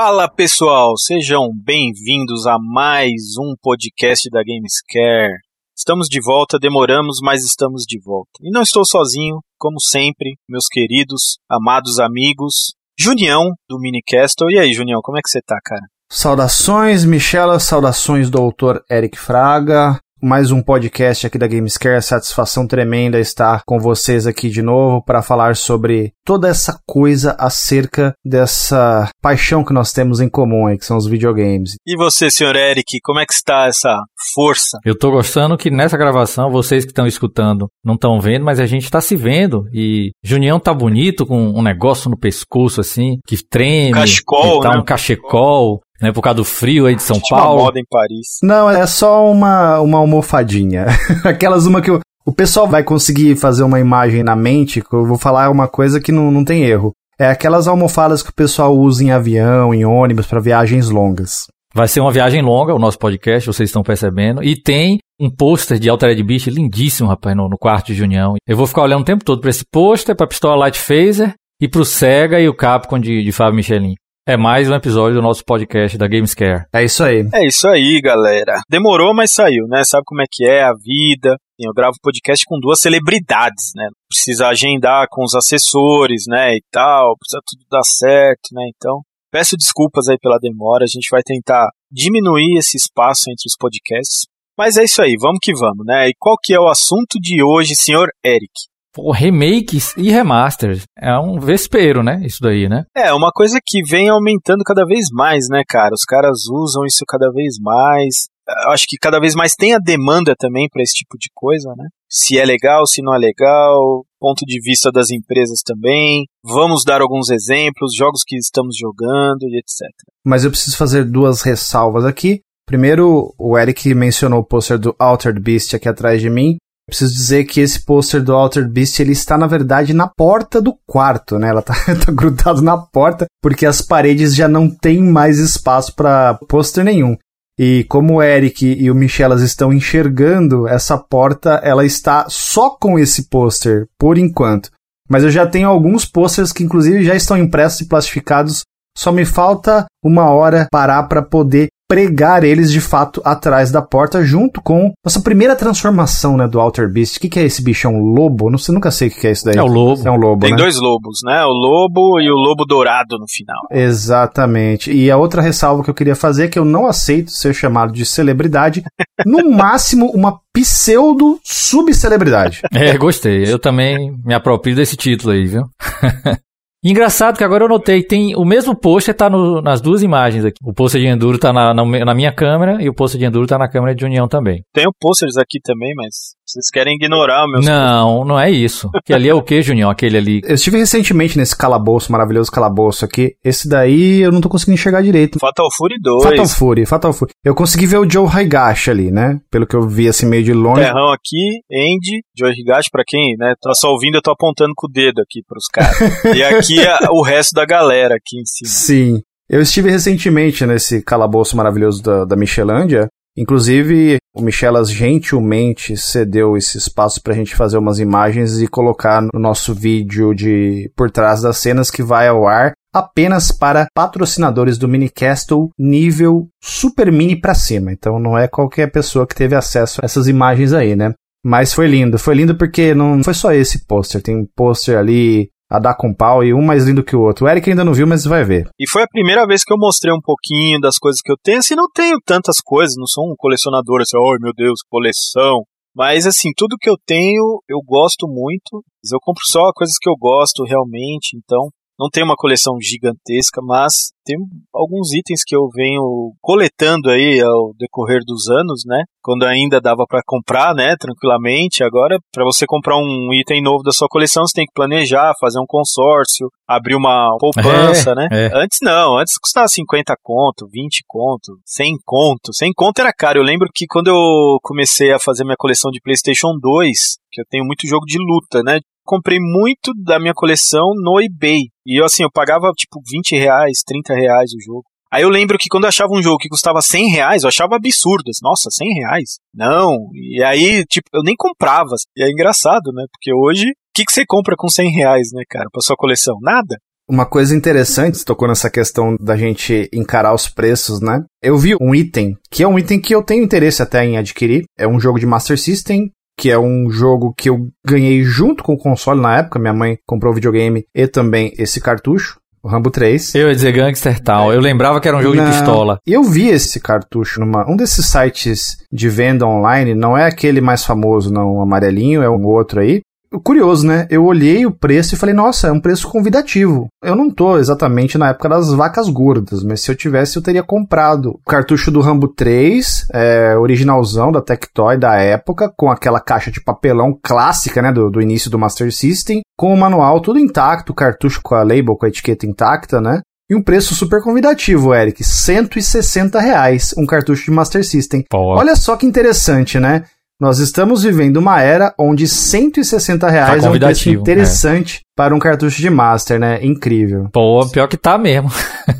Fala pessoal, sejam bem-vindos a mais um podcast da Gamescare. Estamos de volta, demoramos, mas estamos de volta. E não estou sozinho, como sempre, meus queridos, amados amigos, Junião do Minicastle. E aí, Junião, como é que você tá, cara? Saudações, Michela, saudações, doutor Eric Fraga mais um podcast aqui da Gamescare. Satisfação tremenda estar com vocês aqui de novo para falar sobre toda essa coisa acerca dessa paixão que nós temos em comum aí, que são os videogames. E você, senhor Eric, como é que está essa força? Eu tô gostando que nessa gravação, vocês que estão escutando não estão vendo, mas a gente tá se vendo. E Junião tá bonito com um negócio no pescoço assim, que treme. Cachecol, tá né? um cachecol por causa do frio aí de São Tinha Paulo. Uma moda em Paris. Não, é só uma, uma almofadinha. Aquelas uma que o, o pessoal vai conseguir fazer uma imagem na mente, que eu vou falar uma coisa que não, não tem erro. É aquelas almofadas que o pessoal usa em avião, em ônibus, para viagens longas. Vai ser uma viagem longa o nosso podcast, vocês estão percebendo. E tem um pôster de Altered Beast lindíssimo, rapaz, no, no quarto de Junião. Eu vou ficar olhando o tempo todo para esse pôster, pra pistola Light Phaser e pro Sega e o Capcom de, de Fábio Michelin. É mais um episódio do nosso podcast da Gamescare. É isso aí. É isso aí, galera. Demorou, mas saiu, né? Sabe como é que é a vida. Eu gravo podcast com duas celebridades, né? Precisa agendar com os assessores, né? E tal, precisa tudo dar certo, né? Então, peço desculpas aí pela demora. A gente vai tentar diminuir esse espaço entre os podcasts. Mas é isso aí, vamos que vamos, né? E qual que é o assunto de hoje, senhor Eric? Pô, remakes e remasters. É um vespeiro, né? Isso daí, né? É, uma coisa que vem aumentando cada vez mais, né, cara? Os caras usam isso cada vez mais. Eu acho que cada vez mais tem a demanda também para esse tipo de coisa, né? Se é legal, se não é legal, ponto de vista das empresas também. Vamos dar alguns exemplos, jogos que estamos jogando e etc. Mas eu preciso fazer duas ressalvas aqui. Primeiro, o Eric mencionou o pôster do Altered Beast aqui atrás de mim. Preciso dizer que esse pôster do Altered Beast ele está na verdade na porta do quarto, né? Ela tá, tá grudado na porta porque as paredes já não tem mais espaço para pôster nenhum. E como o Eric e o Michelas estão enxergando essa porta, ela está só com esse pôster por enquanto. Mas eu já tenho alguns posters que inclusive já estão impressos e plastificados. Só me falta uma hora parar para poder pregar eles de fato atrás da porta, junto com nossa primeira transformação né, do Alter Beast. O que, que é esse bicho? É um lobo? Não sei, nunca sei o que é isso daí. É o lobo. É um lobo, Tem né? dois lobos, né? O lobo e o lobo dourado no final. Exatamente. E a outra ressalva que eu queria fazer é que eu não aceito ser chamado de celebridade. no máximo, uma pseudo subcelebridade. É, gostei. Eu também me aproprio desse título aí, viu? Engraçado que agora eu notei que tem o mesmo pôster tá no, nas duas imagens aqui. O pôster de Enduro tá na, na, na minha câmera e o pôster de Enduro tá na câmera de União também. Tenho posters aqui também, mas vocês querem ignorar o meu Não, não é isso. Que ali é o que, Junião? Aquele ali. Eu estive recentemente nesse calabouço, maravilhoso calabouço aqui. Esse daí eu não tô conseguindo enxergar direito. Fatal Fury 2. Fatal Fury, Fatal Fury. Eu consegui ver o Joe Higashi ali, né? Pelo que eu vi assim meio de longe. Terrão aqui, Andy, Joe Higashi, pra quem né, tá só ouvindo, eu tô apontando com o dedo aqui pros caras. e aqui é o resto da galera aqui em cima. Sim. Eu estive recentemente nesse calabouço maravilhoso da, da Michelândia. Inclusive, o Michelas gentilmente cedeu esse espaço pra gente fazer umas imagens e colocar no nosso vídeo de por trás das cenas que vai ao ar apenas para patrocinadores do Minicastle nível super mini pra cima. Então não é qualquer pessoa que teve acesso a essas imagens aí, né? Mas foi lindo, foi lindo porque não foi só esse pôster, tem um pôster ali a dar com pau e um mais lindo que o outro. O Eric ainda não viu, mas vai ver. E foi a primeira vez que eu mostrei um pouquinho das coisas que eu tenho. Assim, não tenho tantas coisas, não sou um colecionador assim, oh meu Deus, coleção. Mas assim, tudo que eu tenho, eu gosto muito. Eu compro só coisas que eu gosto realmente, então não tenho uma coleção gigantesca, mas tem alguns itens que eu venho coletando aí ao decorrer dos anos, né? Quando ainda dava para comprar, né, tranquilamente. Agora, para você comprar um item novo da sua coleção, você tem que planejar, fazer um consórcio, abrir uma poupança, É, né? é. Antes não, antes custava 50 conto, 20 conto, 100 conto. 100 conto era caro. Eu lembro que quando eu comecei a fazer minha coleção de PlayStation 2, que eu tenho muito jogo de luta, né? Comprei muito da minha coleção no eBay. E eu, assim, eu pagava tipo 20 reais, 30 reais o jogo. Aí eu lembro que quando eu achava um jogo que custava 100 reais, eu achava absurdo. assim, Nossa, 100 reais? Não. E aí, tipo, eu nem comprava. E é engraçado, né? Porque hoje, o que, que você compra com 100 reais, né, cara, pra sua coleção? Nada. Uma coisa interessante, tocou nessa questão da gente encarar os preços, né? Eu vi um item, que é um item que eu tenho interesse até em adquirir. É um jogo de Master System, que é um jogo que eu ganhei junto com o console na época. Minha mãe comprou o videogame e também esse cartucho. O Rambo 3. Eu ia dizer Gangster Tal. Eu lembrava que era um jogo Não, de pistola. Eu vi esse cartucho numa um desses sites de venda online, não é aquele mais famoso, não, o amarelinho, é um outro aí. Curioso, né? Eu olhei o preço e falei, nossa, é um preço convidativo. Eu não tô exatamente na época das vacas gordas, mas se eu tivesse, eu teria comprado o cartucho do Rambo 3, é, originalzão da Tectoy da época, com aquela caixa de papelão clássica, né, do, do início do Master System, com o manual tudo intacto, o cartucho com a label, com a etiqueta intacta, né? E um preço super convidativo, Eric. 160 reais um cartucho de Master System. Pô. Olha só que interessante, né? Nós estamos vivendo uma era onde 160 reais é um preço interessante para um cartucho de Master, né? Incrível. Pô, pior que tá mesmo.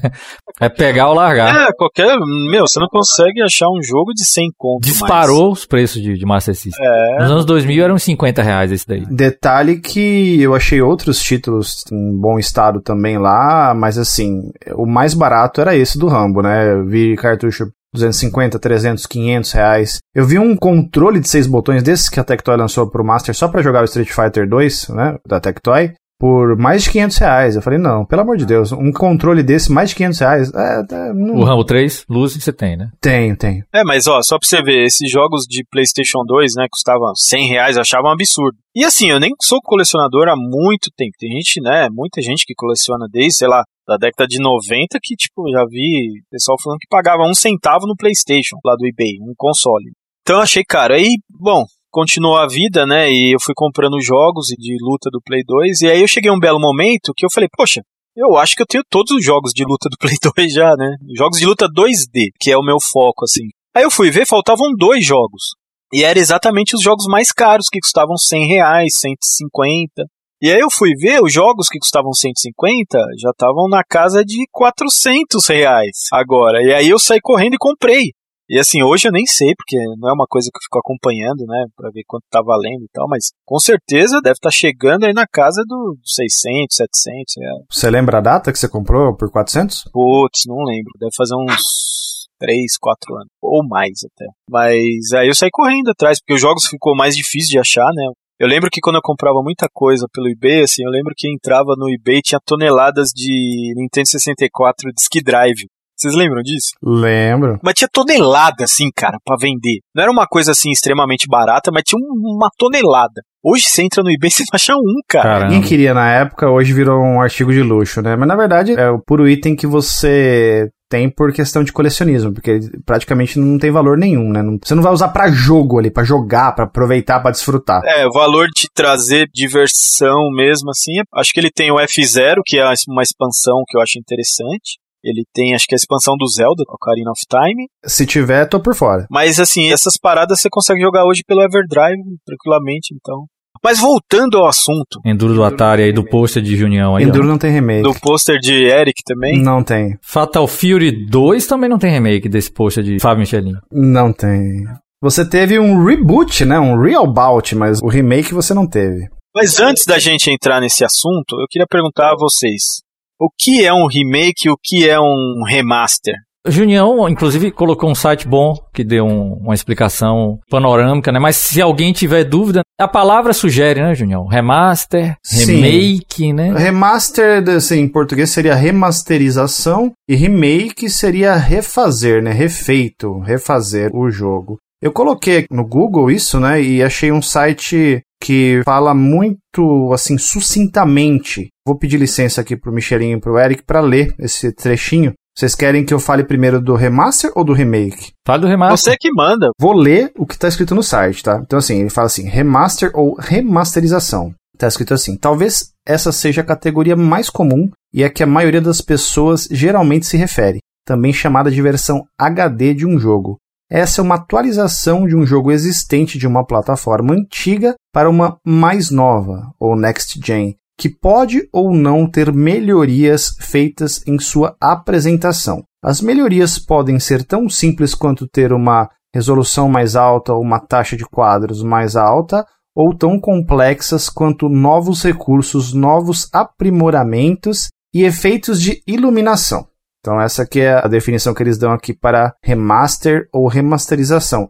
é pegar ou largar. É, qualquer. Meu, você não consegue achar um jogo de 100 conto. Disparou os preços de, de Master System. É. Nos anos 2000 eram uns 50 reais esse daí. Detalhe que eu achei outros títulos em bom estado também lá, mas assim, o mais barato era esse do Rambo, né? Eu vi cartucho 250, 300, 500 reais. Eu vi um controle de seis botões desses que a Tectoy lançou pro Master só pra jogar o Street Fighter 2, né, da Tectoy, por mais de 500 reais. Eu falei, não, pelo amor de Deus, um controle desse, mais de 500 reais, é, é, não... O Rambo 3, luz você tem, né? Tenho, tenho. É, mas ó, só pra você ver, esses jogos de PlayStation 2, né, custavam 100 reais, eu achava um absurdo. E assim, eu nem sou colecionador há muito tempo. Tem gente, né, muita gente que coleciona desde, sei lá, da década de 90 que, tipo, já vi pessoal falando que pagava um centavo no PlayStation, lá do eBay, um console. Então achei caro. Aí, bom, continuou a vida, né? E eu fui comprando jogos de luta do Play 2. E aí eu cheguei a um belo momento que eu falei, poxa, eu acho que eu tenho todos os jogos de luta do Play 2 já, né? Jogos de luta 2D, que é o meu foco, assim. Aí eu fui ver, faltavam dois jogos. E eram exatamente os jogos mais caros, que custavam 100 reais, 150. E aí eu fui ver, os jogos que custavam 150 já estavam na casa de 400 reais agora. E aí eu saí correndo e comprei. E assim, hoje eu nem sei, porque não é uma coisa que eu fico acompanhando, né, pra ver quanto tá valendo e tal, mas com certeza deve estar tá chegando aí na casa do 600, 700 reais. Você lembra a data que você comprou por 400? Putz, não lembro, deve fazer uns 3, 4 anos, ou mais até. Mas aí eu saí correndo atrás, porque os jogos ficou mais difícil de achar, né, eu lembro que quando eu comprava muita coisa pelo eBay, assim, eu lembro que entrava no eBay tinha toneladas de Nintendo 64 Disk Drive. Vocês lembram disso? Lembro. Mas tinha tonelada, assim, cara, para vender. Não era uma coisa assim extremamente barata, mas tinha uma tonelada. Hoje você entra no eBay e você acha um, cara. Caramba. Ninguém queria na época, hoje virou um artigo de luxo, né? Mas na verdade é o puro item que você tem por questão de colecionismo, porque praticamente não tem valor nenhum, né? Não- Você não vai usar pra jogo ali, pra jogar, pra aproveitar, pra desfrutar. É, o valor de trazer diversão mesmo, assim, acho que ele tem o F0, que é uma expansão que eu acho interessante. Ele tem, acho que a expansão do Zelda, Ocarina of Time. Se tiver, tô por fora. Mas assim, essas paradas você consegue jogar hoje pelo Everdrive tranquilamente, então. Mas voltando ao assunto, Enduro do Atari aí, do pôster de Junião aí. ó. Enduro não tem remake. do pôster de Eric também. Não tem. Fatal Fury 2 também não tem remake desse pôster de Fábio Michelin. Não tem. Você teve um reboot, né? Um real bout, mas o remake você não teve. Mas antes da gente entrar nesse assunto, eu queria perguntar a vocês: o que é um remake e o que é um remaster? Junião, inclusive, colocou um site bom que deu um- uma explicação panorâmica, né? Mas se alguém tiver dúvida, a palavra sugere, né, Junião? Remaster, Sim. remake, né? Remaster, assim, em português seria remasterização e remake seria refazer, né? Refeito, refazer o jogo. Eu coloquei no Google isso, né? E achei um site que fala muito, assim, sucintamente. Vou pedir licença aqui pro Michelinho e pro Eric para ler esse trechinho. Vocês querem que eu fale primeiro do remaster ou do remake? Fala do remaster. Você que manda. Vou ler o que está escrito no site, tá? Então, assim, ele fala assim: remaster ou remasterização. Tá escrito assim: talvez essa seja a categoria mais comum e a que a maioria das pessoas geralmente se refere, também chamada de versão HD de um jogo. Essa é uma atualização de um jogo existente de uma plataforma antiga para uma mais nova, ou next gen, que pode ou não ter melhorias feitas em sua apresentação. As melhorias podem ser tão simples quanto ter uma resolução mais alta ou uma taxa de quadros mais alta, ou tão complexas quanto novos recursos, novos aprimoramentos e efeitos de iluminação. Então essa aqui é a definição que eles dão aqui para remaster ou remasterização.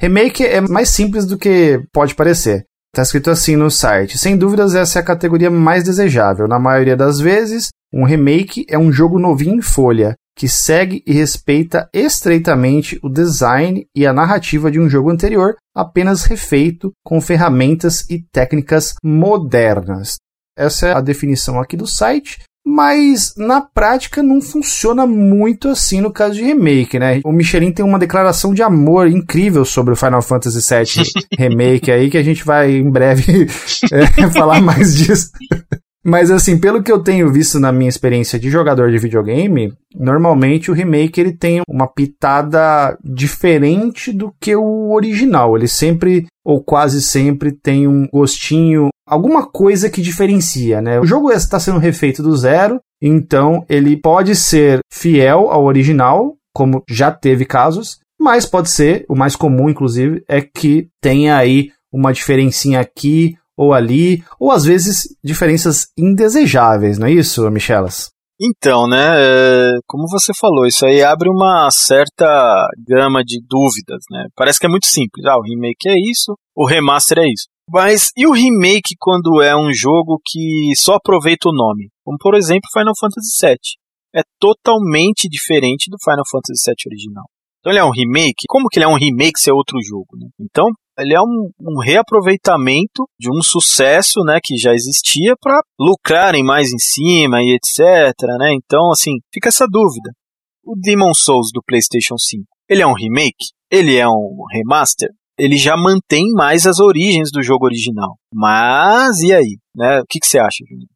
Remake é mais simples do que pode parecer. Está escrito assim no site. Sem dúvidas, essa é a categoria mais desejável. Na maioria das vezes, um remake é um jogo novinho em folha, que segue e respeita estreitamente o design e a narrativa de um jogo anterior, apenas refeito com ferramentas e técnicas modernas. Essa é a definição aqui do site mas na prática não funciona muito assim no caso de remake, né? O Michelin tem uma declaração de amor incrível sobre o Final Fantasy VII Remake aí, que a gente vai em breve é, falar mais disso. Mas assim, pelo que eu tenho visto na minha experiência de jogador de videogame, normalmente o remake ele tem uma pitada diferente do que o original. Ele sempre ou quase sempre tem um gostinho, alguma coisa que diferencia, né? O jogo está sendo refeito do zero, então ele pode ser fiel ao original, como já teve casos, mas pode ser, o mais comum inclusive, é que tenha aí uma diferencinha aqui ou ali, ou às vezes diferenças indesejáveis, não é isso, Michelas? Então, né, é, como você falou, isso aí abre uma certa gama de dúvidas, né? Parece que é muito simples. Ah, o remake é isso, o remaster é isso. Mas e o remake quando é um jogo que só aproveita o nome? Como por exemplo Final Fantasy VII. É totalmente diferente do Final Fantasy VII original. Então ele é um remake. Como que ele é um remake se é outro jogo? Né? Então ele é um, um, reaproveitamento de um sucesso, né, que já existia para lucrarem mais em cima e etc, né? Então, assim, fica essa dúvida. O Demon Souls do PlayStation 5, ele é um remake? Ele é um remaster? Ele já mantém mais as origens do jogo original. Mas e aí, né? O que, que você acha, Juninho?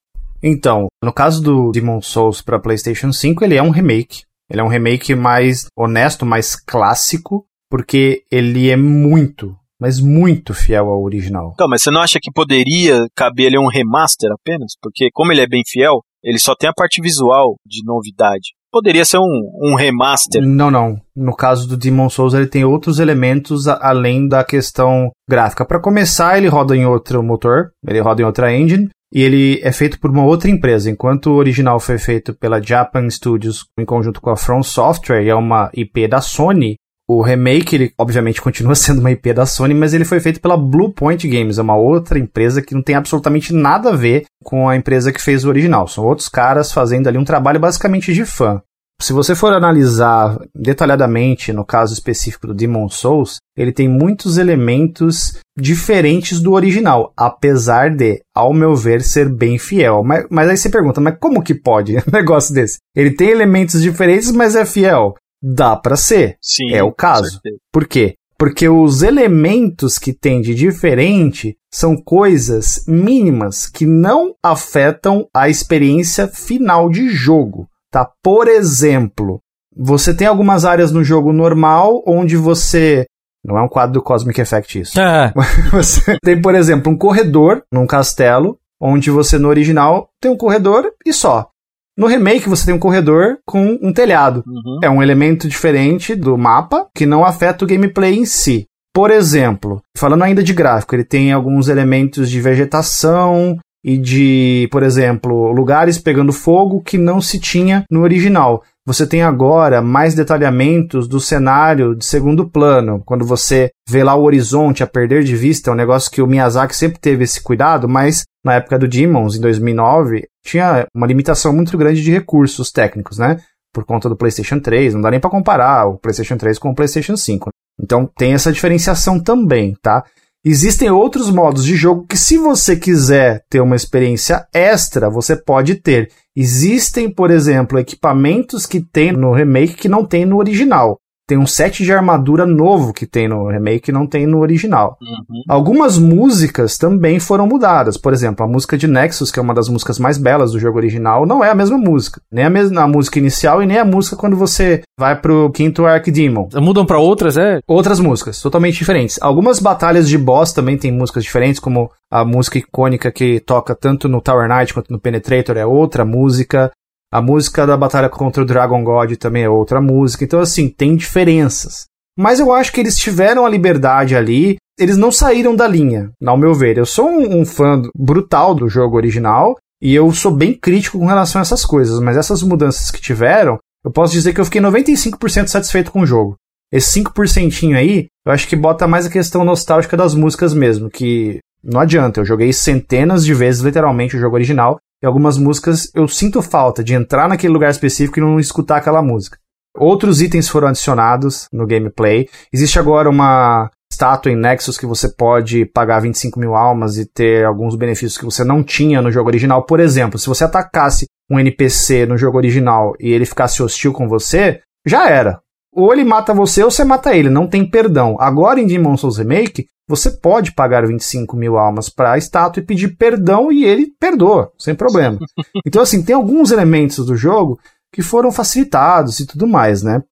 Então, no caso do Demon Souls para PlayStation 5, ele é um remake. Ele é um remake mais honesto, mais clássico, porque ele é muito, mas muito fiel ao original. Então, mas você não acha que poderia caber ali um remaster apenas? Porque como ele é bem fiel, ele só tem a parte visual de novidade. Poderia ser um, um remaster. Não, não. No caso do Demon Souls, ele tem outros elementos além da questão gráfica. Para começar, ele roda em outro motor, ele roda em outra engine, e ele é feito por uma outra empresa. Enquanto o original foi feito pela Japan Studios em conjunto com a From Software, e é uma IP da Sony, o remake, ele obviamente continua sendo uma IP da Sony, mas ele foi feito pela Bluepoint Games, é uma outra empresa que não tem absolutamente nada a ver com a empresa que fez o original. São outros caras fazendo ali um trabalho basicamente de fã. Se você for analisar detalhadamente no caso específico do Demon Souls, ele tem muitos elementos diferentes do original, apesar de, ao meu ver, ser bem fiel. Mas, mas aí você pergunta, mas como que pode um negócio desse? Ele tem elementos diferentes, mas é fiel. Dá para ser. Sim, é o caso. Por quê? Porque os elementos que tem de diferente são coisas mínimas que não afetam a experiência final de jogo, tá? Por exemplo, você tem algumas áreas no jogo normal onde você não é um quadro do Cosmic Effect isso. É. Você tem, por exemplo, um corredor num castelo, onde você no original tem um corredor e só. No remake, você tem um corredor com um telhado. Uhum. É um elemento diferente do mapa que não afeta o gameplay em si. Por exemplo, falando ainda de gráfico, ele tem alguns elementos de vegetação e de, por exemplo, lugares pegando fogo que não se tinha no original. Você tem agora mais detalhamentos do cenário de segundo plano, quando você vê lá o horizonte a perder de vista, é um negócio que o Miyazaki sempre teve esse cuidado, mas na época do Demons, em 2009, tinha uma limitação muito grande de recursos técnicos, né? Por conta do PlayStation 3, não dá nem para comparar o PlayStation 3 com o PlayStation 5. Então tem essa diferenciação também, tá? Existem outros modos de jogo que, se você quiser ter uma experiência extra, você pode ter. Existem, por exemplo, equipamentos que tem no remake que não tem no original. Tem um set de armadura novo que tem no remake e não tem no original. Uhum. Algumas músicas também foram mudadas. Por exemplo, a música de Nexus, que é uma das músicas mais belas do jogo original, não é a mesma música. Nem a mesma a música inicial e nem a música quando você vai pro quinto Archdemon. Mudam para outras, é? Outras músicas, totalmente diferentes. Algumas batalhas de boss também tem músicas diferentes, como a música icônica que toca tanto no Tower Knight quanto no Penetrator é outra música. A música da batalha contra o Dragon God também é outra música. Então, assim, tem diferenças. Mas eu acho que eles tiveram a liberdade ali. Eles não saíram da linha, ao meu ver. Eu sou um, um fã brutal do jogo original. E eu sou bem crítico com relação a essas coisas, mas essas mudanças que tiveram, eu posso dizer que eu fiquei 95% satisfeito com o jogo. Esse 5% aí, eu acho que bota mais a questão nostálgica das músicas mesmo, que não adianta, eu joguei centenas de vezes literalmente o jogo original, e algumas músicas eu sinto falta de entrar naquele lugar específico e não escutar aquela música. Outros itens foram adicionados no gameplay. Existe agora uma estátua em Nexus que você pode pagar 25 mil almas e ter alguns benefícios que você não tinha no jogo original. Por exemplo, se você atacasse um NPC no jogo original e ele ficasse hostil com você, já era. Ou ele mata você ou você mata ele, não tem perdão. Agora em Demon Souls Remake, você pode pagar 25 mil almas para a estátua e pedir perdão e ele perdoa, sem problema. Então, assim, tem alguns elementos do jogo que foram facilitados e tudo mais, né?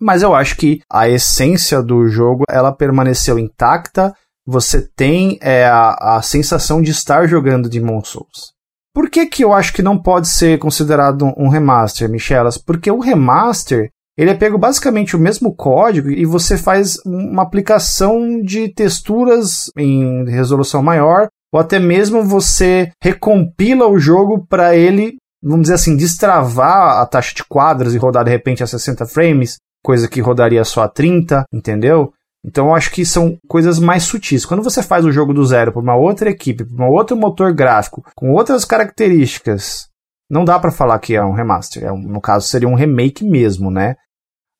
Mas eu acho que a essência do jogo ela permaneceu intacta. Você tem é, a, a sensação de estar jogando Demon Souls. Por que, que eu acho que não pode ser considerado um remaster, Michelas? Porque o remaster ele é pego basicamente o mesmo código e você faz uma aplicação de texturas em resolução maior, ou até mesmo você recompila o jogo para ele vamos dizer assim, destravar a taxa de quadros e rodar de repente a 60 frames, coisa que rodaria só a 30, entendeu? Então eu acho que são coisas mais sutis. Quando você faz o jogo do zero para uma outra equipe, para um outro motor gráfico, com outras características, não dá para falar que é um remaster. É um, no caso, seria um remake mesmo, né?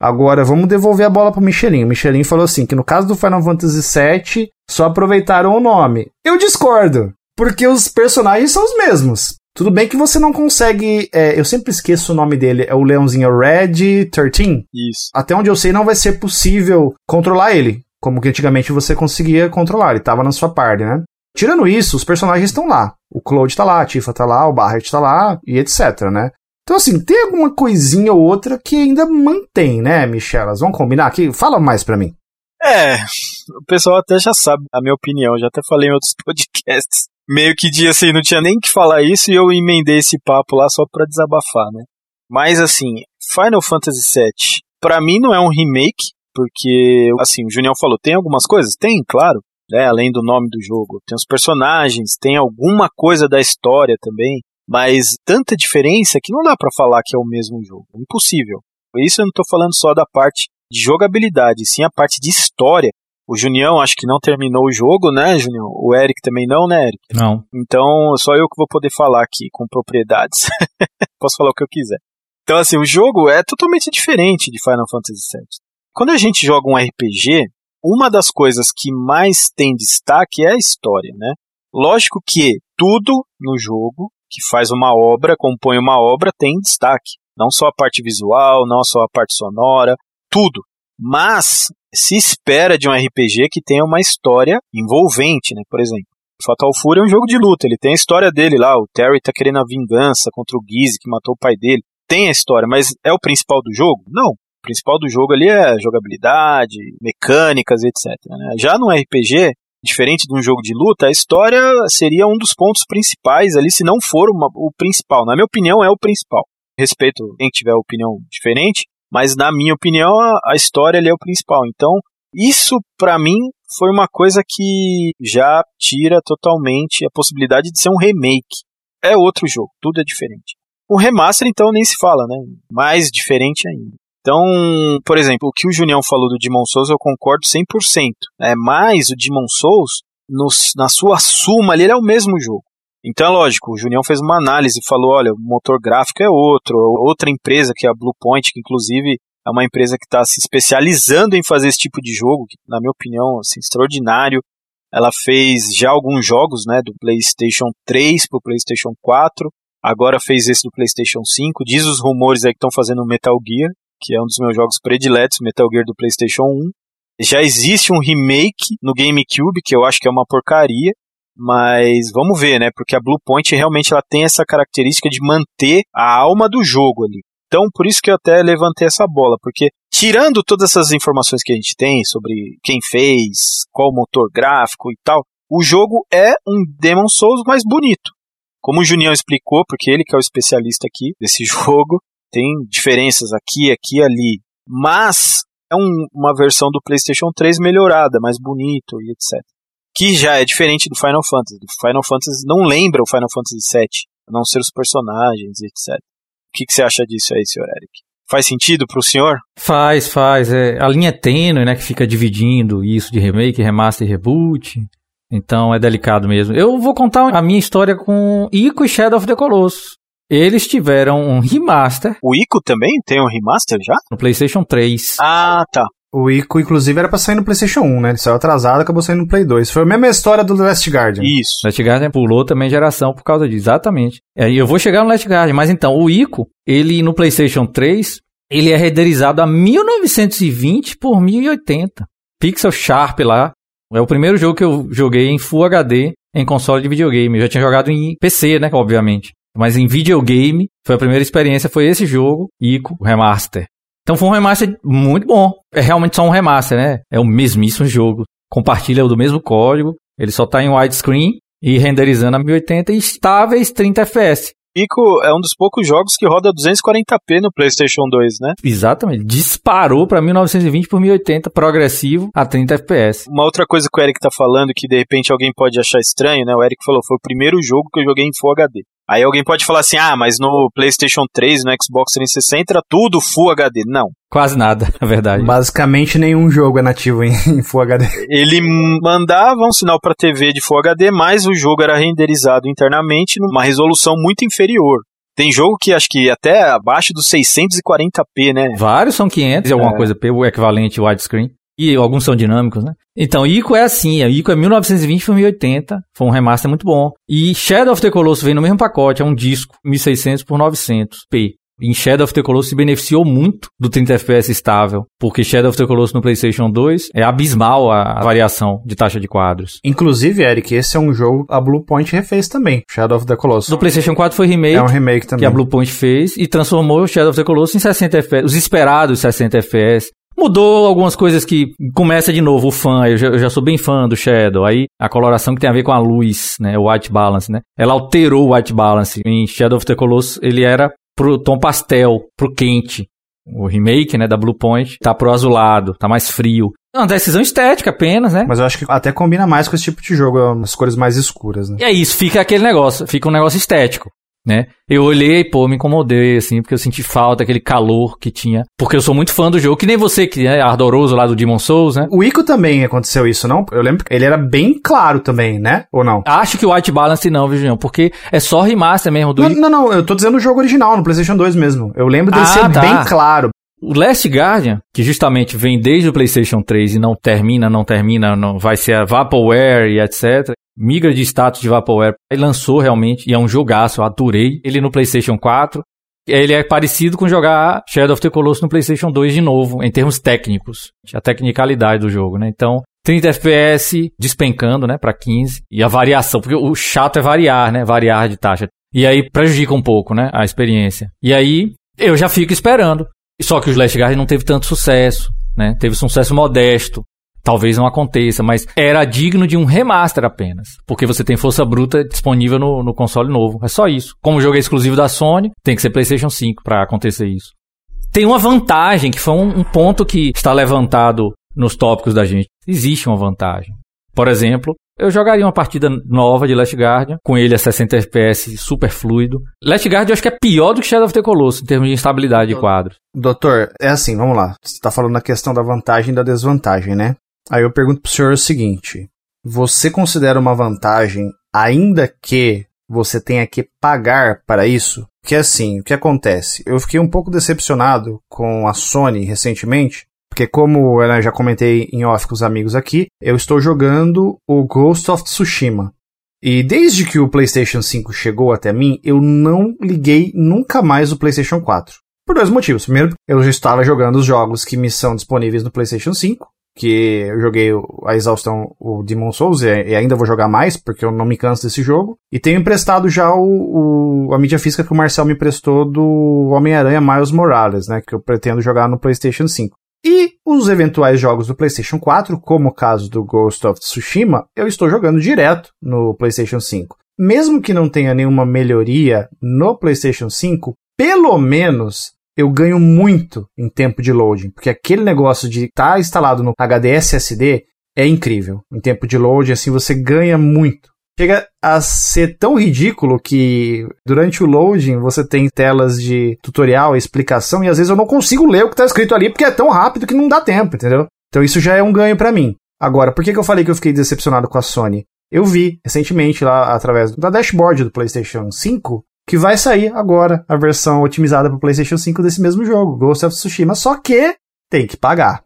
Agora, vamos devolver a bola para Michelin. O Michelin falou assim que no caso do Final Fantasy VII, só aproveitaram o nome. Eu discordo, porque os personagens são os mesmos. Tudo bem que você não consegue. É, eu sempre esqueço o nome dele. É o leãozinho Red 13. Isso. Até onde eu sei, não vai ser possível controlar ele. Como que antigamente você conseguia controlar. Ele estava na sua parte, né? Tirando isso, os personagens estão lá. O Claude tá lá, a Tifa tá lá, o Barret tá lá, e etc, né? Então, assim, tem alguma coisinha ou outra que ainda mantém, né, Michelas? Vamos combinar aqui? Fala mais pra mim. É, o pessoal até já sabe a minha opinião, já até falei em outros podcasts meio que de assim, não tinha nem que falar isso e eu emendei esse papo lá só pra desabafar, né? Mas assim, Final Fantasy VII, pra mim não é um remake, porque, assim, o Junião falou, tem algumas coisas? Tem, claro, né? Além do nome do jogo. Tem os personagens, tem alguma coisa da história também, mas tanta diferença que não dá para falar que é o mesmo jogo. Impossível. Isso eu não tô falando só da parte de jogabilidade, sim a parte de história o Junião acho que não terminou o jogo, né, Junião? O Eric também não, né, Eric? Não. Então, só eu que vou poder falar aqui com propriedades. Posso falar o que eu quiser. Então, assim, o jogo é totalmente diferente de Final Fantasy VII. Quando a gente joga um RPG, uma das coisas que mais tem destaque é a história, né? Lógico que tudo no jogo que faz uma obra, compõe uma obra, tem destaque. Não só a parte visual, não só a parte sonora, tudo. Mas se espera de um RPG que tenha uma história envolvente, né? Por exemplo, Fatal Fury é um jogo de luta, ele tem a história dele lá, o Terry tá querendo a vingança contra o Gizzy que matou o pai dele. Tem a história, mas é o principal do jogo? Não. O principal do jogo ali é jogabilidade, mecânicas, etc. Né? Já no RPG, diferente de um jogo de luta, a história seria um dos pontos principais ali, se não for uma, o principal. Na minha opinião, é o principal. Respeito quem tiver opinião diferente, mas na minha opinião a, a história ali é o principal. Então, isso para mim foi uma coisa que já tira totalmente a possibilidade de ser um remake. É outro jogo, tudo é diferente. O remaster então nem se fala, né? Mais diferente ainda. Então, por exemplo, o que o Junião falou do Demon Souls eu concordo 100%. É, mas o Demon Souls, no, na sua suma ele é o mesmo jogo. Então, é lógico, o Junião fez uma análise e falou: olha, o motor gráfico é outro, outra empresa que é a Bluepoint, que inclusive é uma empresa que está se especializando em fazer esse tipo de jogo, que, na minha opinião, assim, extraordinário. Ela fez já alguns jogos, né, do PlayStation 3 para o PlayStation 4, agora fez esse do PlayStation 5. Diz os rumores aí que estão fazendo Metal Gear, que é um dos meus jogos prediletos, Metal Gear do PlayStation 1. Já existe um remake no GameCube, que eu acho que é uma porcaria, mas vamos ver, né? Porque a Blue Point realmente ela tem essa característica de manter a alma do jogo ali. Então, por isso que eu até levantei essa bola, porque tirando todas essas informações que a gente tem sobre quem fez, qual motor gráfico e tal, o jogo é um Demon Souls mais bonito. Como o Junião explicou, porque ele que é o especialista aqui desse jogo, tem diferenças aqui, aqui ali, mas é um, uma versão do PlayStation 3 melhorada, mais bonito e etc que já é diferente do Final Fantasy. O Final Fantasy não lembra o Final Fantasy VII não ser os personagens, etc. O que, que você acha disso aí, senhor Eric? Faz sentido pro senhor? Faz, faz. É, a linha é tênue, né, que fica dividindo isso de remake, remaster e reboot. Então é delicado mesmo. Eu vou contar a minha história com Ico e Shadow of the Colossus. Eles tiveram um remaster. O Ico também tem um remaster já? No PlayStation 3. Ah, tá. O Ico, inclusive, era pra sair no PlayStation 1, né? Ele saiu atrasado, acabou saindo no Play 2. Foi a mesma história do Last Guardian. Isso. Last Guardian pulou também geração por causa disso, exatamente. É, eu vou chegar no Last Guardian, mas então, o Ico, ele no PlayStation 3, ele é renderizado a 1920 por 1080. Pixel Sharp lá. É o primeiro jogo que eu joguei em Full HD em console de videogame. Eu já tinha jogado em PC, né, obviamente. Mas em videogame, foi a primeira experiência, foi esse jogo, Ico Remaster. Então foi um remaster muito bom. É realmente só um remaster, né? É o mesmíssimo jogo. Compartilha do mesmo código. Ele só tá em widescreen e renderizando a 1080 e estáveis 30 FPS. Ico é um dos poucos jogos que roda 240p no PlayStation 2, né? Exatamente. Disparou para 1920 por 1080, progressivo a 30 FPS. Uma outra coisa que o Eric tá falando que de repente alguém pode achar estranho, né? O Eric falou, foi o primeiro jogo que eu joguei em Full HD. Aí alguém pode falar assim: "Ah, mas no PlayStation 3, no Xbox 360 era tudo Full HD". Não. Quase nada, na verdade. Basicamente nenhum jogo é nativo em, em Full HD. Ele mandava um sinal para TV de Full HD, mas o jogo era renderizado internamente numa resolução muito inferior. Tem jogo que acho que até abaixo dos 640p, né? Vários são 500 e alguma é. coisa, o equivalente widescreen. E alguns são dinâmicos, né? Então, Ico é assim, a Ico é 1920 por 1080, foi um remaster muito bom. E Shadow of the Colossus vem no mesmo pacote, é um disco, 1600 por 900p. Em Shadow of the Colossus se beneficiou muito do 30 FPS estável, porque Shadow of the Colossus no PlayStation 2 é abismal a variação de taxa de quadros. Inclusive, Eric, esse é um jogo a Bluepoint refez também, Shadow of the Colossus. No PlayStation 4 foi remake. É um remake também. Que a Bluepoint fez e transformou Shadow of the Colossus em 60 FPS, os esperados 60 FPS. Mudou algumas coisas que começa de novo o fã, eu já, eu já, sou bem fã do Shadow. Aí a coloração que tem a ver com a luz, né, o white balance, né? Ela alterou o white balance. Em Shadow of the Colossus ele era pro tom pastel, pro quente. O remake, né, da Blue Point tá pro azulado, tá mais frio. É uma decisão estética apenas, né? Mas eu acho que até combina mais com esse tipo de jogo, as cores mais escuras, né? E é isso, fica aquele negócio, fica um negócio estético né? Eu olhei, pô, me incomodei, assim, porque eu senti falta, aquele calor que tinha. Porque eu sou muito fã do jogo, que nem você, que é ardoroso lá do Demon Souls, né? O Ico também aconteceu isso, não? Eu lembro que ele era bem claro também, né? Ou não? Acho que o White Balance não, Virginião, porque é só remaster mesmo do Não, não, não, eu tô dizendo o jogo original, no PlayStation 2 mesmo. Eu lembro dele ah, ser tá. bem claro. O Last Guardian, que justamente vem desde o PlayStation 3 e não termina, não termina, não vai ser a Vaporware e etc migra de status de Vaporware e lançou realmente, e é um jogaço, eu adorei ele no PlayStation 4. Ele é parecido com jogar Shadow of the Colossus no PlayStation 2 de novo, em termos técnicos, a tecnicalidade do jogo, né? Então, 30 FPS despencando, né, para 15, e a variação, porque o chato é variar, né, variar de taxa. E aí prejudica um pouco, né, a experiência. E aí eu já fico esperando. Só que o Last Guard não teve tanto sucesso, né? Teve sucesso modesto. Talvez não aconteça, mas era digno de um remaster apenas. Porque você tem força bruta disponível no, no console novo. É só isso. Como o jogo é exclusivo da Sony, tem que ser PlayStation 5 para acontecer isso. Tem uma vantagem, que foi um, um ponto que está levantado nos tópicos da gente. Existe uma vantagem. Por exemplo, eu jogaria uma partida nova de Last Guardian, com ele a 60 FPS super fluido. Last Guardian eu acho que é pior do que Shadow of the Colossus em termos de instabilidade de quadros. Doutor, é assim, vamos lá. Você está falando na questão da vantagem e da desvantagem, né? Aí eu pergunto pro senhor o seguinte: você considera uma vantagem, ainda que você tenha que pagar para isso? Que assim, o que acontece? Eu fiquei um pouco decepcionado com a Sony recentemente, porque como eu já comentei em off com os amigos aqui, eu estou jogando o Ghost of Tsushima. E desde que o PlayStation 5 chegou até mim, eu não liguei nunca mais o PlayStation 4. Por dois motivos. Primeiro, eu já estava jogando os jogos que me são disponíveis no PlayStation 5 que eu joguei a exaustão o Demon Souls e, ainda vou jogar mais, porque eu não me canso desse jogo. E tenho emprestado já o, o a mídia física que o Marcel me prestou do Homem-Aranha Miles Morales, né, que eu pretendo jogar no PlayStation 5. E os eventuais jogos do PlayStation 4, como o caso do Ghost of Tsushima, eu estou jogando direto no PlayStation 5. Mesmo que não tenha nenhuma melhoria no PlayStation 5, pelo menos eu ganho muito em tempo de loading, porque aquele negócio de estar tá instalado no HD SSD é incrível. Em tempo de loading, assim, você ganha muito. chega a ser tão ridículo que durante o loading você tem telas de tutorial, explicação, e às vezes eu não consigo ler o que tá escrito ali porque é tão rápido que não dá tempo, entendeu? Então isso já é um ganho para mim. Agora, por que, que eu falei que eu fiquei decepcionado com a Sony? Eu vi recentemente lá através da dashboard do PlayStation 5 que vai sair agora a versão otimizada para PlayStation 5 desse mesmo jogo, Ghost of Tsushima, só que tem que pagar.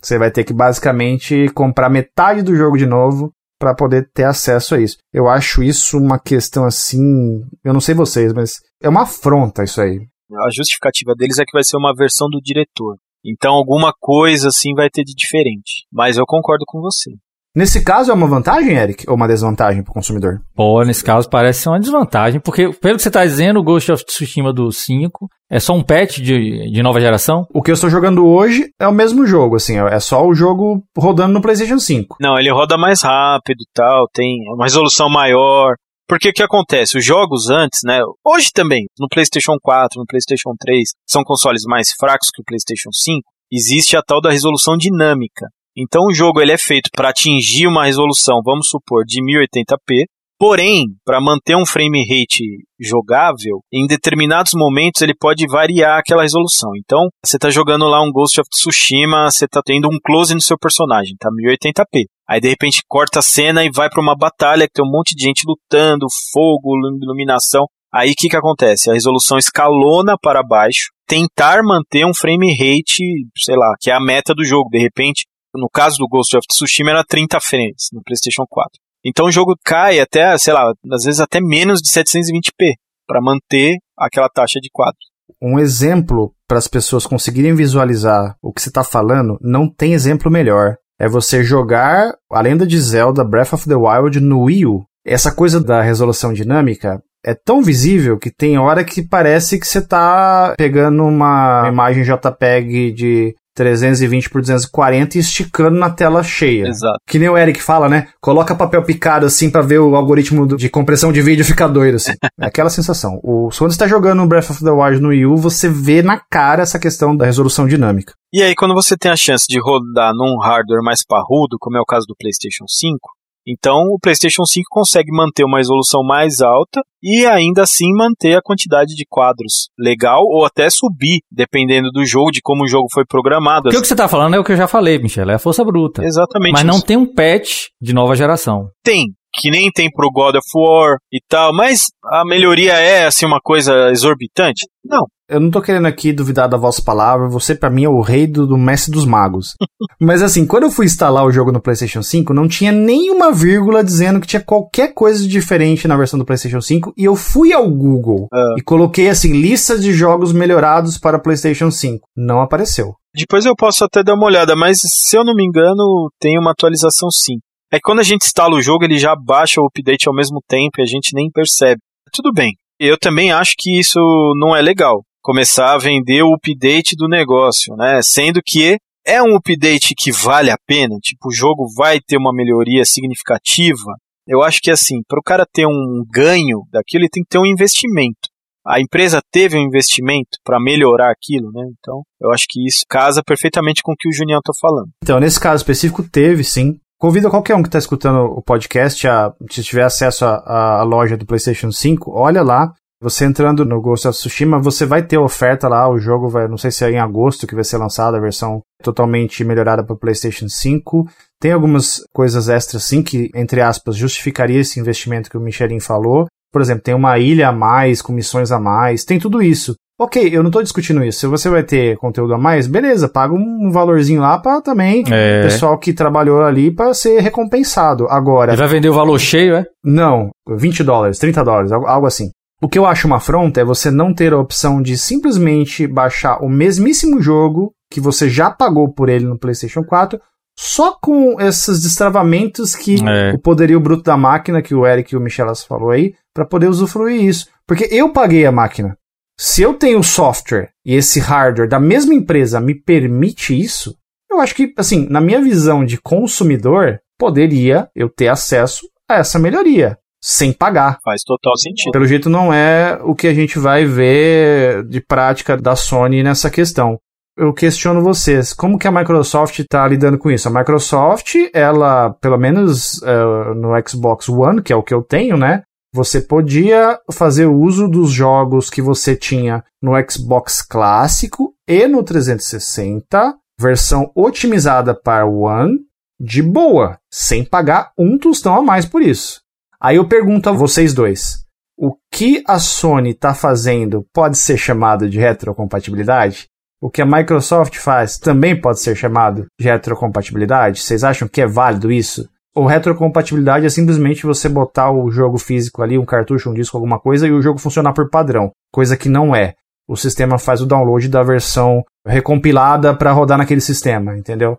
Você vai ter que basicamente comprar metade do jogo de novo para poder ter acesso a isso. Eu acho isso uma questão assim, eu não sei vocês, mas é uma afronta isso aí. A justificativa deles é que vai ser uma versão do diretor. Então alguma coisa assim vai ter de diferente. Mas eu concordo com você. Nesse caso é uma vantagem, Eric, ou uma desvantagem para o consumidor? Pô, nesse caso parece ser uma desvantagem, porque pelo que você está dizendo, o Ghost of Tsushima do 5 é só um patch de, de nova geração? O que eu estou jogando hoje é o mesmo jogo, assim, é só o jogo rodando no PlayStation 5. Não, ele roda mais rápido tal, tem uma resolução maior. Porque o que acontece? Os jogos antes, né? Hoje também, no PlayStation 4, no PlayStation 3, são consoles mais fracos que o PlayStation 5. Existe a tal da resolução dinâmica. Então o jogo ele é feito para atingir uma resolução, vamos supor, de 1080p, porém, para manter um frame rate jogável, em determinados momentos ele pode variar aquela resolução. Então, você está jogando lá um Ghost of Tsushima, você está tendo um close no seu personagem, tá 1080p. Aí de repente corta a cena e vai para uma batalha que tem um monte de gente lutando, fogo, iluminação. Aí o que, que acontece? A resolução escalona para baixo, tentar manter um frame rate, sei lá, que é a meta do jogo. De repente, no caso do Ghost of Tsushima era 30 frames no PlayStation 4. Então o jogo cai até, sei lá, às vezes até menos de 720p para manter aquela taxa de quadros. Um exemplo para as pessoas conseguirem visualizar o que você está falando, não tem exemplo melhor. É você jogar a lenda de Zelda Breath of the Wild no Wii U. Essa coisa da resolução dinâmica é tão visível que tem hora que parece que você está pegando uma imagem JPEG de 320 por 240 e esticando na tela cheia. Exato. Que nem o Eric fala, né? Coloca papel picado assim para ver o algoritmo de compressão de vídeo ficar doido assim. é aquela sensação. O, quando você tá jogando Breath of the Wild no Wii U, você vê na cara essa questão da resolução dinâmica. E aí quando você tem a chance de rodar num hardware mais parrudo, como é o caso do PlayStation 5, então o PlayStation 5 consegue manter uma resolução mais alta e ainda assim manter a quantidade de quadros legal ou até subir, dependendo do jogo, de como o jogo foi programado. O que você está falando é o que eu já falei, Michel, é a força bruta. Exatamente. Mas não tem um patch de nova geração. Tem, que nem tem pro God of War e tal, mas a melhoria é assim uma coisa exorbitante? Não. Eu não tô querendo aqui duvidar da vossa palavra, você para mim é o rei do, do mestre dos magos. mas assim, quando eu fui instalar o jogo no PlayStation 5, não tinha nenhuma vírgula dizendo que tinha qualquer coisa diferente na versão do PlayStation 5 e eu fui ao Google uh. e coloquei assim lista de jogos melhorados para PlayStation 5. Não apareceu. Depois eu posso até dar uma olhada, mas se eu não me engano, tem uma atualização sim. É que quando a gente instala o jogo, ele já baixa o update ao mesmo tempo e a gente nem percebe. Tudo bem. Eu também acho que isso não é legal começar a vender o update do negócio, né? Sendo que é um update que vale a pena, tipo, o jogo vai ter uma melhoria significativa. Eu acho que assim, para o cara ter um ganho daquilo, ele tem que ter um investimento. A empresa teve um investimento para melhorar aquilo, né? Então, eu acho que isso casa perfeitamente com o que o Junião está falando. Então, nesse caso específico, teve sim. Convido qualquer um que está escutando o podcast a, se tiver acesso à loja do PlayStation 5, olha lá, você entrando no Ghost of Tsushima, você vai ter oferta lá, o jogo vai, não sei se é em agosto que vai ser lançada a versão totalmente melhorada para PlayStation 5. Tem algumas coisas extras sim que, entre aspas, justificaria esse investimento que o Michelin falou. Por exemplo, tem uma ilha a mais, com missões a mais, tem tudo isso. Ok, eu não estou discutindo isso. Se você vai ter conteúdo a mais, beleza, paga um valorzinho lá para também é. pessoal que trabalhou ali para ser recompensado. Agora. Ele vai vender o valor cheio, é? Não, 20 dólares, 30 dólares, algo assim. O que eu acho uma afronta é você não ter a opção de simplesmente baixar o mesmíssimo jogo que você já pagou por ele no PlayStation 4, só com esses destravamentos que é. o poderio bruto da máquina, que o Eric e o Michelas falou aí, para poder usufruir isso. Porque eu paguei a máquina. Se eu tenho software e esse hardware da mesma empresa me permite isso, eu acho que, assim, na minha visão de consumidor, poderia eu ter acesso a essa melhoria sem pagar. Faz total sentido. Pelo jeito não é o que a gente vai ver de prática da Sony nessa questão. eu questiono vocês, como que a Microsoft está lidando com isso? A Microsoft, ela, pelo menos uh, no Xbox One, que é o que eu tenho, né? Você podia fazer uso dos jogos que você tinha no Xbox clássico e no 360, versão otimizada para One, de boa, sem pagar um tostão a mais por isso. Aí eu pergunto a vocês dois: o que a Sony está fazendo pode ser chamado de retrocompatibilidade? O que a Microsoft faz também pode ser chamado de retrocompatibilidade? Vocês acham que é válido isso? Ou retrocompatibilidade é simplesmente você botar o jogo físico ali, um cartucho, um disco, alguma coisa, e o jogo funcionar por padrão, coisa que não é. O sistema faz o download da versão recompilada para rodar naquele sistema, entendeu?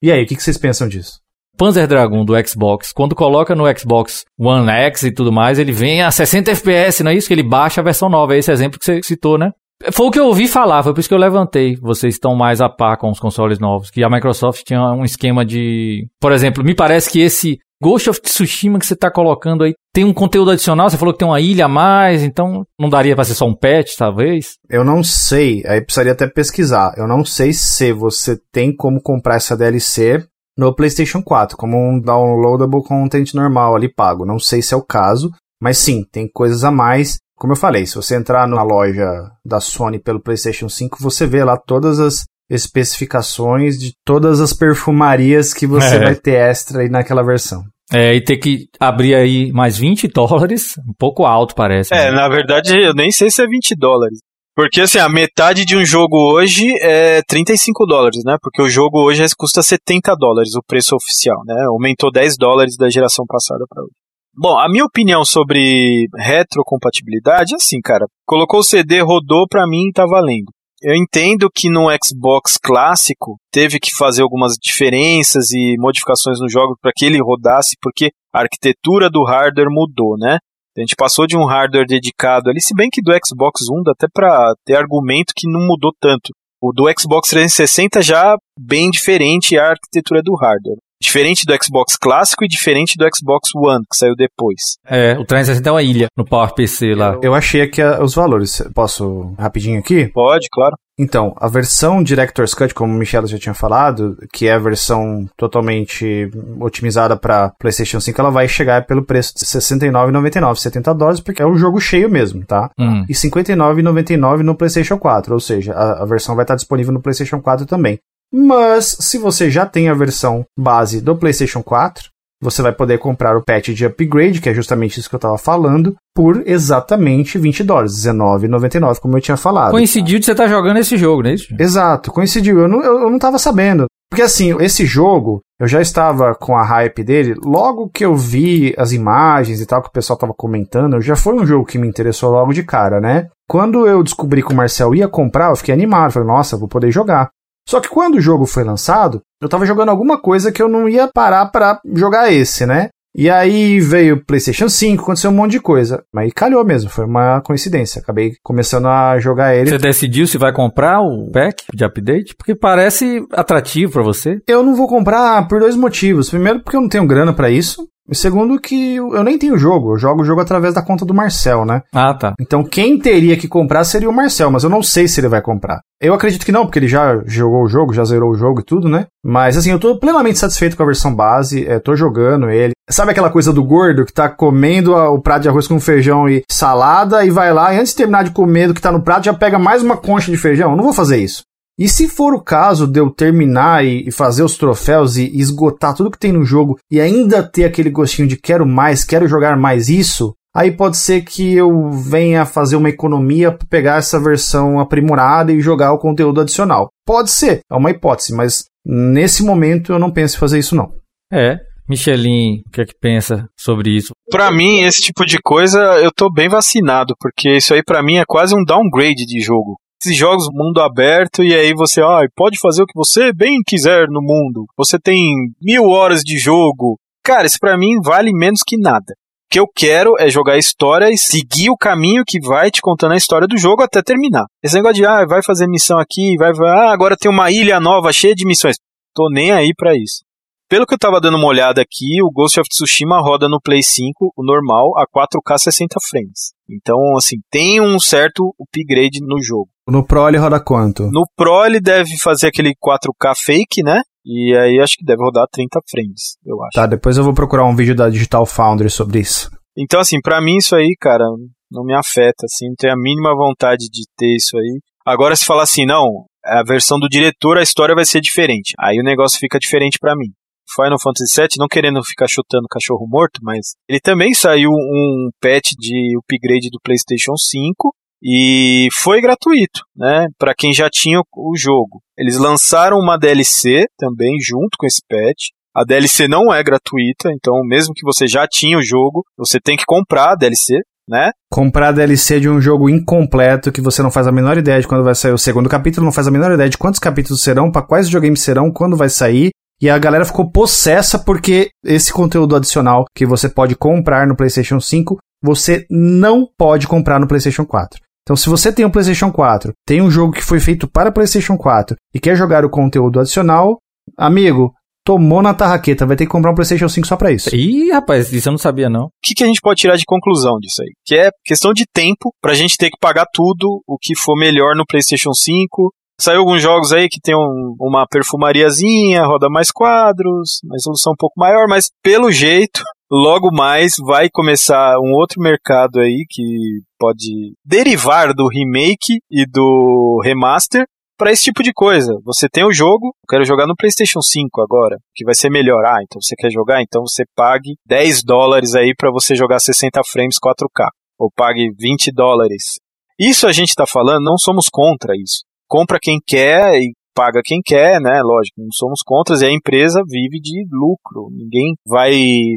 E aí, o que vocês pensam disso? Panzer Dragon do Xbox, quando coloca no Xbox One X e tudo mais, ele vem a 60 FPS, não é isso? Que ele baixa a versão nova. É esse exemplo que você citou, né? Foi o que eu ouvi falar, foi por isso que eu levantei. Vocês estão mais a par com os consoles novos. Que a Microsoft tinha um esquema de. Por exemplo, me parece que esse Ghost of Tsushima que você está colocando aí tem um conteúdo adicional. Você falou que tem uma ilha a mais, então não daria para ser só um patch, talvez? Eu não sei, aí precisaria até pesquisar. Eu não sei se você tem como comprar essa DLC no PlayStation 4, como um downloadable content normal ali pago. Não sei se é o caso, mas sim, tem coisas a mais. Como eu falei, se você entrar na loja da Sony pelo PlayStation 5, você vê lá todas as especificações de todas as perfumarias que você é. vai ter extra aí naquela versão. É, e ter que abrir aí mais 20 dólares, um pouco alto parece. É, né? na verdade eu nem sei se é 20 dólares. Porque, assim, a metade de um jogo hoje é 35 dólares, né? Porque o jogo hoje custa 70 dólares, o preço oficial, né? Aumentou 10 dólares da geração passada para hoje. Bom, a minha opinião sobre retrocompatibilidade é assim, cara. Colocou o CD, rodou, pra mim tá valendo. Eu entendo que no Xbox clássico teve que fazer algumas diferenças e modificações no jogo para que ele rodasse, porque a arquitetura do hardware mudou, né? A gente passou de um hardware dedicado ali, se bem que do Xbox One dá até para ter argumento que não mudou tanto. O do Xbox 360 já bem diferente a arquitetura do hardware. Diferente do Xbox clássico e diferente do Xbox One, que saiu depois. É, o 360 é uma ilha no PowerPC lá. Eu achei aqui os valores. Posso rapidinho aqui? Pode, claro. Então, a versão Director's Cut, como o Michel já tinha falado, que é a versão totalmente otimizada para PlayStation 5, ela vai chegar pelo preço de R$ 69,99, 70 dólares, porque é um jogo cheio mesmo, tá? Hum. E R$ 59,99 no PlayStation 4, ou seja, a, a versão vai estar disponível no PlayStation 4 também. Mas se você já tem a versão base do PlayStation 4, você vai poder comprar o patch de upgrade, que é justamente isso que eu estava falando, por exatamente 20 dólares, R$19,99, como eu tinha falado. Coincidiu de você estar tá jogando esse jogo, não é isso? Exato, coincidiu. Eu não, eu, não tava sabendo. Porque assim, esse jogo, eu já estava com a hype dele, logo que eu vi as imagens e tal que o pessoal tava comentando, já foi um jogo que me interessou logo de cara, né? Quando eu descobri que o Marcel ia comprar, eu fiquei animado, falei, nossa, vou poder jogar. Só que quando o jogo foi lançado, eu tava jogando alguma coisa que eu não ia parar para jogar esse, né? E aí veio o PlayStation 5, aconteceu um monte de coisa. Mas calhou mesmo, foi uma coincidência. Acabei começando a jogar ele. Você decidiu se vai comprar o pack de update? Porque parece atrativo para você. Eu não vou comprar por dois motivos. Primeiro, porque eu não tenho grana para isso. E segundo que eu nem tenho jogo, eu jogo o jogo através da conta do Marcel, né? Ah, tá. Então quem teria que comprar seria o Marcel, mas eu não sei se ele vai comprar. Eu acredito que não, porque ele já jogou o jogo, já zerou o jogo e tudo, né? Mas assim, eu tô plenamente satisfeito com a versão base, é, tô jogando ele. Sabe aquela coisa do gordo que tá comendo o prato de arroz com feijão e salada e vai lá e antes de terminar de comer do que tá no prato já pega mais uma concha de feijão? Eu não vou fazer isso. E se for o caso de eu terminar e, fazer os troféus e esgotar tudo que tem no jogo e ainda ter aquele gostinho de quero mais, quero jogar mais isso, aí pode ser que eu venha fazer uma economia para pegar essa versão aprimorada e jogar o conteúdo adicional. Pode ser, é uma hipótese, mas nesse momento eu não penso em fazer isso não. É, Michelin, o que é que pensa sobre isso? Para mim, esse tipo de coisa, eu tô bem vacinado, porque isso aí para mim é quase um downgrade de jogo esses jogos mundo aberto e aí você ah, pode fazer o que você bem quiser no mundo. Você tem mil horas de jogo. Cara, isso para mim vale menos que nada. O que eu quero é jogar a história e seguir o caminho que vai te contando a história do jogo até terminar. Esse negócio de, ah, vai fazer missão aqui, vai, vai ah, agora tem uma ilha nova cheia de missões. Tô nem aí para isso. Pelo que eu tava dando uma olhada aqui, o Ghost of Tsushima roda no Play 5, o normal, a 4K 60 frames. Então, assim, tem um certo upgrade no jogo. No Pro ele roda quanto? No Pro ele deve fazer aquele 4K fake, né? E aí acho que deve rodar 30 frames, eu acho. Tá, depois eu vou procurar um vídeo da Digital Foundry sobre isso. Então, assim, para mim isso aí, cara, não me afeta, assim, não tenho a mínima vontade de ter isso aí. Agora, se falar assim, não, a versão do diretor, a história vai ser diferente. Aí o negócio fica diferente para mim. Final Fantasy VII, não querendo ficar chutando cachorro morto, mas ele também saiu um patch de upgrade do PlayStation 5 e foi gratuito, né, para quem já tinha o jogo. Eles lançaram uma DLC também junto com esse patch. A DLC não é gratuita, então mesmo que você já tinha o jogo, você tem que comprar a DLC, né? Comprar a DLC de um jogo incompleto que você não faz a menor ideia de quando vai sair o segundo capítulo, não faz a menor ideia de quantos capítulos serão, para quais videogames serão, quando vai sair. E a galera ficou possessa porque esse conteúdo adicional que você pode comprar no PlayStation 5, você não pode comprar no PlayStation 4. Então, se você tem um PlayStation 4, tem um jogo que foi feito para PlayStation 4 e quer jogar o conteúdo adicional, amigo, tomou na tarraqueta, vai ter que comprar um PlayStation 5 só para isso. Ih, rapaz, isso eu não sabia não. O que, que a gente pode tirar de conclusão disso aí? Que é questão de tempo pra gente ter que pagar tudo o que for melhor no PlayStation 5. Saiu alguns jogos aí que tem um, uma perfumariazinha, roda mais quadros, uma resolução um pouco maior, mas pelo jeito logo mais vai começar um outro mercado aí que pode derivar do remake e do remaster para esse tipo de coisa. Você tem o jogo, quero jogar no PlayStation 5 agora, que vai ser melhor. Ah, então você quer jogar? Então você pague 10 dólares aí para você jogar 60 frames 4K. Ou pague 20 dólares. Isso a gente está falando, não somos contra isso. Compra quem quer e paga quem quer, né? Lógico, não somos contra e a empresa vive de lucro. Ninguém vai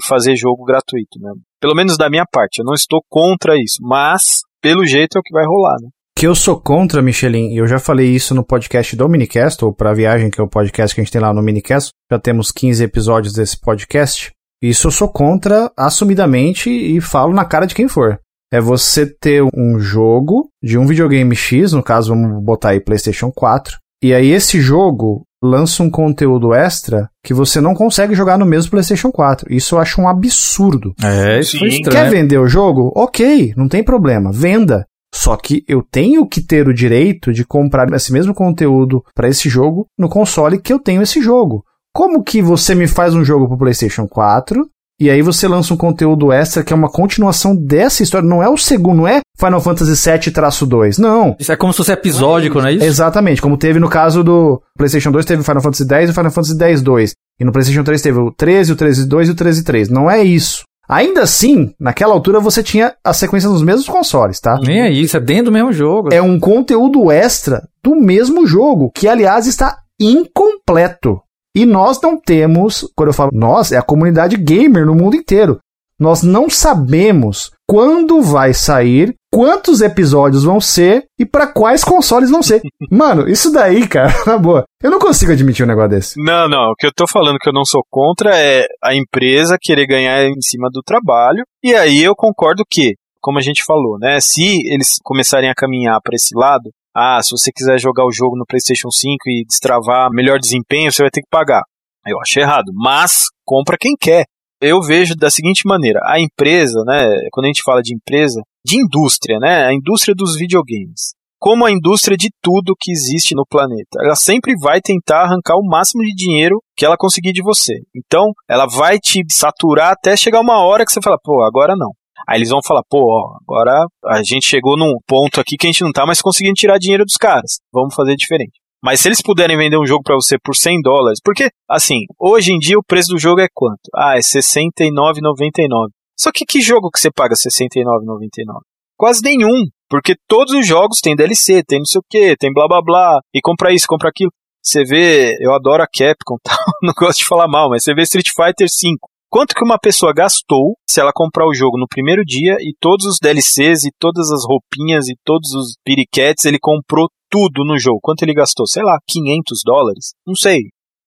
fazer jogo gratuito, né? Pelo menos da minha parte, eu não estou contra isso, mas pelo jeito é o que vai rolar, né? Que eu sou contra, Michelin, e eu já falei isso no podcast do Minicast, ou para a viagem, que é o podcast que a gente tem lá no Minicast. Já temos 15 episódios desse podcast. Isso eu sou contra assumidamente e falo na cara de quem for. É você ter um jogo de um videogame X, no caso vamos botar aí PlayStation 4, e aí esse jogo lança um conteúdo extra que você não consegue jogar no mesmo PlayStation 4. Isso eu acho um absurdo. É, isso foi estranho. Quer vender o jogo? Ok, não tem problema, venda. Só que eu tenho que ter o direito de comprar esse mesmo conteúdo para esse jogo no console que eu tenho esse jogo. Como que você me faz um jogo para PlayStation 4 e aí você lança um conteúdo extra que é uma continuação dessa história. Não é o segundo, não é Final Fantasy VII-2. Não. Isso é como se fosse episódico, não é isso? Exatamente. Como teve no caso do PlayStation 2, teve Final Fantasy X e o Final Fantasy X-2. E no PlayStation 3 teve o 13, o 13-2 e o 13-3. Não é isso. Ainda assim, naquela altura você tinha a sequência dos mesmos consoles, tá? Nem é isso, é dentro do mesmo jogo. É um conteúdo extra do mesmo jogo, que aliás está incompleto. E nós não temos, quando eu falo nós, é a comunidade gamer no mundo inteiro. Nós não sabemos quando vai sair, quantos episódios vão ser e para quais consoles vão ser. Mano, isso daí, cara, na boa. Eu não consigo admitir um negócio desse. Não, não. O que eu tô falando que eu não sou contra é a empresa querer ganhar em cima do trabalho. E aí eu concordo que, como a gente falou, né? Se eles começarem a caminhar para esse lado, ah, se você quiser jogar o jogo no PlayStation 5 e destravar melhor desempenho, você vai ter que pagar. Eu acho errado, mas compra quem quer. Eu vejo da seguinte maneira: a empresa, né, quando a gente fala de empresa, de indústria, né, a indústria dos videogames, como a indústria de tudo que existe no planeta, ela sempre vai tentar arrancar o máximo de dinheiro que ela conseguir de você. Então, ela vai te saturar até chegar uma hora que você fala, pô, agora não. Aí eles vão falar, pô, ó, agora a gente chegou num ponto aqui que a gente não tá mais conseguindo tirar dinheiro dos caras. Vamos fazer diferente. Mas se eles puderem vender um jogo para você por 100 dólares, porque, assim, hoje em dia o preço do jogo é quanto? Ah, é 69,99. Só que que jogo que você paga 69,99? Quase nenhum, porque todos os jogos têm DLC, tem não sei o que, tem blá blá blá, e compra isso, compra aquilo. Você vê, eu adoro a Capcom, tal, não gosto de falar mal, mas você vê Street Fighter 5 quanto que uma pessoa gastou se ela comprar o jogo no primeiro dia e todos os DLCs e todas as roupinhas e todos os piriquetes, ele comprou tudo no jogo. Quanto ele gastou? Sei lá, 500 dólares? Não sei.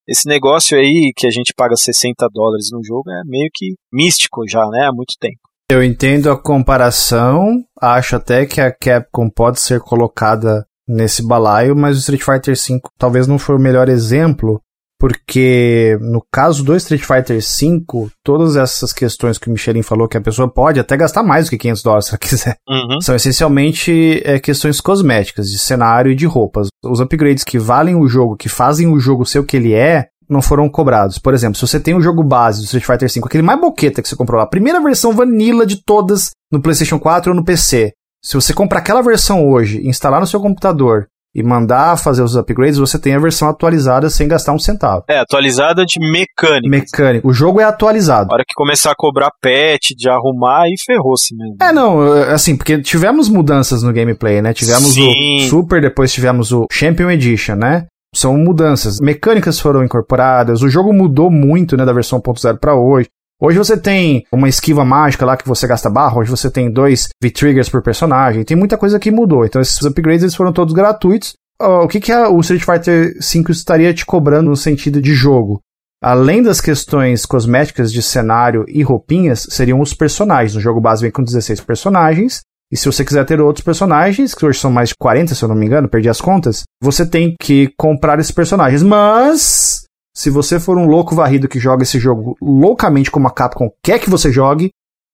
Esse negócio aí que a gente paga 60 dólares no jogo é meio que místico já, né? Há muito tempo. Eu entendo a comparação, acho até que a Capcom pode ser colocada nesse balaio, mas o Street Fighter V talvez não foi o melhor exemplo porque no caso do Street Fighter V, todas essas questões que o Michelin falou que a pessoa pode até gastar mais do que 500 dólares se ela quiser, Uhum. são essencialmente é, questões cosméticas, de cenário e de roupas. Os upgrades que valem o jogo, que fazem o jogo ser o que ele é, não foram cobrados. Por exemplo, se você tem o jogo base do Street Fighter V, aquele mais boqueta que você comprou lá, a primeira versão vanilla de todas no PlayStation 4 ou no PC, se você comprar aquela versão hoje, instalar no seu computador e mandar fazer os upgrades, você tem a versão atualizada sem gastar um centavo. É, atualizada de mecânica. Mecânico. O jogo é atualizado. A hora que começar a cobrar patch, de arrumar, aí ferrou-se mesmo. É, não, assim, porque tivemos mudanças no gameplay, né? Tivemos Sim. o Super, depois tivemos o Champion Edition, né? São mudanças. Mecânicas foram incorporadas, o jogo mudou muito, né, da versão 1.0 para hoje. Hoje você tem uma esquiva mágica lá que você gasta barra, hoje você tem dois V-Triggers por personagem, tem muita coisa que mudou. Então esses upgrades eles foram todos gratuitos. O que, que o Street Fighter V estaria te cobrando no sentido de jogo? Além das questões cosméticas de cenário e roupinhas, seriam os personagens. O jogo base vem com 16 personagens. E se você quiser ter outros personagens, que hoje são mais de 40, se eu não me engano, perdi as contas, você tem que comprar esses personagens. Mas, se você for um louco varrido que joga esse jogo loucamente como a Capcom quer que você jogue,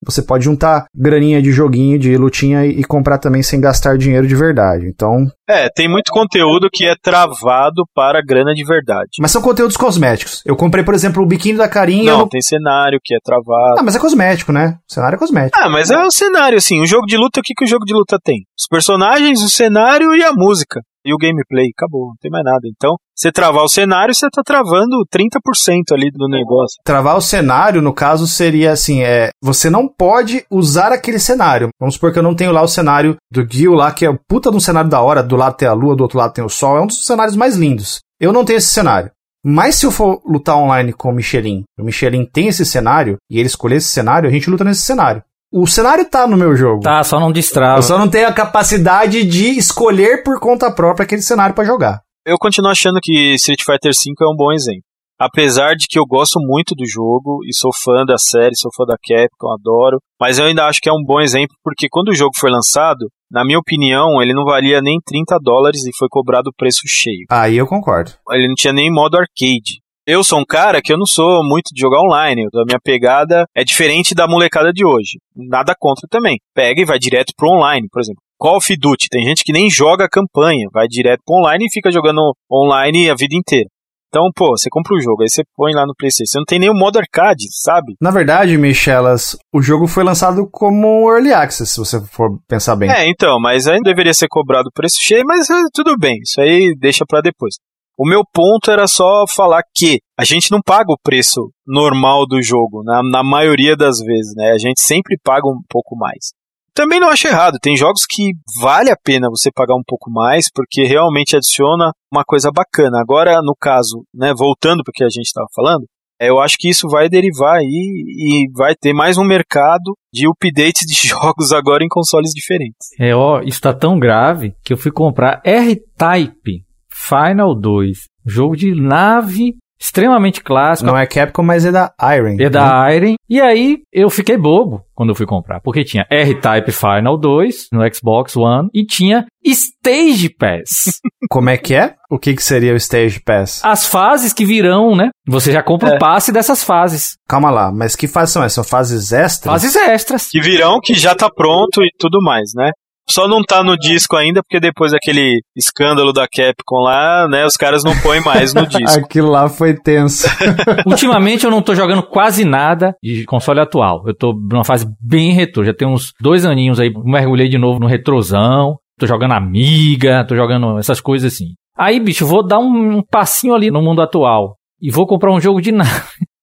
você pode juntar graninha de joguinho, de lutinha e comprar também sem gastar dinheiro de verdade. Então, É, tem muito conteúdo que é travado para grana de verdade. mas são conteúdos cosméticos. Eu comprei, por exemplo, o biquíni da Carinha. Não, não- tem cenário que é travado. Ah, mas é cosmético, né? O cenário é cosmético. Ah, mas é o cenário, assim. O jogo de luta, o que, que o jogo de luta tem? Os personagens, o cenário e a música. E o gameplay. Acabou, não tem mais nada. Então, você travar o cenário, você tá travando 30% ali do negócio. Travar o cenário, no caso, seria assim: é, você não pode usar aquele cenário. Vamos supor que eu não tenho lá o cenário do Gil lá, que é puta de um cenário da hora, do lado tem a lua, do outro lado tem o sol, é um dos cenários mais lindos. Eu não tenho esse cenário. Mas se eu for lutar online com o Michelin, o Michelin tem esse cenário, e ele escolher esse cenário, a gente luta nesse cenário. O cenário tá no meu jogo. Tá, só não destrava. Eu só não tenho a capacidade de escolher por conta própria aquele cenário pra jogar. Eu continuo achando que Street Fighter V é um bom exemplo. Apesar de que eu gosto muito do jogo e sou fã da série, sou fã da Capcom, adoro, mas eu ainda acho que é um bom exemplo porque quando o jogo foi lançado, na minha opinião, ele não valia nem 30 dólares e foi cobrado o preço cheio. Aí eu concordo. Ele não tinha nem modo arcade. Eu sou um cara que eu não sou muito de jogar online. A minha pegada é diferente da molecada de hoje. Nada contra também. Pega e vai direto pro online, por exemplo. Call of Duty, tem gente que nem joga a campanha, vai direto pro online e fica jogando online a vida inteira. Então, pô, você compra o jogo, aí você põe lá no PlayStation. Você não tem nem o modo arcade, sabe? Na verdade, Michelas, o jogo foi lançado como Early Access, se você for pensar bem. É, então, mas aí deveria ser cobrado o preço cheio, mas eh, tudo bem, isso aí deixa pra depois. O meu ponto era só falar que a gente não paga o preço normal do jogo, na, na maioria das vezes, né? A gente sempre paga um pouco mais. Também não acho errado, tem jogos que vale a pena você pagar um pouco mais, porque realmente adiciona uma coisa bacana. Agora, no caso, né, voltando para o que a gente estava falando, é, eu acho que isso vai derivar aí e vai ter mais um mercado de updates de jogos agora em consoles diferentes. É, ó, isso tá tão grave que eu fui comprar R-Type Final 2. Jogo de nave extremamente clássico. Não é Capcom, mas é da Iron. É da Iron. E aí eu fiquei bobo quando eu fui comprar. Porque tinha R-Type Final 2 no Xbox One e tinha Stage Pass. Como é que é? O que, que seria o Stage Pass? As fases que virão, né? Você já compra É. o passe dessas fases. Calma lá, mas que fases são essas? São fases extras? Fases extras. Que virão, que já tá pronto e tudo mais, né? Só não tá no disco ainda, porque depois daquele escândalo da Capcom lá, né, os caras não põem mais no disco. Aquilo lá foi tenso. Ultimamente eu não tô jogando quase nada de console atual. Eu tô numa fase bem retrô. Já tem uns dois aninhos aí, mergulhei de novo no retrosão. Tô jogando Amiga, tô jogando essas coisas assim. Aí, bicho, vou dar um, um passinho ali no mundo atual. E vou comprar um jogo de nave.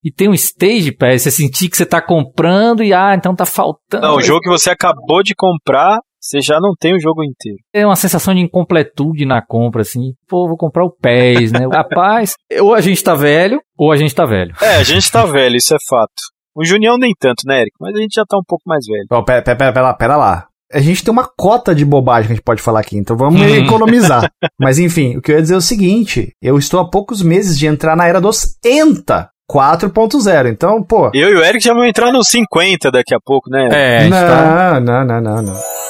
E tem um Stage Pass, você sentir que você tá comprando e, ah, então tá faltando. Não, o jogo que você acabou de comprar, você já não tem o jogo inteiro. É uma sensação de incompletude na compra, assim. Pô, vou comprar o PES, né? Rapaz, ou a gente tá velho, ou a gente tá velho. É, a gente tá velho, isso é fato. O Junião nem tanto, né, Eric? Mas a gente já tá um pouco mais velho. Ó, pera, pera, pera, pera, pera lá. A gente tem uma cota de bobagem que a gente pode falar aqui, então vamos Hum. economizar. Mas enfim, o que eu ia dizer é o seguinte: eu estou há poucos meses de entrar na era dos ENTA 4.0. Então, pô. Eu e o Eric já vamos entrar nos 50 daqui a pouco, né? É, a gente tá... não, não, não, não, não.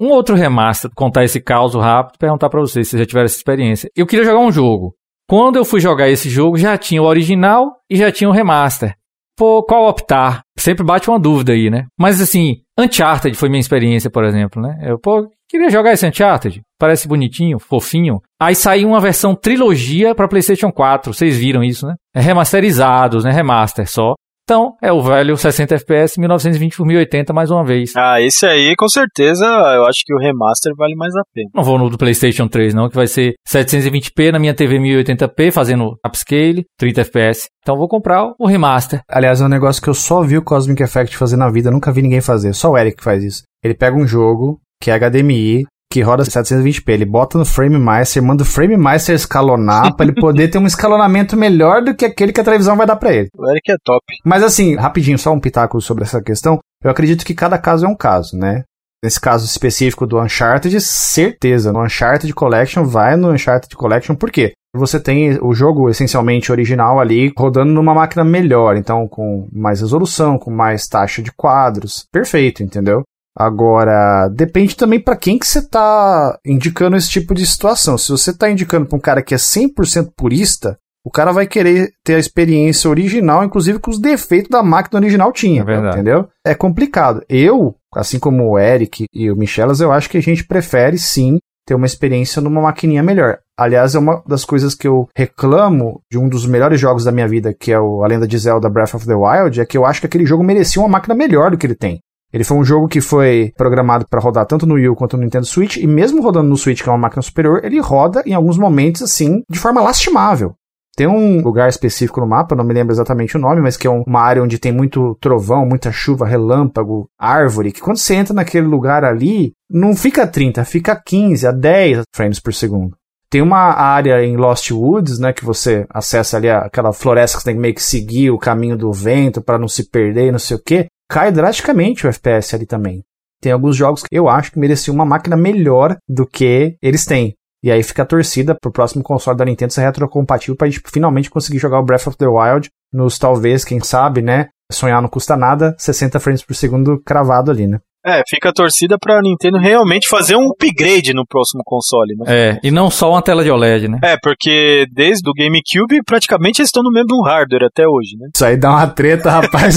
Um outro remaster, contar esse caos rápido, perguntar pra vocês se vocês já tiveram essa experiência. Eu queria jogar um jogo. Quando eu fui jogar esse jogo, já tinha o original e já tinha o remaster. Pô, qual optar? Sempre bate uma dúvida aí, né? Mas assim, Uncharted foi minha experiência, por exemplo, né? Eu, pô, queria jogar esse Uncharted. Parece bonitinho, fofinho. Aí saiu uma versão trilogia para PlayStation 4. Vocês viram isso, né? É remasterizados, né? Remaster só. Então, é o velho 60 FPS 1920 por 1080 mais uma vez. Ah, esse aí com certeza eu acho que o remaster vale mais a pena. Não vou no do PlayStation 3 não, que vai ser 720p na minha TV 1080p fazendo upscale, 30 FPS. Então vou comprar o remaster. Aliás, é um negócio que eu só vi o Cosmic Effect fazer na vida, nunca vi ninguém fazer, só o Eric faz isso. Ele pega um jogo que é HDMI, que roda 720p. Ele bota no Frame Master, manda o Frame Master escalonar para ele poder ter um escalonamento melhor do que aquele que a televisão vai dar para ele. O Eric é top. Mas assim, rapidinho, só um pitaco sobre essa questão. Eu acredito que cada caso é um caso, né? Nesse caso específico do Uncharted, certeza, no Uncharted Collection vai no Uncharted Collection, por quê? Você tem o jogo essencialmente original ali rodando numa máquina melhor, então com mais resolução, com mais taxa de quadros. Perfeito, entendeu? Agora, depende também para quem que você tá indicando esse tipo de situação. Se você tá indicando para um cara que é 100% purista, o cara vai querer ter a experiência original, inclusive com os defeitos da máquina original tinha, é entendeu? É complicado. Eu, assim como o Eric e o Michelas, eu acho que a gente prefere sim ter uma experiência numa maquininha melhor. Aliás, é uma das coisas que eu reclamo de um dos melhores jogos da minha vida, que é o A Lenda de Zelda Breath of the Wild, é que eu acho que aquele jogo merecia uma máquina melhor do que ele tem. Ele foi um jogo que foi programado para rodar tanto no Wii U quanto no Nintendo Switch, e mesmo rodando no Switch, que é uma máquina superior, ele roda em alguns momentos assim, de forma lastimável. Tem um lugar específico no mapa, não me lembro exatamente o nome, mas que é uma área onde tem muito trovão, muita chuva, relâmpago, árvore, que quando você entra naquele lugar ali, não fica 30, fica 15 a 10 frames por segundo. Tem uma área em Lost Woods, né, que você acessa ali aquela floresta que você tem que meio que seguir o caminho do vento para não se perder não sei o quê cai drasticamente o FPS ali também. Tem alguns jogos que eu acho que mereciam uma máquina melhor do que eles têm. E aí fica a torcida pro próximo console da Nintendo ser retrocompatível pra gente finalmente conseguir jogar o Breath of the Wild nos talvez, quem sabe, né? Sonhar não custa nada, 60 frames por segundo cravado ali, né? É, fica a torcida pra Nintendo realmente fazer um upgrade no próximo console, né? É, e não só uma tela de OLED, né? É, porque desde o GameCube praticamente eles estão no mesmo hardware até hoje, né? Isso aí dá uma treta, rapaz.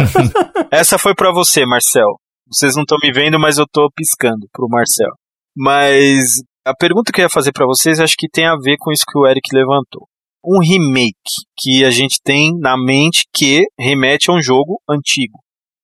Essa foi para você, Marcel. Vocês não estão me vendo, mas eu tô piscando pro Marcel. Mas a pergunta que eu ia fazer para vocês acho que tem a ver com isso que o Eric levantou. Um remake que a gente tem na mente que remete a um jogo antigo.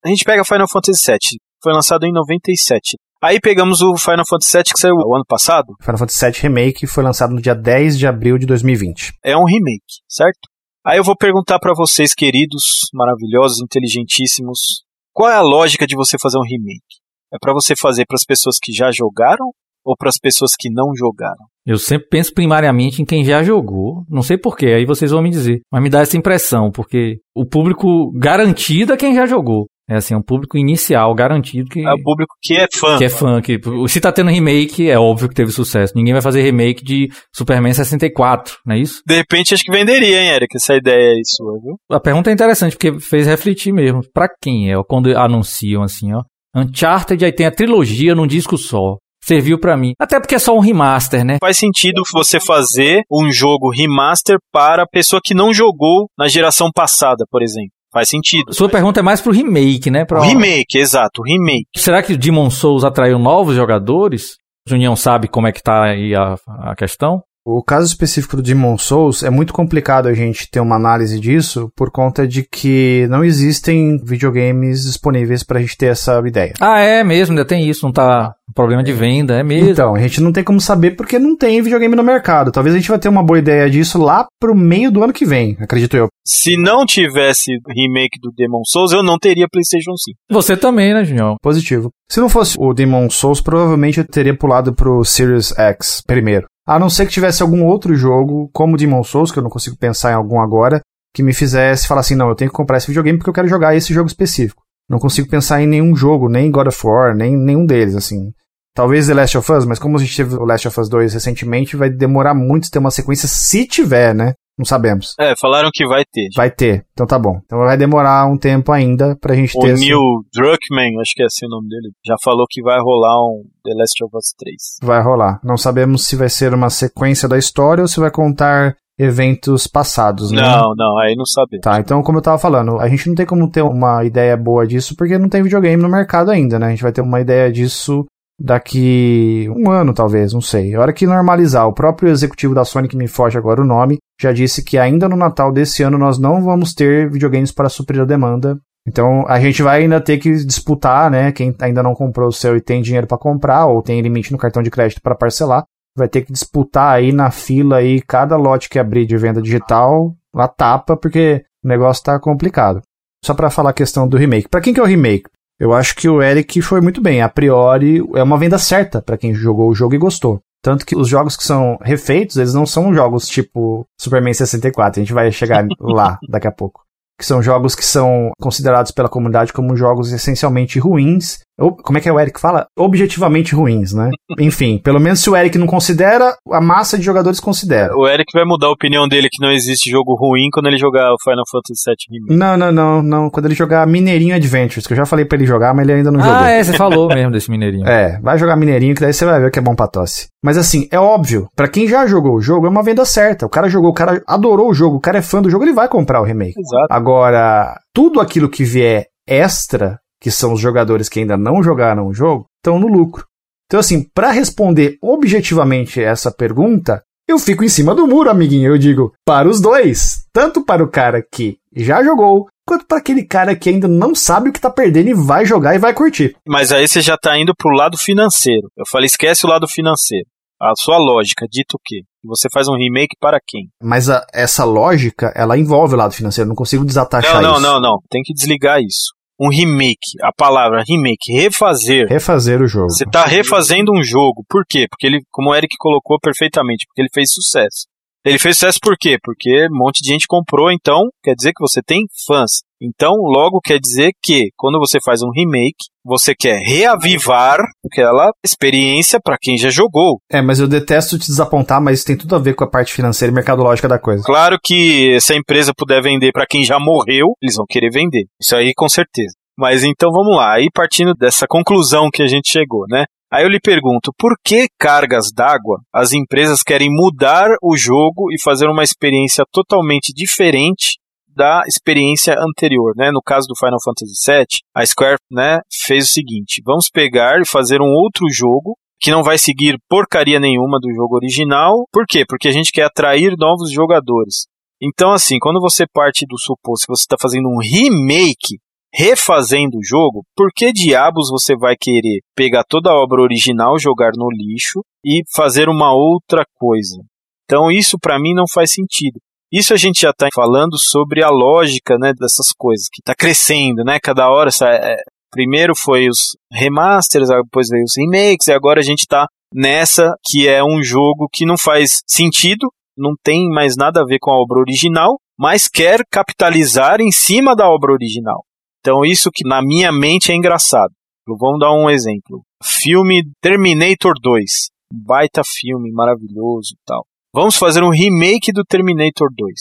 A gente pega Final Fantasy VII, foi lançado em 97. Aí pegamos o Final Fantasy VII que saiu o ano passado. Final Fantasy VII Remake foi lançado no dia 10 de abril de 2020. É um remake, certo? Aí eu vou perguntar para vocês, queridos, maravilhosos, inteligentíssimos, qual é a lógica de você fazer um remake? É para você fazer para as pessoas que já jogaram ou para as pessoas que não jogaram? Eu sempre penso primariamente em quem já jogou. Não sei porquê, aí vocês vão me dizer. Mas me dá essa impressão, porque o público garantido é quem já jogou. É assim, é um público inicial, garantido que. É o público que é fã. Que é fã. Que, se tá tendo remake, é óbvio que teve sucesso. Ninguém vai fazer remake de Superman 64, não é isso? De repente acho que venderia, hein, Eric? Essa ideia aí sua, viu? A pergunta é interessante, porque fez refletir mesmo. Pra quem é? Quando anunciam assim, ó. Uncharted aí tem a trilogia num disco só serviu para mim. Até porque é só um remaster, né? Faz sentido você fazer um jogo remaster para a pessoa que não jogou na geração passada, por exemplo. Faz sentido. Sua pergunta é mais pro remake, né? Pro... O remake, exato, o remake. Será que o Demon Souls atraiu novos jogadores? O Junião sabe como é que tá aí a, a questão? O caso específico do Demon Souls é muito complicado a gente ter uma análise disso por conta de que não existem videogames disponíveis para a gente ter essa ideia. Ah, é mesmo, ainda tem isso, não tá problema de venda, é mesmo. Então, a gente não tem como saber porque não tem videogame no mercado. Talvez a gente vai ter uma boa ideia disso lá pro meio do ano que vem, acredito eu. Se não tivesse remake do Demon Souls, eu não teria PlayStation 5. Você também, né, Junião? Positivo. Se não fosse o Demon Souls, provavelmente eu teria pulado pro Series X primeiro. A não ser que tivesse algum outro jogo, como Demon Souls, que eu não consigo pensar em algum agora, que me fizesse falar assim, não, eu tenho que comprar esse videogame porque eu quero jogar esse jogo específico. Não consigo pensar em nenhum jogo, nem God of War, nem nenhum deles, assim. Talvez The Last of Us, mas como a gente teve o Last of Us 2 recentemente, vai demorar muito ter uma sequência, se tiver, né? Não sabemos. É, falaram que vai ter. Vai ter. Então tá bom. Então vai demorar um tempo ainda pra gente o ter. O Neil Druckmann, acho que é assim o nome dele, já falou que vai rolar um The Last of Us 3. Vai rolar. Não sabemos se vai ser uma sequência da história ou se vai contar eventos passados, né? Não, não, aí não sabemos. Tá, então como eu tava falando, a gente não tem como ter uma ideia boa disso porque não tem videogame no mercado ainda, né? A gente vai ter uma ideia disso daqui um ano, talvez, não sei. A hora que normalizar, o próprio executivo da Sony, que me foge agora o nome, já disse que ainda no Natal desse ano nós não vamos ter videogames para suprir a demanda. Então a gente vai ainda ter que disputar, né? Quem ainda não comprou o seu e tem dinheiro para comprar ou tem limite no cartão de crédito para parcelar, vai ter que disputar aí na fila aí cada lote que abrir de venda digital, a tapa, porque o negócio tá complicado. Só para falar a questão do remake. Para quem que é o remake? Eu acho que o Eric foi muito bem. A priori, é uma venda certa para quem jogou o jogo e gostou. Tanto que os jogos que são refeitos, eles não são jogos tipo Superman 64. A gente vai chegar lá daqui a pouco. Que são jogos que são considerados pela comunidade como jogos essencialmente ruins como é que é o Eric fala? Objetivamente ruins, né? Enfim, pelo menos se o Eric não considera, a massa de jogadores considera. O Eric vai mudar a opinião dele que não existe jogo ruim quando ele jogar o Final Fantasy VII Remake. Não, não, não, não. Quando ele jogar Mineirinho Adventures, que eu já falei pra ele jogar, mas ele ainda não ah, jogou. Ah, é, você falou mesmo desse Mineirinho. É, vai jogar Mineirinho que daí você vai ver que é bom pra tosse. Mas assim, é óbvio, para quem já jogou o jogo, é uma venda certa. O cara jogou, o cara adorou o jogo, o cara é fã do jogo, ele vai comprar o remake. Exato. Agora, tudo aquilo que vier extra que são os jogadores que ainda não jogaram o jogo, estão no lucro. Então, assim, para responder objetivamente essa pergunta, eu fico em cima do muro, amiguinho. Eu digo para os dois, tanto para o cara que já jogou, quanto para aquele cara que ainda não sabe o que está perdendo e vai jogar e vai curtir. Mas aí você já está indo para o lado financeiro. Eu falei, esquece o lado financeiro. A sua lógica dito o quê? Você faz um remake para quem? Mas a, essa lógica, ela envolve o lado financeiro. Não consigo desatachar não, isso. Não, não, não. Tem que desligar isso um remake, a palavra remake, refazer. Refazer o jogo. Você está refazendo um jogo. Por quê? Porque ele, como o Eric colocou perfeitamente, porque ele fez sucesso. Ele fez sucesso por quê? Porque um monte de gente comprou, então quer dizer que você tem fãs. Então, logo quer dizer que quando você faz um remake, você quer reavivar aquela experiência para quem já jogou. É, mas eu detesto te desapontar, mas tem tudo a ver com a parte financeira e mercadológica da coisa. Claro que se a empresa puder vender para quem já morreu, eles vão querer vender. Isso aí com certeza. Mas então vamos lá, aí partindo dessa conclusão que a gente chegou, né? Aí eu lhe pergunto, por que cargas d'água as empresas querem mudar o jogo e fazer uma experiência totalmente diferente da experiência anterior, né? No caso do Final Fantasy VII, a Square, né, fez o seguinte: vamos pegar e fazer um outro jogo que não vai seguir porcaria nenhuma do jogo original. Por quê? Porque a gente quer atrair novos jogadores. Então, assim, quando você parte do suposto que você está fazendo um remake refazendo o jogo, por que diabos você vai querer pegar toda a obra original, jogar no lixo e fazer uma outra coisa? Então isso para mim não faz sentido. Isso a gente já está falando sobre a lógica né, dessas coisas, que está crescendo, né? Cada hora. É, primeiro foi os remasters, depois veio os remakes, e agora a gente está nessa que é um jogo que não faz sentido, não tem mais nada a ver com a obra original, mas quer capitalizar em cima da obra original. Então, isso que na minha mente é engraçado. Vamos dar um exemplo. Filme Terminator 2. Baita filme, maravilhoso tal. Vamos fazer um remake do Terminator 2.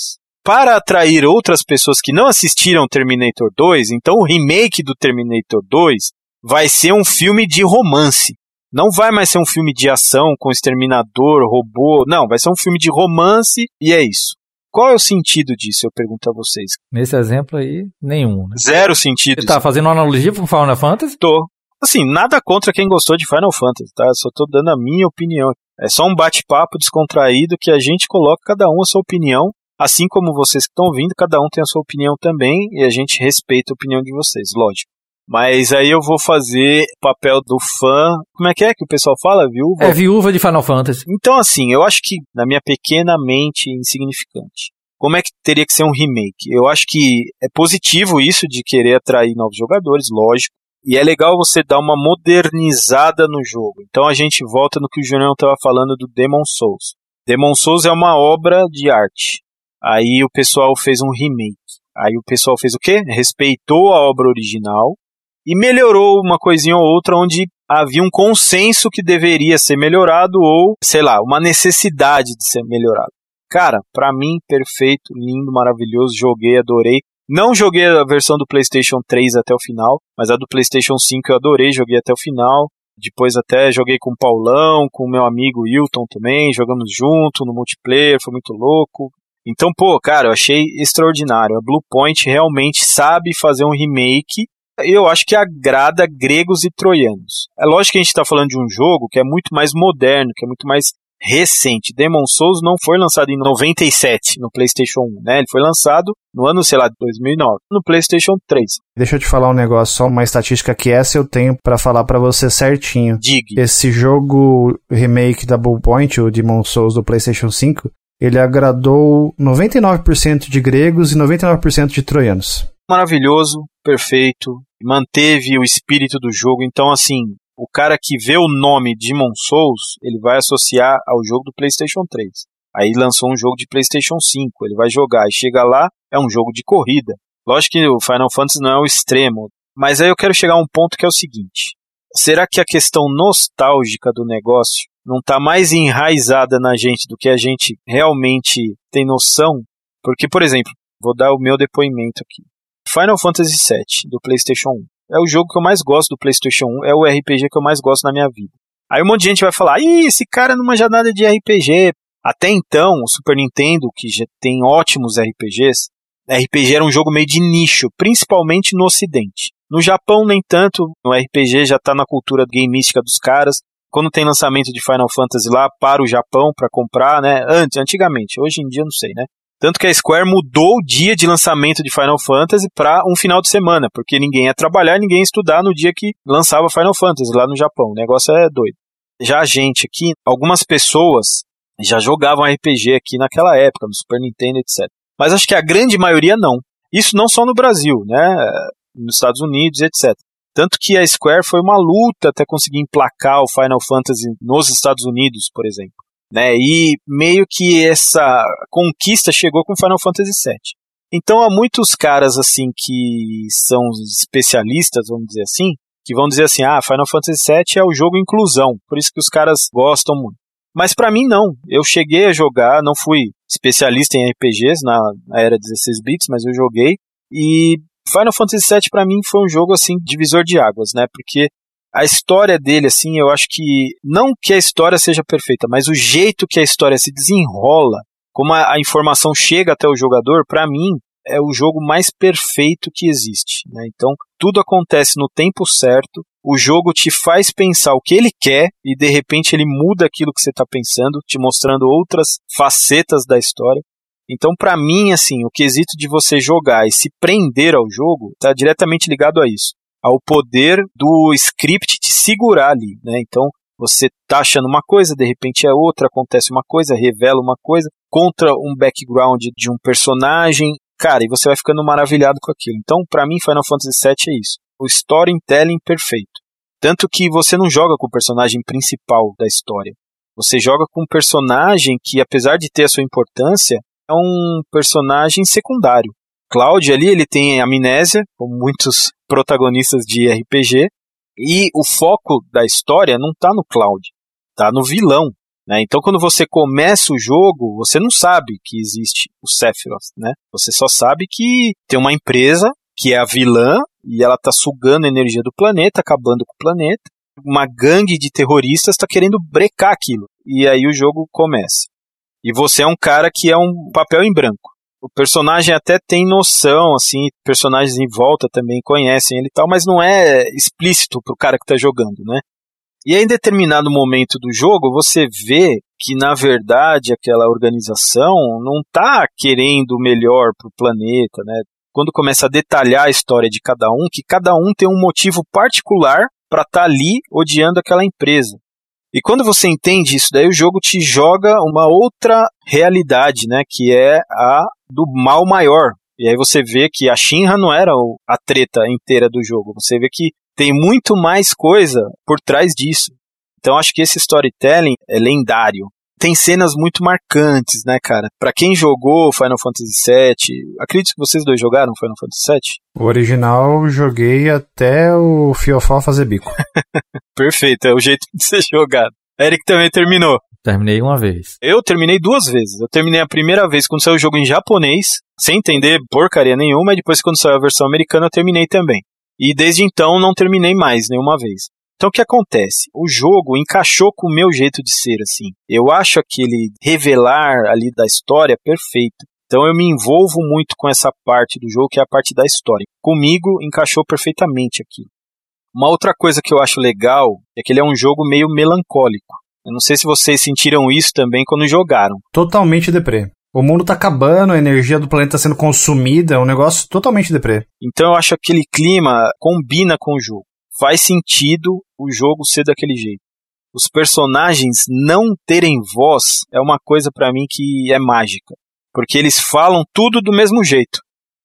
Para atrair outras pessoas que não assistiram Terminator 2, então o remake do Terminator 2 vai ser um filme de romance. Não vai mais ser um filme de ação com exterminador, robô. Não, vai ser um filme de romance e é isso. Qual é o sentido disso? Eu pergunto a vocês. Nesse exemplo aí, nenhum. Né? Zero sentido. Você tá fazendo uma analogia com Final Fantasy? Tô. Assim, nada contra quem gostou de Final Fantasy, tá? Só tô dando a minha opinião. É só um bate-papo descontraído que a gente coloca cada um a sua opinião. Assim como vocês que estão ouvindo, cada um tem a sua opinião também e a gente respeita a opinião de vocês, lógico. Mas aí eu vou fazer o papel do fã. Como é que é que o pessoal fala? Viúva? É viúva de Final Fantasy. Então, assim, eu acho que, na minha pequena mente insignificante, como é que teria que ser um remake? Eu acho que é positivo isso de querer atrair novos jogadores, lógico. E é legal você dar uma modernizada no jogo. Então a gente volta no que o Julião estava falando do Demon Souls. Demon Souls é uma obra de arte. Aí o pessoal fez um remake. Aí o pessoal fez o quê? Respeitou a obra original e melhorou uma coisinha ou outra onde havia um consenso que deveria ser melhorado ou, sei lá, uma necessidade de ser melhorado. Cara, para mim, perfeito, lindo, maravilhoso, joguei, adorei. Não joguei a versão do PlayStation 3 até o final, mas a do PlayStation 5 eu adorei, joguei até o final. Depois até joguei com o Paulão, com o meu amigo Wilton também, jogamos junto no multiplayer, foi muito louco. Então, pô, cara, eu achei extraordinário. A Blue Point realmente sabe fazer um remake. Eu acho que agrada gregos e troianos. É lógico que a gente está falando de um jogo que é muito mais moderno, que é muito mais recente. Demon Souls não foi lançado em 97 no PlayStation 1, né? Ele foi lançado no ano, sei lá, 2009, no PlayStation 3. Deixa eu te falar um negócio, só uma estatística que essa eu tenho para falar para você certinho. Diga. Esse jogo remake da Point, o Demon Souls do PlayStation 5, ele agradou 99% de gregos e 99% de troianos. Maravilhoso, perfeito, manteve o espírito do jogo. Então, assim, o cara que vê o nome Demon Souls, ele vai associar ao jogo do PlayStation 3. Aí lançou um jogo de PlayStation 5, ele vai jogar e chega lá, é um jogo de corrida. Lógico que o Final Fantasy não é o extremo, mas aí eu quero chegar a um ponto que é o seguinte: será que a questão nostálgica do negócio não está mais enraizada na gente do que a gente realmente tem noção? Porque, por exemplo, vou dar o meu depoimento aqui. Final Fantasy VII do PlayStation 1 é o jogo que eu mais gosto do PlayStation 1, é o RPG que eu mais gosto na minha vida. Aí um monte de gente vai falar: Ih, esse cara não manja nada de RPG. Até então, o Super Nintendo, que já tem ótimos RPGs, RPG era um jogo meio de nicho, principalmente no Ocidente. No Japão, nem tanto, no RPG já está na cultura gameística dos caras. Quando tem lançamento de Final Fantasy lá, para o Japão para comprar, né? Antes, antigamente, hoje em dia não sei, né? Tanto que a Square mudou o dia de lançamento de Final Fantasy para um final de semana, porque ninguém ia trabalhar, ninguém ia estudar no dia que lançava Final Fantasy lá no Japão. O negócio é doido. Já a gente aqui, algumas pessoas já jogavam RPG aqui naquela época, no Super Nintendo, etc. Mas acho que a grande maioria não. Isso não só no Brasil, né? Nos Estados Unidos, etc. Tanto que a Square foi uma luta até conseguir emplacar o Final Fantasy nos Estados Unidos, por exemplo né? E meio que essa conquista chegou com Final Fantasy VII. Então há muitos caras assim que são especialistas, vamos dizer assim, que vão dizer assim: "Ah, Final Fantasy VII é o jogo inclusão", por isso que os caras gostam muito. Mas para mim não. Eu cheguei a jogar, não fui especialista em RPGs na, na era 16 bits, mas eu joguei e Final Fantasy VII para mim foi um jogo assim divisor de águas, né? Porque a história dele, assim, eu acho que não que a história seja perfeita, mas o jeito que a história se desenrola, como a, a informação chega até o jogador, para mim é o jogo mais perfeito que existe. Né? Então, tudo acontece no tempo certo, o jogo te faz pensar o que ele quer e de repente ele muda aquilo que você está pensando, te mostrando outras facetas da história. Então, para mim, assim, o quesito de você jogar e se prender ao jogo está diretamente ligado a isso ao poder do script te segurar ali, né? Então, você tá achando uma coisa, de repente é outra, acontece uma coisa, revela uma coisa, contra um background de um personagem, cara, e você vai ficando maravilhado com aquilo. Então, para mim, Final Fantasy VII é isso. O storytelling perfeito. Tanto que você não joga com o personagem principal da história. Você joga com um personagem que, apesar de ter a sua importância, é um personagem secundário. Cloud ali, ele tem amnésia, como muitos protagonistas de RPG, e o foco da história não está no Cloud, está no vilão. Né? Então, quando você começa o jogo, você não sabe que existe o Sephiroth, né? Você só sabe que tem uma empresa que é a vilã e ela está sugando a energia do planeta, acabando com o planeta. Uma gangue de terroristas está querendo brecar aquilo. E aí o jogo começa. E você é um cara que é um papel em branco o personagem até tem noção, assim, personagens em volta também conhecem ele e tal, mas não é explícito pro cara que tá jogando, né? E aí, em determinado momento do jogo, você vê que, na verdade, aquela organização não tá querendo o melhor pro planeta, né? Quando começa a detalhar a história de cada um, que cada um tem um motivo particular para estar tá ali odiando aquela empresa. E quando você entende isso, daí o jogo te joga uma outra realidade, né? Que é a do mal maior. E aí você vê que a Shinra não era a treta inteira do jogo. Você vê que tem muito mais coisa por trás disso. Então acho que esse storytelling é lendário. Tem cenas muito marcantes, né, cara? Para quem jogou Final Fantasy VII, acredito que vocês dois jogaram Final Fantasy VII. O original joguei até o Fiofó fazer bico. Perfeito, é o jeito de ser jogado. Eric também terminou. Terminei uma vez. Eu terminei duas vezes. Eu terminei a primeira vez quando saiu o jogo em japonês, sem entender porcaria nenhuma, e depois quando saiu a versão americana eu terminei também. E desde então não terminei mais nenhuma vez. Então o que acontece? O jogo encaixou com o meu jeito de ser, assim. Eu acho aquele revelar ali da história perfeito. Então eu me envolvo muito com essa parte do jogo, que é a parte da história. Comigo encaixou perfeitamente aqui. Uma outra coisa que eu acho legal é que ele é um jogo meio melancólico. Eu não sei se vocês sentiram isso também quando jogaram. Totalmente deprê. O mundo tá acabando, a energia do planeta tá sendo consumida, é um negócio totalmente deprê. Então eu acho que aquele clima combina com o jogo. Faz sentido o jogo ser daquele jeito. Os personagens não terem voz é uma coisa para mim que é mágica, porque eles falam tudo do mesmo jeito.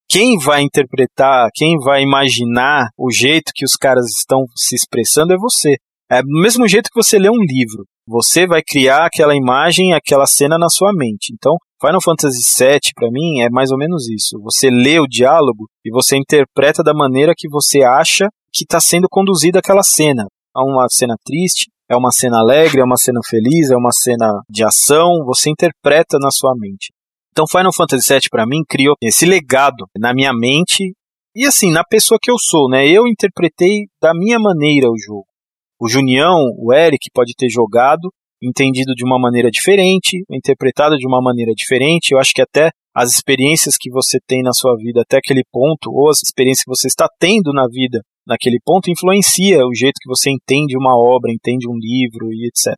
Quem vai interpretar, quem vai imaginar o jeito que os caras estão se expressando é você. É do mesmo jeito que você lê um livro. Você vai criar aquela imagem, aquela cena na sua mente. Então, Final Fantasy VII, para mim, é mais ou menos isso. Você lê o diálogo e você interpreta da maneira que você acha que está sendo conduzida aquela cena. É uma cena triste, é uma cena alegre, é uma cena feliz, é uma cena de ação. Você interpreta na sua mente. Então, Final Fantasy VII, para mim, criou esse legado na minha mente e, assim, na pessoa que eu sou, né? Eu interpretei da minha maneira o jogo. O Junião, o Eric, pode ter jogado, entendido de uma maneira diferente, interpretado de uma maneira diferente. Eu acho que até as experiências que você tem na sua vida até aquele ponto, ou as experiências que você está tendo na vida naquele ponto, influencia o jeito que você entende uma obra, entende um livro e etc.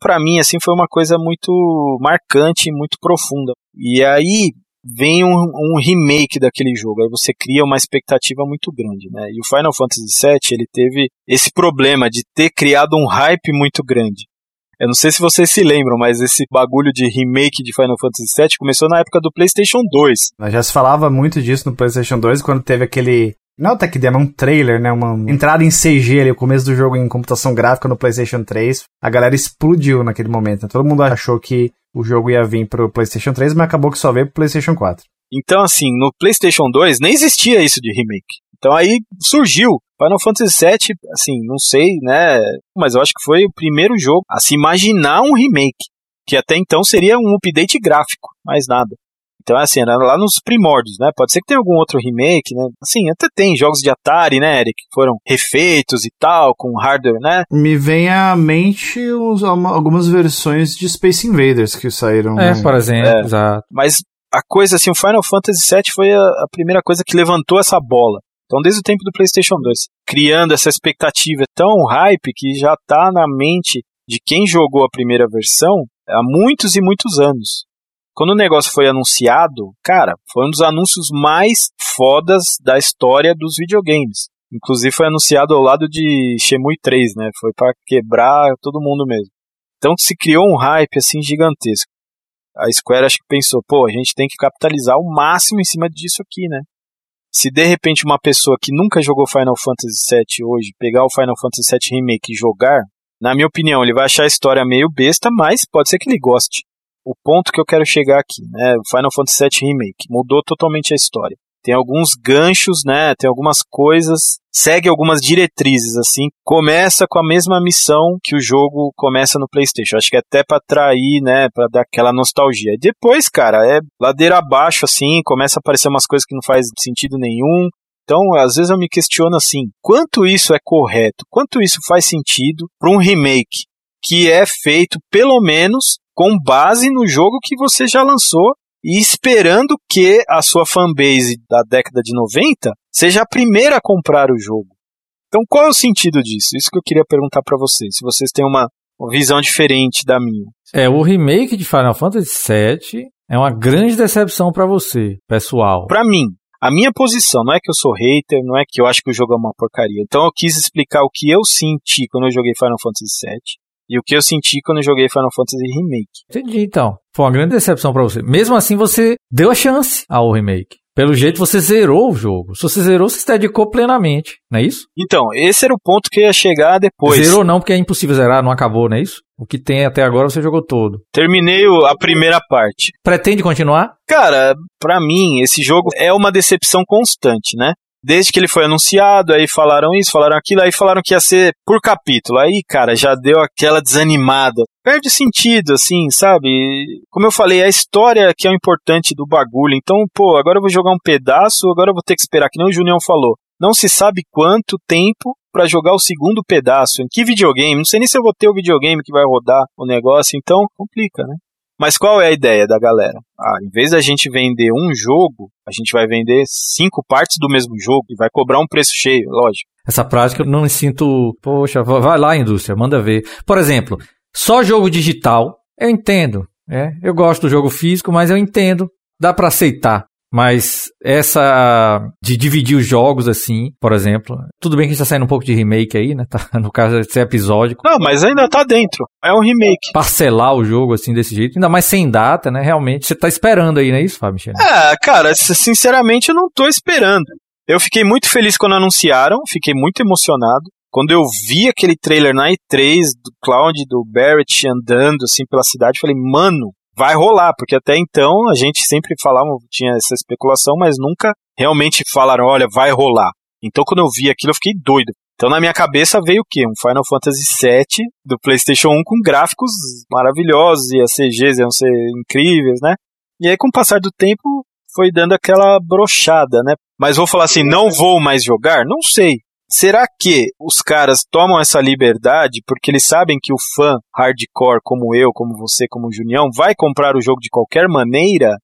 Para mim, assim, foi uma coisa muito marcante, muito profunda. E aí, vem um, um, remake daquele jogo. Aí você cria uma expectativa muito grande, né? E o Final Fantasy VII ele teve esse problema de ter criado um hype muito grande. Eu não sei se vocês se lembram, mas esse bagulho de remake de Final Fantasy VII começou na época do PlayStation 2. Mas já se falava muito disso no PlayStation 2 quando teve aquele não é o tech demo, um trailer, né? Uma entrada em CG ali, o começo do jogo em computação gráfica no PlayStation 3. A galera explodiu naquele momento. Né? Todo mundo achou que o jogo ia vir pro PlayStation 3, mas acabou que só veio pro PlayStation 4. Então, assim, no PlayStation 2 nem existia isso de remake. Então aí surgiu. Final Fantasy VII, assim, não sei, né? Mas eu acho que foi o primeiro jogo a se imaginar um remake. Que até então seria um update gráfico, mais nada. Então, assim, era lá nos primórdios, né? Pode ser que tenha algum outro remake, né? Assim, até tem jogos de Atari, né, Eric? Que foram refeitos e tal, com hardware, né? Me vem à mente os, algumas versões de Space Invaders que saíram. É, né? por exemplo, é, exato. Mas a coisa, assim, o Final Fantasy VII foi a, a primeira coisa que levantou essa bola. Então, desde o tempo do PlayStation 2, criando essa expectativa tão hype que já tá na mente de quem jogou a primeira versão há muitos e muitos anos. Quando o negócio foi anunciado, cara, foi um dos anúncios mais fodas da história dos videogames. Inclusive foi anunciado ao lado de Shenmue 3, né? Foi para quebrar todo mundo mesmo. Então se criou um hype assim gigantesco. A Square acho que pensou, pô, a gente tem que capitalizar o máximo em cima disso aqui, né? Se de repente uma pessoa que nunca jogou Final Fantasy VII hoje pegar o Final Fantasy VII Remake e jogar, na minha opinião, ele vai achar a história meio besta, mas pode ser que ele goste o ponto que eu quero chegar aqui, né? Final Fantasy VII Remake mudou totalmente a história. Tem alguns ganchos, né? Tem algumas coisas, segue algumas diretrizes assim. Começa com a mesma missão que o jogo começa no PlayStation. Acho que é até para atrair, né, para dar aquela nostalgia. Depois, cara, é ladeira abaixo assim, começa a aparecer umas coisas que não faz sentido nenhum. Então, às vezes eu me questiono assim, quanto isso é correto? Quanto isso faz sentido para um remake que é feito pelo menos com base no jogo que você já lançou e esperando que a sua fanbase da década de 90 seja a primeira a comprar o jogo. Então, qual é o sentido disso? Isso que eu queria perguntar para vocês, se vocês têm uma, visão diferente da minha. É, o remake de Final Fantasy VII é uma grande decepção para você, pessoal. Para mim, a minha posição não é que eu sou hater, não é que eu acho que o jogo é uma porcaria. Então eu quis explicar o que eu senti quando eu joguei Final Fantasy VII e o que eu senti quando eu joguei Final Fantasy Remake. Entendi, então. Foi uma grande decepção para você. Mesmo assim, você deu a chance ao remake. Pelo jeito, você zerou o jogo. Se você zerou, você se dedicou plenamente, não é isso? Então, esse era o ponto que eu ia chegar depois. Zerou não, porque é impossível zerar, não acabou, não é isso? O que tem até agora você jogou todo. Terminei a primeira parte. Pretende continuar? Cara, para mim, esse jogo é uma decepção constante, né? Desde que ele foi anunciado, aí falaram isso, falaram aquilo, aí falaram que ia ser por capítulo. Aí, cara, já deu aquela desanimada. Perde sentido, assim, sabe? Como eu falei, a história que é o importante do bagulho. Então, pô, agora eu vou jogar um pedaço, agora eu vou ter que esperar, que nem o Junião falou. Não se sabe quanto tempo para jogar o segundo pedaço. Em que videogame? Não sei nem se eu vou ter o videogame que vai rodar o negócio, então complica, né? Mas qual é a ideia da galera? Ah, em vez da gente vender um jogo, a gente vai vender cinco partes do mesmo jogo e vai cobrar um preço cheio, lógico. Essa prática eu não me sinto, poxa, vai lá indústria, manda ver. Por exemplo, só jogo digital, eu entendo, é, eu gosto do jogo físico, mas eu entendo, dá para aceitar. Mas essa de dividir os jogos assim, por exemplo, tudo bem que a gente tá saindo um pouco de remake aí, né? Tá, no caso de ser episódico. Não, mas ainda tá dentro. É um remake. Parcelar o jogo assim desse jeito, ainda mais sem data, né? Realmente, você tá esperando aí, não é isso, Fábio? É, cara, sinceramente eu não tô esperando. Eu fiquei muito feliz quando anunciaram, fiquei muito emocionado. Quando eu vi aquele trailer na E3 do Cloud, do Barrett andando assim pela cidade, falei, mano, vai rolar, porque até então a gente sempre falava, tinha essa especulação, mas nunca realmente falaram, olha, vai rolar. Então quando eu vi aquilo eu fiquei doido. Então na minha cabeça veio o quê? Um Final Fantasy VII do PlayStation 1 com gráficos maravilhosos e as CGs iam ser incríveis, né? E aí com o passar do tempo foi dando aquela brochada, né? Mas vou falar assim, não vou mais jogar? Não sei. Será que os caras tomam essa liberdade porque eles sabem que o fã hardcore como eu, como você, como o Junião, vai comprar o jogo de qualquer maneira?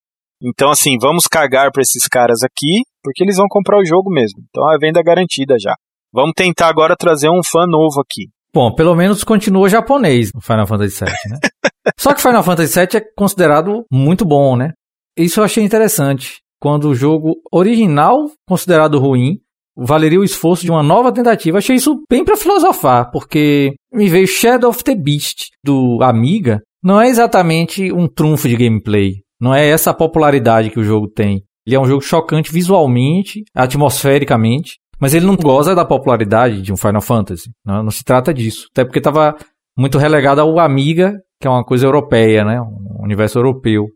Então, assim, vamos cagar para esses caras aqui, porque eles vão comprar o jogo mesmo. Então, a venda garantida já. Vamos tentar agora trazer um fã novo aqui. Bom, pelo menos continua japonês o Final Fantasy VII, né? Só que Final Fantasy VII é considerado muito bom, né? Isso eu achei interessante. Quando o jogo original, considerado ruim, valeria o esforço de uma nova tentativa. Achei isso bem para filosofar, porque me veio Shadow of the Beast do Amiga. Não é exatamente um trunfo de gameplay. Não é essa popularidade que o jogo tem. Ele é um jogo chocante visualmente, atmosfericamente, mas ele não goza da popularidade de um Final Fantasy. Não, não se trata disso. Até porque estava muito relegado ao Amiga, que é uma coisa europeia, né? Um universo europeu.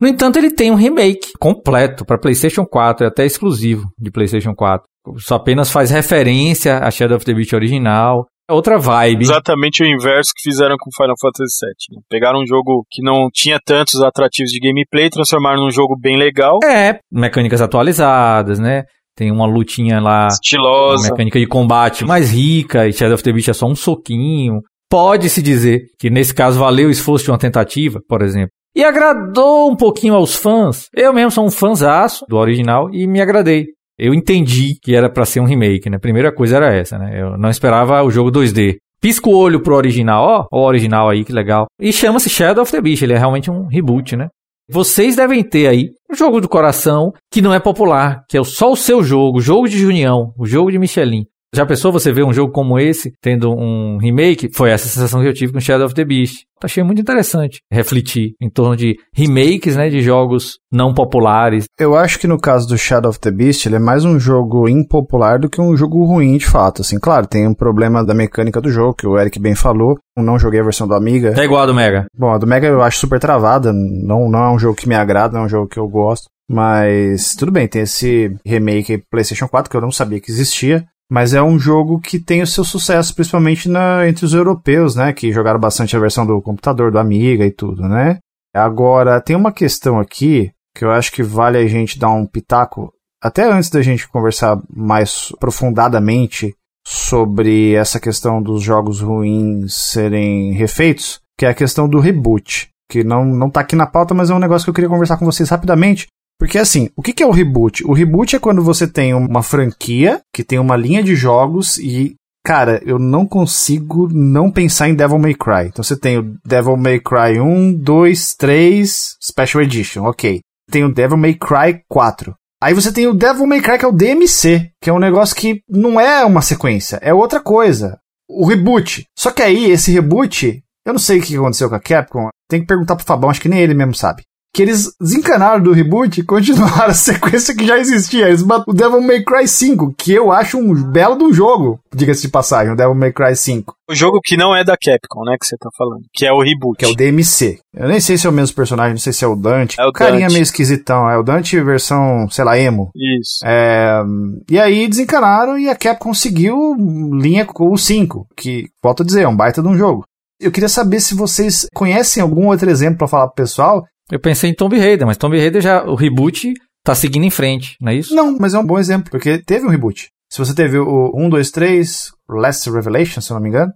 No entanto, ele tem um remake completo para PlayStation 4, é até exclusivo de PlayStation 4 só apenas faz referência a Shadow of the Beast original. É outra vibe. Exatamente o inverso que fizeram com Final Fantasy VII. Né? Pegaram um jogo que não tinha tantos atrativos de gameplay, transformaram num jogo bem legal. É, mecânicas atualizadas, né? Tem uma lutinha lá. Estilosa. Uma mecânica de combate mais rica, e Shadow of the Beast é só um soquinho. Pode-se dizer que nesse caso valeu o esforço de uma tentativa, por exemplo. E agradou um pouquinho aos fãs. Eu mesmo sou um fãzaço do original e me agradei. Eu entendi que era para ser um remake, né? Primeira coisa era essa, né? Eu não esperava o jogo 2D. Pisco o olho pro original, ó, ó o original aí, que legal. E chama-se Shadow of the Beast, ele é realmente um reboot, né? Vocês devem ter aí um jogo do coração que não é popular, que é só o seu jogo, o jogo de Junião, o jogo de Michelin. Já pensou você ver um jogo como esse, tendo um remake? Foi essa sensação que eu tive com Shadow of the Beast. Achei muito interessante refletir em torno de remakes, né, de jogos não populares. Eu acho que no caso do Shadow of the Beast, ele é mais um jogo impopular do que um jogo ruim de fato. Assim, claro, tem um problema da mecânica do jogo, que o Eric bem falou. Eu não joguei a versão do Amiga. É igual a do Mega. Bom, a do Mega eu acho super travada. Não, não é um jogo que me agrada, não é um jogo que eu gosto. Mas tudo bem, tem esse remake PlayStation 4 que eu não sabia que existia. Mas é um jogo que tem o seu sucesso, principalmente na, entre os europeus, né? Que jogaram bastante a versão do computador, do Amiga e tudo, né? Agora, tem uma questão aqui que eu acho que vale a gente dar um pitaco, até antes da gente conversar mais aprofundadamente sobre essa questão dos jogos ruins serem refeitos, que é a questão do reboot. Que não, não tá aqui na pauta, mas é um negócio que eu queria conversar com vocês rapidamente, porque assim, o que é o reboot? O reboot é quando você tem uma franquia que tem uma linha de jogos e, cara, eu não consigo não pensar em Devil May Cry. Então você tem o Devil May Cry 1, 2, 3, Special Edition, ok. Tem o Devil May Cry 4. Aí você tem o Devil May Cry, que é o DMC, que é um negócio que não é uma sequência, é outra coisa. O reboot. Só que aí, esse reboot, eu não sei o que aconteceu com a Capcom, tem que perguntar pro Fabão, acho que nem ele mesmo sabe que eles desencanaram do reboot e continuaram a sequência que já existia. Eles o Devil May Cry 5, que eu acho um belo do jogo, diga-se de passagem, o Devil May Cry 5. O jogo que não é da Capcom, né, que você tá falando, que é o reboot. Que é o DMC. Eu nem sei se é o mesmo personagem, não sei se é o Dante. É o Carinha Dante. meio esquisitão, é o Dante versão, sei lá, emo. Isso. É... E aí desencanaram e a Capcom conseguiu linha com o 5, que, volto a dizer, é um baita de um jogo. Eu queria saber se vocês conhecem algum outro exemplo para falar pro pessoal eu pensei em Tomb Raider, mas Tomb Raider já, o reboot tá seguindo em frente, não é isso? Não, mas é um bom exemplo, porque teve um reboot. Se você teve o 1, 2, 3, Last Revelation, se eu não me engano,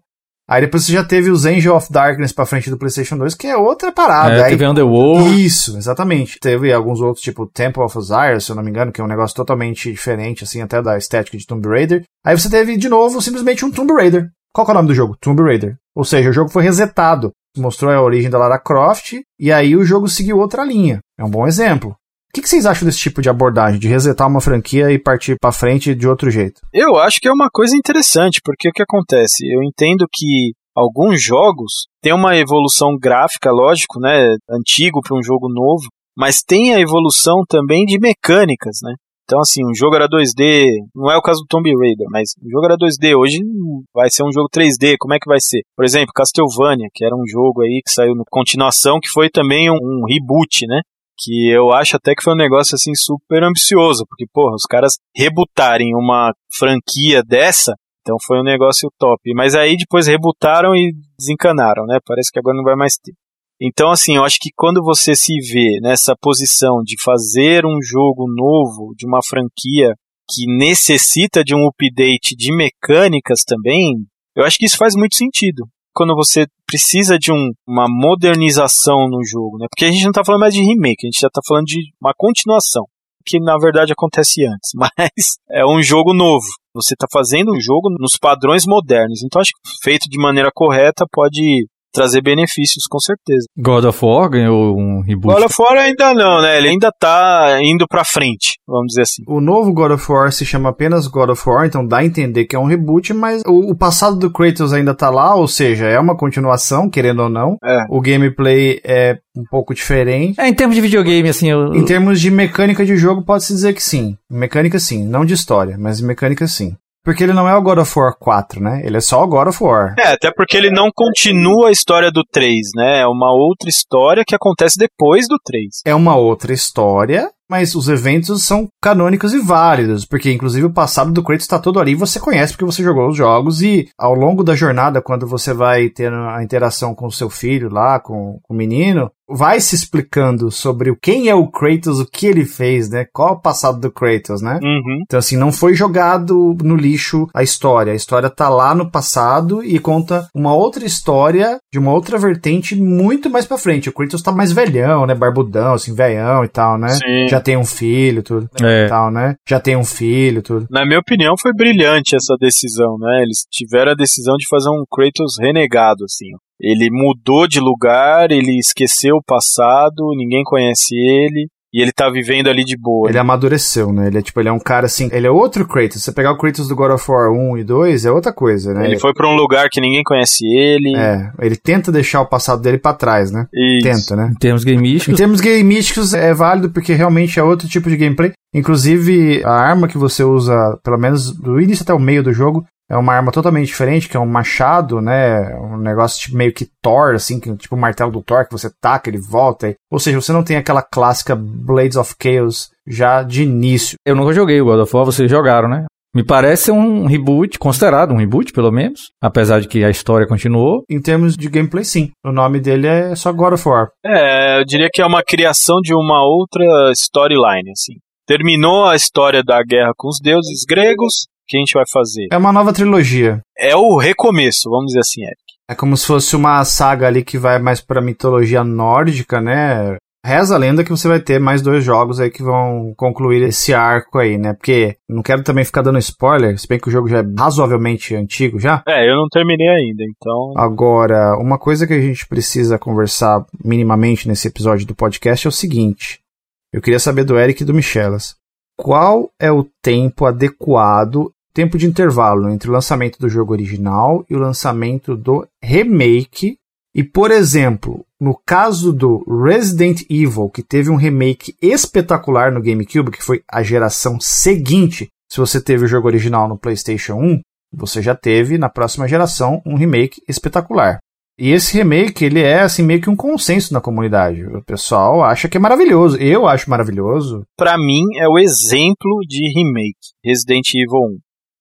Aí depois você já teve os Angel of Darkness pra frente do PlayStation 2, que é outra parada. É, Aí, teve Underworld. Isso, exatamente. Teve alguns outros, tipo Temple of Osiris, se eu não me engano, que é um negócio totalmente diferente, assim, até da estética de Tomb Raider. Aí você teve, de novo, simplesmente um Tomb Raider. Qual que é o nome do jogo? Tomb Raider. Ou seja, o jogo foi resetado. Mostrou a origem da Lara Croft, e aí o jogo seguiu outra linha. É um bom exemplo. O que, vocês acham desse tipo de abordagem, de resetar uma franquia e partir pra frente de outro jeito? Eu acho que é uma coisa interessante, porque o que acontece? Eu entendo que alguns jogos têm uma evolução gráfica, lógico, né, antigo para um jogo novo, mas tem a evolução também de mecânicas, né? Então, assim, um jogo era 2D, não é o caso do Tomb Raider, mas o jogo era 2D, hoje vai ser um jogo 3D, como é que vai ser? Por exemplo, Castlevania, que era um jogo aí que saiu no continuação, que foi também um, um reboot, né? que eu acho até que foi um negócio assim super ambicioso, porque porra, os caras rebutarem uma franquia dessa, então foi um negócio top. Mas aí depois rebutaram e desencanaram, né? Parece que agora não vai mais ter. Então assim, eu acho que quando você se vê nessa posição de fazer um jogo novo de uma franquia que necessita de um update de mecânicas também, eu acho que isso faz muito sentido quando você precisa de um, uma modernização no jogo, né? Porque a gente não está falando mais de remake, a gente já está falando de uma continuação, que na verdade acontece antes, mas é um jogo novo. Você está fazendo um jogo nos padrões modernos, então acho que feito de maneira correta pode trazer benefícios, com certeza. God of War ganhou um reboot? God of War ainda não, né? Ele ainda tá indo pra frente, vamos dizer assim. O novo God of War se chama apenas God of War, então dá a entender que é um reboot, mas o, o passado do Kratos ainda tá lá, ou seja, é uma continuação, querendo ou não. É. O gameplay é um pouco diferente. É, em termos de videogame, assim, eu... Em termos de mecânica de jogo, pode-se dizer que sim. Mecânica sim, não de história, mas mecânica sim. Porque ele não é o God of War 4, né? Ele é só o God of War. É, até porque ele não continua a história do 3, né? É uma outra história que acontece depois do 3. É uma outra história, mas os eventos são canônicos e válidos, porque inclusive o passado do Kratos está todo ali, você conhece porque você jogou os jogos e ao longo da jornada, quando você vai ter a interação com o seu filho lá, com, com o menino, vai se explicando sobre quem é o Kratos, o que ele fez, né? Qual é o passado do Kratos, né? Uhum. Então, assim, não foi jogado no lixo a história. A história tá lá no passado e conta uma outra história de uma outra vertente muito mais pra frente. O Kratos tá mais velhão, né? Barbudão, assim, velhão e tal, né? Sim. Já tem um filho, tudo. É. E tal, né? Já tem um filho, tudo. Na minha opinião, foi brilhante essa decisão, né? Eles tiveram a decisão de fazer um Kratos renegado, assim. Ele mudou de lugar, ele esqueceu o passado, ninguém conhece ele. E ele tá vivendo ali de boa. Ele amadureceu, né? Ele é tipo, ele é um cara assim. Ele é outro Kratos. Você pegar o Kratos do God of War 1 e 2 é outra coisa, né? Ele foi pra um lugar que ninguém conhece ele. É, ele tenta deixar o passado dele pra trás, né? Isso. Tenta, né? Em termos Em gameísticos, termos gameísticos é válido porque realmente é outro tipo de gameplay. Inclusive, a arma que você usa, pelo menos do início até o meio do jogo, é uma arma totalmente diferente, que é um machado, né? Um negócio tipo, meio que Thor, assim, que, tipo o martelo do Thor, que você taca, ele volta. e- Ou seja, você não tem aquela clássica Blades of Chaos já de início. eu nunca joguei o God of War, vocês jogaram, né? Me parece um reboot, considerado um reboot, pelo menos. Apesar de que a história continuou. Em termos de gameplay, sim. O nome dele é só God of War. É, eu diria que é uma criação de uma outra storyline, assim. Terminou a história da guerra com os deuses gregos, que a gente vai fazer? É uma nova trilogia. É o recomeço, vamos dizer assim, Eric. É como se fosse uma saga ali que vai mais pra mitologia nórdica, né? Reza a lenda que você vai ter mais dois jogos aí que vão concluir esse arco aí, né? Porque não quero também ficar dando spoiler, se bem que o jogo já é razoavelmente antigo já. É, eu não terminei ainda, então. Agora, uma coisa que a gente precisa conversar minimamente nesse episódio do podcast é o seguinte. Eu queria saber do Eric e do Michelas. Qual é o tempo adequado, tempo de intervalo entre o lançamento do jogo original e o lançamento do remake? E, por exemplo, no caso do Resident Evil, que teve um remake espetacular no GameCube, que foi a geração seguinte, se você teve o jogo original no PlayStation 1, você já teve na próxima geração um remake espetacular. E esse remake, ele é assim meio que um consenso na comunidade. O pessoal acha que é maravilhoso. Eu acho maravilhoso. Pra mim, é o exemplo de remake, Resident Evil 1.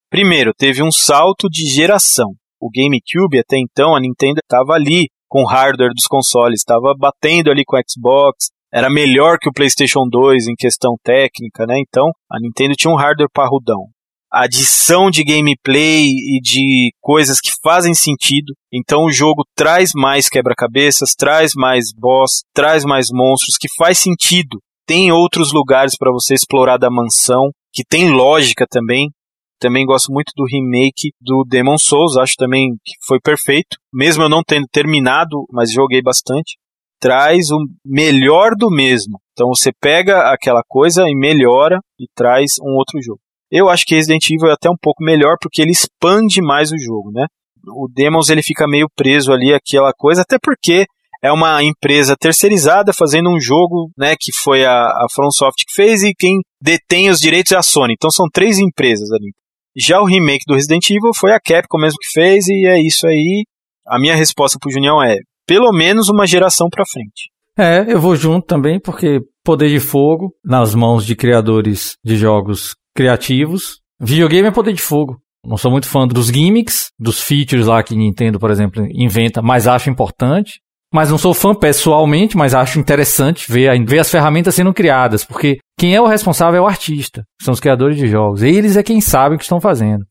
Primeiro, teve um salto de geração. O GameCube, até então, a Nintendo estava ali com o hardware dos consoles, estava batendo ali com o Xbox, era melhor que o PlayStation 2 em questão técnica, né? Então, a Nintendo tinha um hardware parrudão. adição de gameplay e de coisas que fazem sentido. Então o jogo traz mais quebra-cabeças, traz mais boss, traz mais monstros que faz sentido. Tem outros lugares para você explorar da mansão, que tem lógica também. Também gosto muito do remake do Demon Souls, acho também que foi perfeito. Mesmo eu não tendo terminado, mas joguei bastante. Traz o melhor do mesmo. Então você pega aquela coisa e melhora e traz um outro jogo. Eu acho que Resident Evil é até um pouco melhor porque ele expande mais o jogo, né? O Demons ele fica meio preso ali aquela coisa, até porque é uma empresa terceirizada fazendo um jogo, né, que foi a, a FromSoft que fez e quem detém os direitos é a Sony. Então são três empresas ali. Já o remake do Resident Evil foi a Capcom mesmo que fez e é isso aí. A minha resposta pro Junião é pelo menos uma geração para frente. É, eu vou junto também porque Poder de Fogo nas mãos de criadores de jogos criativos. Videogame é poder de fogo. Não sou muito fã dos gimmicks, dos features lá que Nintendo, por exemplo, inventa, mas acho importante. Mas não sou fã pessoalmente, mas acho interessante ver, ver as ferramentas sendo criadas, porque quem é o responsável é o artista, são os criadores de jogos. Eles é quem sabe o que estão fazendo.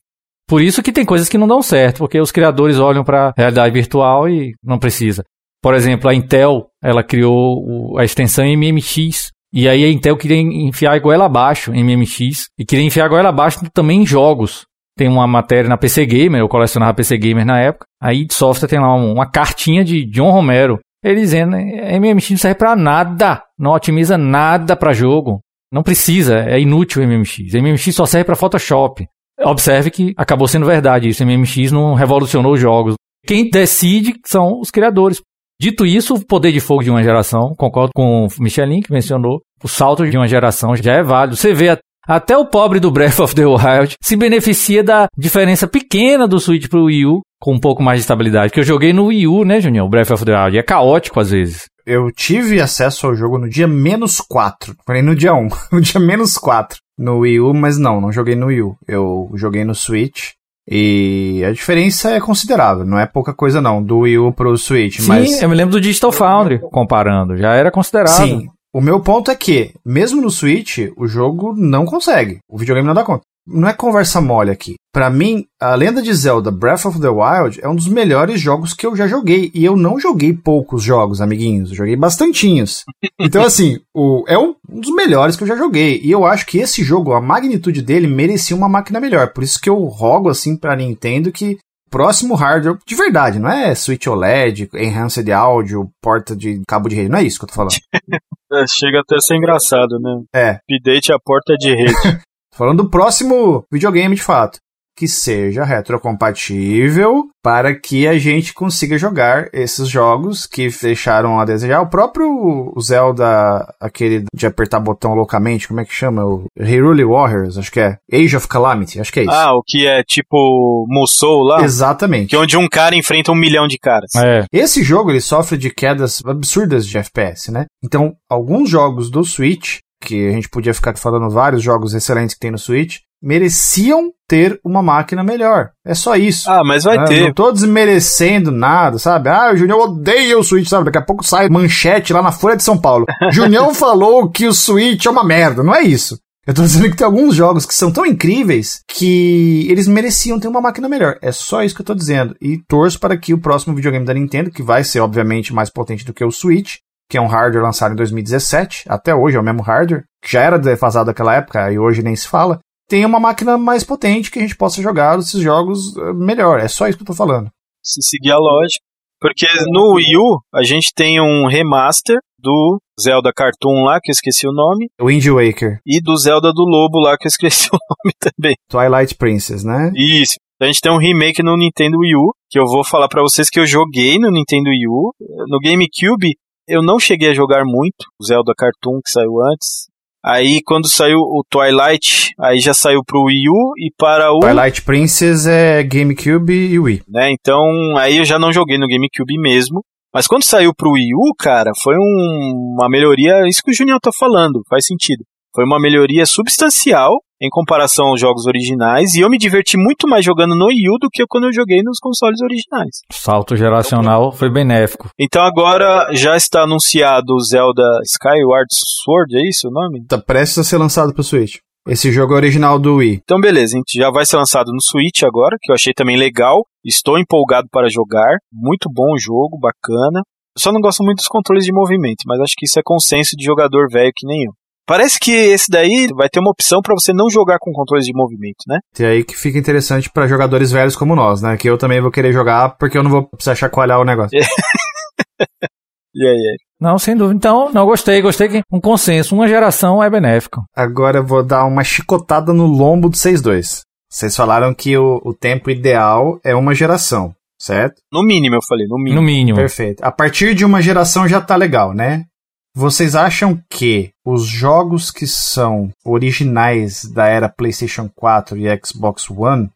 Por isso que tem coisas que não dão certo, porque os criadores olham para a realidade virtual e não precisa. Por exemplo, a Intel, ela criou a extensão MMX, e aí a Intel queria enfiar a goela abaixo em MMX e queria enfiar a goela abaixo também em jogos. Tem uma matéria na PC Gamer, eu colecionava PC Gamer na época. Aí software tem lá uma cartinha de John Romero. Ele dizendo, MMX não serve para nada, não otimiza nada para jogo. Não precisa, é inútil o MMX. MMX só serve para Photoshop. Observe que acabou sendo verdade isso, MMX não revolucionou os jogos. Quem decide são os criadores. Dito isso, o poder de fogo de uma geração, concordo com o Michelin que mencionou, o salto de uma geração já é válido. Você vê até o pobre do Breath of the Wild se beneficia da diferença pequena do Switch pro Wii U com um pouco mais de estabilidade. Que eu joguei no Wii U, né, Junior? O Breath of the Wild. E é caótico às vezes. Eu tive acesso ao jogo no dia menos 4. Falei no dia 1. no dia menos 4. No Wii U, mas não, não joguei no Wii U. Eu joguei no Switch. E a diferença é considerável, não é pouca coisa não, do Wii U pro Switch. Sim, mas... eu me lembro do Digital Foundry comparando, já era considerável. Sim, o meu ponto é que, mesmo no Switch, o jogo não consegue, o videogame não dá conta. Não é conversa mole aqui. Para mim, a Lenda de Zelda Breath of the Wild é um dos melhores jogos que eu já joguei. E eu não joguei poucos jogos, amiguinhos. Eu joguei bastantinhos. Então, assim, o, é um dos melhores que eu já joguei. E eu acho que esse jogo, a magnitude dele, merecia uma máquina melhor. Por isso que eu rogo, assim, pra Nintendo que próximo hardware de verdade, não é Switch OLED, enhanced áudio, porta de cabo de rede, não é isso que eu tô falando. é, chega até a ser engraçado, né? É. Update a porta de rede. falando do próximo videogame de fato que seja retrocompatível para que a gente consiga jogar esses jogos que deixaram a desejar. O próprio Zelda, aquele de apertar botão loucamente, como é que chama? O Hyrule Warriors, acho que é. Age of Calamity, acho que é isso. Ah, o que é tipo Musou lá? Exatamente. Que é onde um cara enfrenta um milhão de caras. É. Esse jogo, ele sofre de quedas absurdas de FPS, né? Então, alguns jogos do Switch que a gente podia ficar falando vários jogos excelentes que tem no Switch, mereciam ter uma máquina melhor. É só isso. Ah, mas vai ah, ter. Não tô desmerecendo nada, sabe? Ah, o Junião odeia o Switch, sabe? Daqui a pouco sai manchete lá na Folha de São Paulo. Junião falou que o Switch é uma merda. Não é isso. Eu tô dizendo que tem alguns jogos que são tão incríveis que eles mereciam ter uma máquina melhor. É só isso que eu tô dizendo. E torço para que o próximo videogame da Nintendo, que vai ser obviamente mais potente do que o Switch, que é um hardware lançado em 2017, até hoje é o mesmo hardware, que já era defasado naquela época e hoje nem se fala, tenha uma máquina mais potente que a gente possa jogar esses jogos eh, melhor. É só isso que eu tô falando. Se seguir a lógica. Porque no Wii U a gente tem um remaster do Zelda Cartoon lá, que eu esqueci o nome. Wind Waker. E do Zelda do Lobo lá, que eu esqueci o nome também. Twilight Princess, né? Isso. A gente tem um remake no Nintendo Wii U, que eu vou falar para vocês que eu joguei no Nintendo Wii U. No GameCube, eu não cheguei a jogar muito, o Zelda Cartoon que saiu antes. Aí quando saiu o Twilight, aí já saiu pro Wii U e para o Twilight Princess é GameCube e Wii. Né? Então, aí eu já não joguei no GameCube mesmo. Mas quando saiu pro Wii U, cara, foi um, uma melhoria, isso que o Junior tá falando, faz sentido. Foi uma melhoria substancial em comparação aos jogos originais, e eu me diverti muito mais jogando no Wii U do que quando eu joguei nos consoles originais. salto geracional foi benéfico. Então agora já está anunciado o Zelda Skyward Sword, é isso o nome? Tá prestes a ser lançado pro Switch. Esse jogo é original do Wii. Então, beleza, a gente já vai ser lançado no Switch agora, que eu achei também legal. Estou empolgado para jogar. Muito bom o jogo, bacana. Eu só não gosto muito dos controles de movimento, mas acho que isso é consenso de jogador velho que nem eu. Parece que esse daí vai ter uma opção para você não jogar com controles de movimento, né? E aí que fica interessante para jogadores velhos como nós, né? Que eu também vou querer jogar porque eu não vou precisar chacoalhar o negócio. e aí, aí? Não, sem dúvida. Então, não gostei, gostei que um consenso, uma geração é benéfico. Agora eu vou dar uma chicotada no lombo do 6-2. Vocês falaram que o, o tempo ideal é uma geração, certo? No mínimo, eu falei, no mínimo. No mínimo. Perfeito. A partir de uma geração já tá legal, né? Vocês acham que os jogos que são originais da era PlayStation 4 e Xbox One,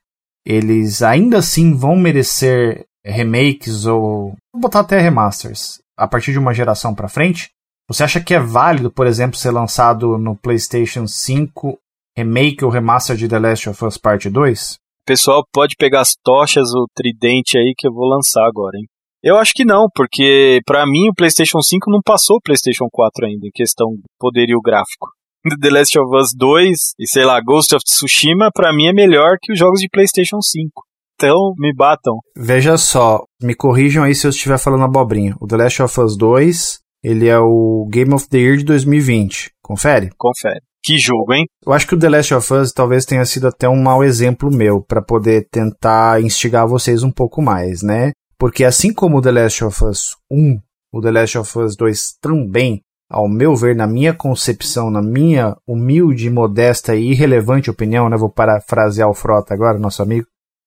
eles ainda assim vão merecer remakes ou vou botar até remasters a partir de uma geração para frente? Você acha que é válido, por exemplo, ser lançado no PlayStation 5 remake ou remaster de The Last of Us Part 2? O pessoal pode pegar as tochas, o tridente aí que eu vou lançar agora, hein? Eu acho que não, porque para mim o PlayStation 5 não passou o PlayStation 4 ainda, em questão de poderio gráfico. The Last of Us 2 e sei lá, Ghost of Tsushima, para mim é melhor que os jogos de PlayStation 5. Então, me batam. Veja só, me corrijam aí se eu estiver falando abobrinha. O The Last of Us 2, ele é o Game of the Year de 2020. Confere? Confere. Que jogo, hein? Eu acho que o The Last of Us talvez tenha sido até um mau exemplo meu para poder tentar instigar vocês um pouco mais, né? Porque assim como o The Last of Us 1, o The Last of Us 2 também, ao meu ver, na minha concepção, na minha humilde, modesta e irrelevante opinião, né? Vou parafrasear o Frota agora, nosso amigo.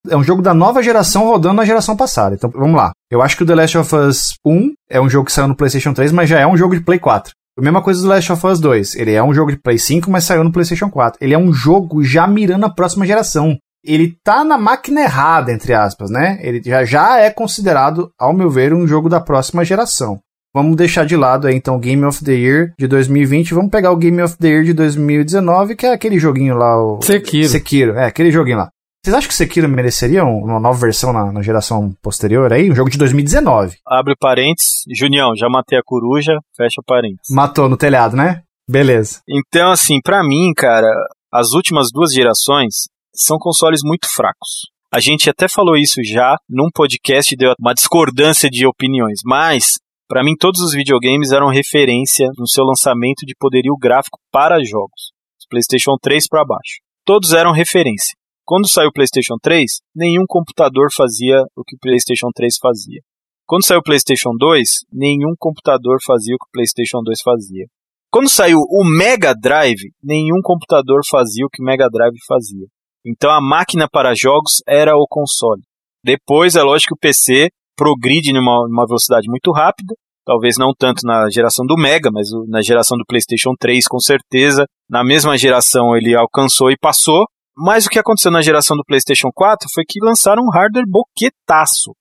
É um jogo da nova geração rodando na geração passada. Então, vamos lá. Eu acho que o The Last of Us 1 é um jogo que saiu no PlayStation 3, mas já é um jogo de Play 4. A mesma coisa do Last of Us 2. Ele é um jogo de Play 5, mas saiu no PlayStation 4. Ele é um jogo já mirando a próxima geração. Ele tá na máquina errada, entre aspas, né? Ele já, já é considerado, ao meu ver, um jogo da próxima geração. Vamos deixar de lado aí, então, Game of the Year de 2020. Vamos pegar o Game of the Year de 2019, que é aquele joguinho lá, o... Sekiro. Sekiro, é, aquele joguinho lá. Vocês acham que Sekiro mereceria uma nova versão na, na, geração posterior aí? Um jogo de 2019. Abre parênteses. Junião, já matei a coruja, fecha parênteses. Matou no telhado, né? Beleza. Então, assim, para mim, cara, as últimas duas gerações são consoles muito fracos. A gente até falou isso já num podcast, deu uma discordância de opiniões, mas para mim todos os videogames eram referência no seu lançamento de poderio gráfico para jogos. PlayStation 3 para baixo. Todos eram referência. Quando saiu o PlayStation 3, nenhum computador fazia o que o PlayStation 3 fazia. Quando saiu o PlayStation 2, nenhum computador fazia o que o PlayStation 2 fazia. Quando saiu o Mega Drive, nenhum computador fazia o que o Mega Drive fazia. Então a máquina para jogos era o console. Depois, é lógico que o PC progride numa, numa velocidade muito rápida, talvez não tanto na geração do Mega, mas na geração do PlayStation 3, com certeza. Na mesma geração ele alcançou e passou, mas o que aconteceu na geração do PlayStation 4 foi que lançaram um hardware boquetaço.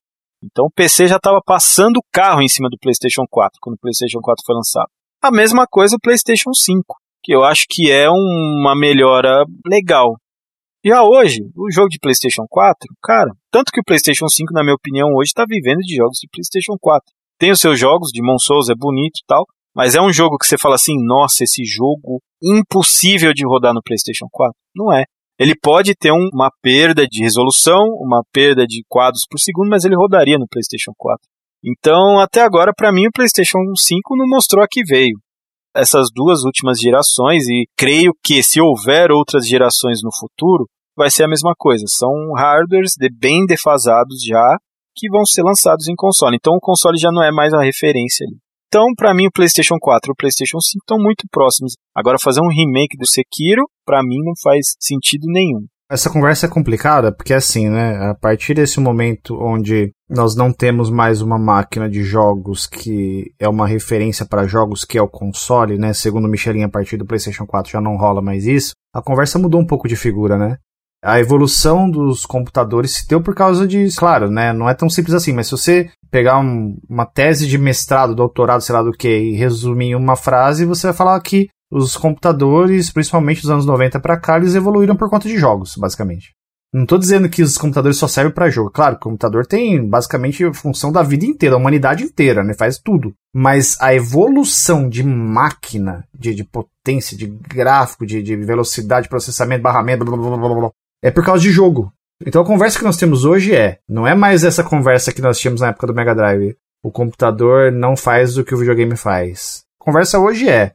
Então o PC já estava passando o carro em cima do PlayStation 4 quando o PlayStation 4 foi lançado. A mesma coisa o PlayStation 5, que eu acho que é uma melhora legal. Já hoje, o jogo de PlayStation 4, cara, tanto que o PlayStation 5, na minha opinião, hoje está vivendo de jogos de PlayStation 4. Tem os seus jogos, de Souls é bonito e tal, mas é um jogo que você fala assim, nossa, esse jogo impossível de rodar no PlayStation 4. Não é ele pode ter um, uma perda de resolução, uma perda de quadros por segundo, mas ele rodaria no PlayStation 4. Então, até agora, para mim, o PlayStation 5 não mostrou a que veio. Essas duas últimas gerações, e creio que se houver outras gerações no futuro, vai ser a mesma coisa. São hardwares de, bem defasados já, que vão ser lançados em console. Então, o console já não é mais a referência ali. Então, para mim, o PlayStation 4 e o PlayStation 5 estão muito próximos. Agora, fazer um remake do Sekiro, para mim, não faz sentido nenhum. Essa conversa é complicada porque, assim, né? A partir desse momento onde nós não temos mais uma máquina de jogos que é uma referência para jogos que é o console, né? Segundo Michelin, a partir do PlayStation 4 já não rola mais isso. A conversa mudou um pouco de figura, né? A evolução dos computadores se deu por causa de, claro, né, não é tão simples assim, mas se você pegar um, uma tese de mestrado, doutorado, sei lá do que, e resumir em uma frase, você vai falar que os computadores, principalmente dos anos 90 para cá, eles evoluíram por conta de jogos, basicamente. Não tô dizendo que os computadores só servem para jogo. Claro, o computador tem basicamente a função da vida inteira, da humanidade inteira, né? Faz tudo. Mas a evolução de máquina, de, de potência, de gráfico, de, de velocidade, processamento, barramento, blá, blá, blá, blá, é por causa de jogo. Então a conversa que nós temos hoje é, não é mais essa conversa que nós tínhamos na época do Mega Drive. O computador não faz o que o videogame faz. A conversa hoje é,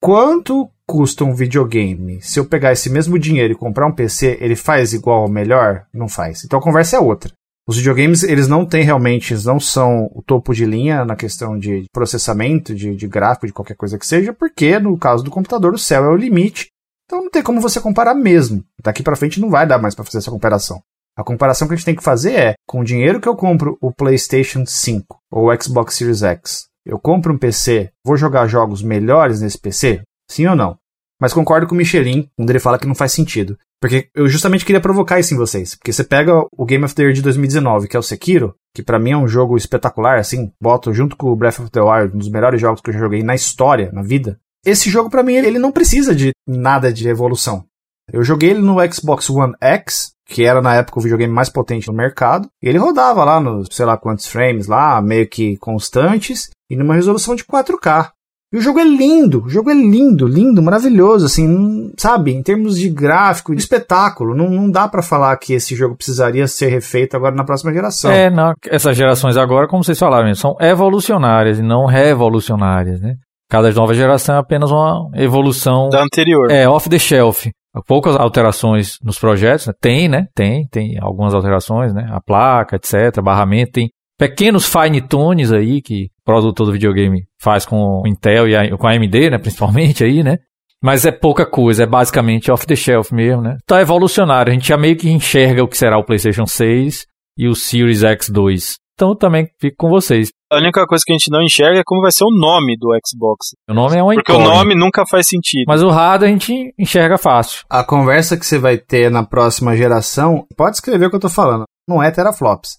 quanto custa um videogame? Se eu pegar esse mesmo dinheiro e comprar um PC, ele faz igual ou melhor? Não faz. Então a conversa é outra. Os videogames, eles não têm realmente, eles não são o topo de linha na questão de processamento, de, de gráfico, de qualquer coisa que seja, porque no caso do computador o céu é o limite. Então não tem como você comparar mesmo. Daqui para frente não vai dar mais para fazer essa comparação. A comparação que a gente tem que fazer é, com o dinheiro que eu compro o PlayStation 5 ou o Xbox Series X, eu compro um PC, vou jogar jogos melhores nesse PC? Sim ou não? Mas concordo com o Michelin quando ele fala que não faz sentido. Porque eu justamente queria provocar isso em vocês. Porque você pega o Game of the Year de 2019, que é o Sekiro, que para mim é um jogo espetacular, assim, boto junto com o Breath of the Wild, um dos melhores jogos que eu já joguei na história, na vida. Esse jogo para mim ele não precisa de nada de evolução. Eu joguei ele no Xbox One X, que era na época o videogame mais potente no mercado, ele rodava lá nos sei lá quantos frames lá, meio que constantes, e numa resolução de 4K. E o jogo é lindo, o jogo é lindo, lindo, maravilhoso, assim, sabe? Em termos de gráfico, de espetáculo, não, não dá para falar que esse jogo precisaria ser refeito agora na próxima geração. É, não, essas gerações agora, como vocês falaram, são evolucionárias e não revolucionárias, né? Cada nova geração é apenas uma evolução da anterior. É, off the shelf. Poucas alterações nos projetos, né? tem, né? Tem, tem algumas alterações, né? A placa, etc, barramento, tem pequenos fine tunes aí que o produtor do videogame faz com o Intel e a, com a AMD, né, principalmente aí, né? Mas é pouca coisa, é basicamente off the shelf mesmo, né? Tá evolucionário, a gente já meio que enxerga o que será o PlayStation 6 e o Series X2. Então também fico com vocês. A única coisa que a gente não enxerga é como vai ser o nome do Xbox. O nome é um Porque o nome nunca faz sentido. Mas o hardware a gente enxerga fácil. A conversa que você vai ter na próxima geração, pode escrever o que eu tô falando, não é teraflops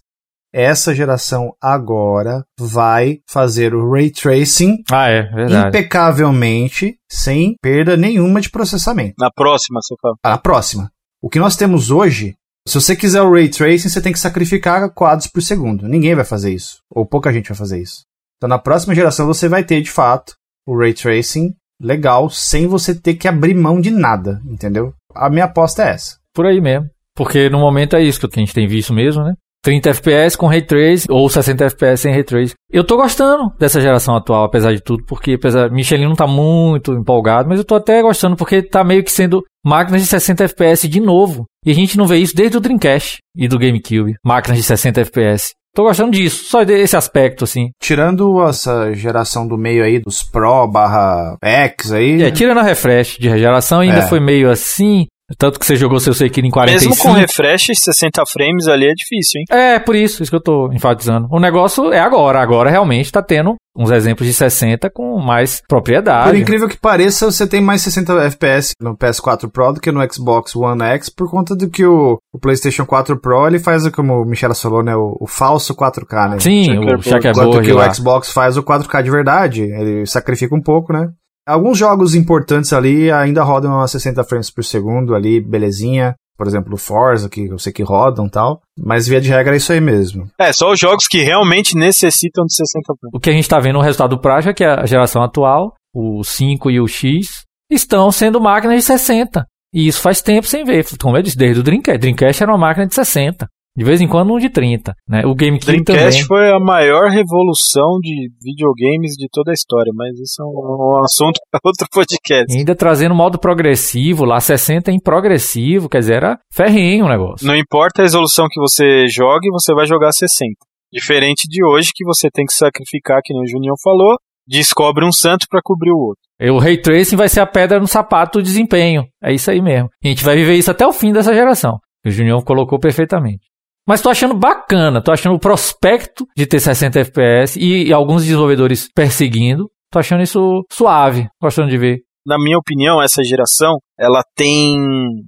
essa geração agora vai fazer o ray tracing ah, é, verdade. impecavelmente, sem perda nenhuma de processamento. Na próxima, você fala. Ah, na próxima. O que nós temos hoje, se você quiser o ray tracing, você tem que sacrificar quadros por segundo. Ninguém vai fazer isso, ou pouca gente vai fazer isso. Então, na próxima geração, você vai ter de fato o ray tracing legal, sem você ter que abrir mão de nada, entendeu? A minha aposta é essa. Por aí mesmo. Porque no momento é isso que a gente tem visto mesmo, né? 30 FPS com Ray Trace ou 60 FPS sem Ray Trace. Eu tô gostando dessa geração atual, apesar de tudo, porque apesar Michelin não tá muito empolgado, mas eu tô até gostando porque tá meio que sendo máquinas de 60 FPS de novo. E a gente não vê isso desde o Dreamcast e do GameCube, máquinas de 60 FPS. Tô gostando disso, só desse aspecto, assim. Tirando essa geração do meio aí, dos Pro barra X aí. É, tirando a refresh de geração, ainda é. foi meio assim. Tanto que você jogou seu Sekiro em 45. Mesmo com refresh, 60 frames ali é difícil, hein? É, por isso, isso que eu tô enfatizando. O negócio é agora. Agora realmente tá tendo uns exemplos de 60 com mais propriedade. Por incrível que pareça, você tem mais 60 FPS no PS4 Pro do que no Xbox One X, por conta do que o, o PlayStation 4 Pro ele faz, como o Michel falou, né, o, o falso 4K, né? Sim, o checkerboard. Enquanto que lá. o Xbox faz o 4K de verdade, ele sacrifica um pouco, né? Alguns jogos importantes ali ainda rodam a 60 frames por segundo ali, belezinha. Por exemplo, o Forza, que eu sei que rodam e tal. Mas via de regra é isso aí mesmo. É, só os jogos que realmente necessitam de 60 frames. O que a gente está vendo no resultado prático é que a geração atual, o 5 e o X, estão sendo máquinas de 60. E isso faz tempo sem ver. Como eu disse, desde o Dreamcast. Dreamcast era uma máquina de 60. De vez em quando um de 30, né? O GameCube Dreamcast também. foi a maior revolução de videogames de toda a história, mas isso é um, um assunto para outro podcast. E ainda trazendo modo progressivo, lá 60 em progressivo, quer dizer, era ferrinho o negócio. Não importa a resolução que você jogue, você vai jogar 60. Diferente de hoje que você tem que sacrificar, que nem o Junião falou, descobre um santo para cobrir o outro. O Ray Tracing vai ser a pedra no sapato do desempenho. É isso aí mesmo. A gente vai viver isso até o fim dessa geração. O Junião colocou perfeitamente. Mas tô achando bacana, tô achando o prospecto de ter 60 FPS e, e alguns desenvolvedores perseguindo. Tô achando isso suave, gostando de ver. Na minha opinião, essa geração, ela tem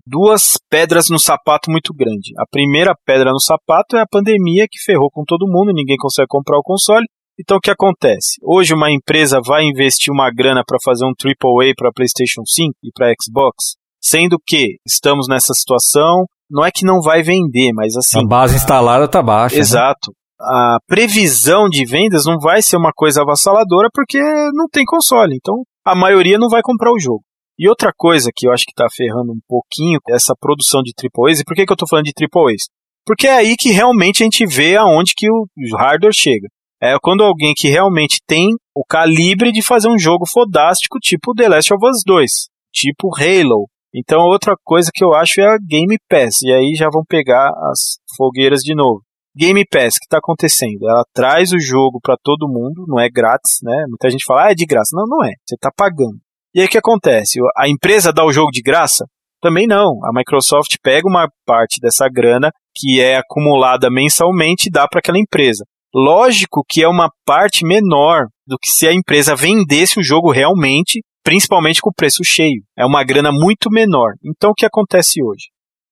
duas pedras no sapato muito grande. A primeira pedra no sapato é a pandemia que ferrou com todo mundo, ninguém consegue comprar o console. Então o que acontece? Hoje uma empresa vai investir uma grana para fazer um AAA para PlayStation 5 e para Xbox, sendo que estamos nessa situação, não é que não vai vender, mas assim. A base instalada tá baixa. Né? Exato. Né? A previsão de vendas não vai ser uma coisa avassaladora porque não tem console. Então, a maioria não vai comprar o jogo. E outra coisa que eu acho que está ferrando um pouquinho essa produção de AAAs, e por que, que eu estou falando de AAAs? Porque é aí que realmente a gente vê aonde que o hardware chega. É quando alguém que realmente tem o calibre de fazer um jogo fodástico, tipo The Last of Us 2, tipo Halo. Então, outra coisa que eu acho é a Game Pass, e aí já vão pegar as fogueiras de novo. Game Pass, que está acontecendo? Ela traz o jogo para todo mundo, não é grátis, né? Muita gente fala, ah, é de graça. Não, não é. Você está pagando. E aí o que acontece? A empresa dá o jogo de graça? Também não. A Microsoft pega uma parte dessa grana que é acumulada mensalmente e dá para aquela empresa. Lógico que é uma parte menor do que se a empresa vendesse o jogo realmente, principalmente com o preço cheio. É uma grana muito menor. Então o que acontece hoje?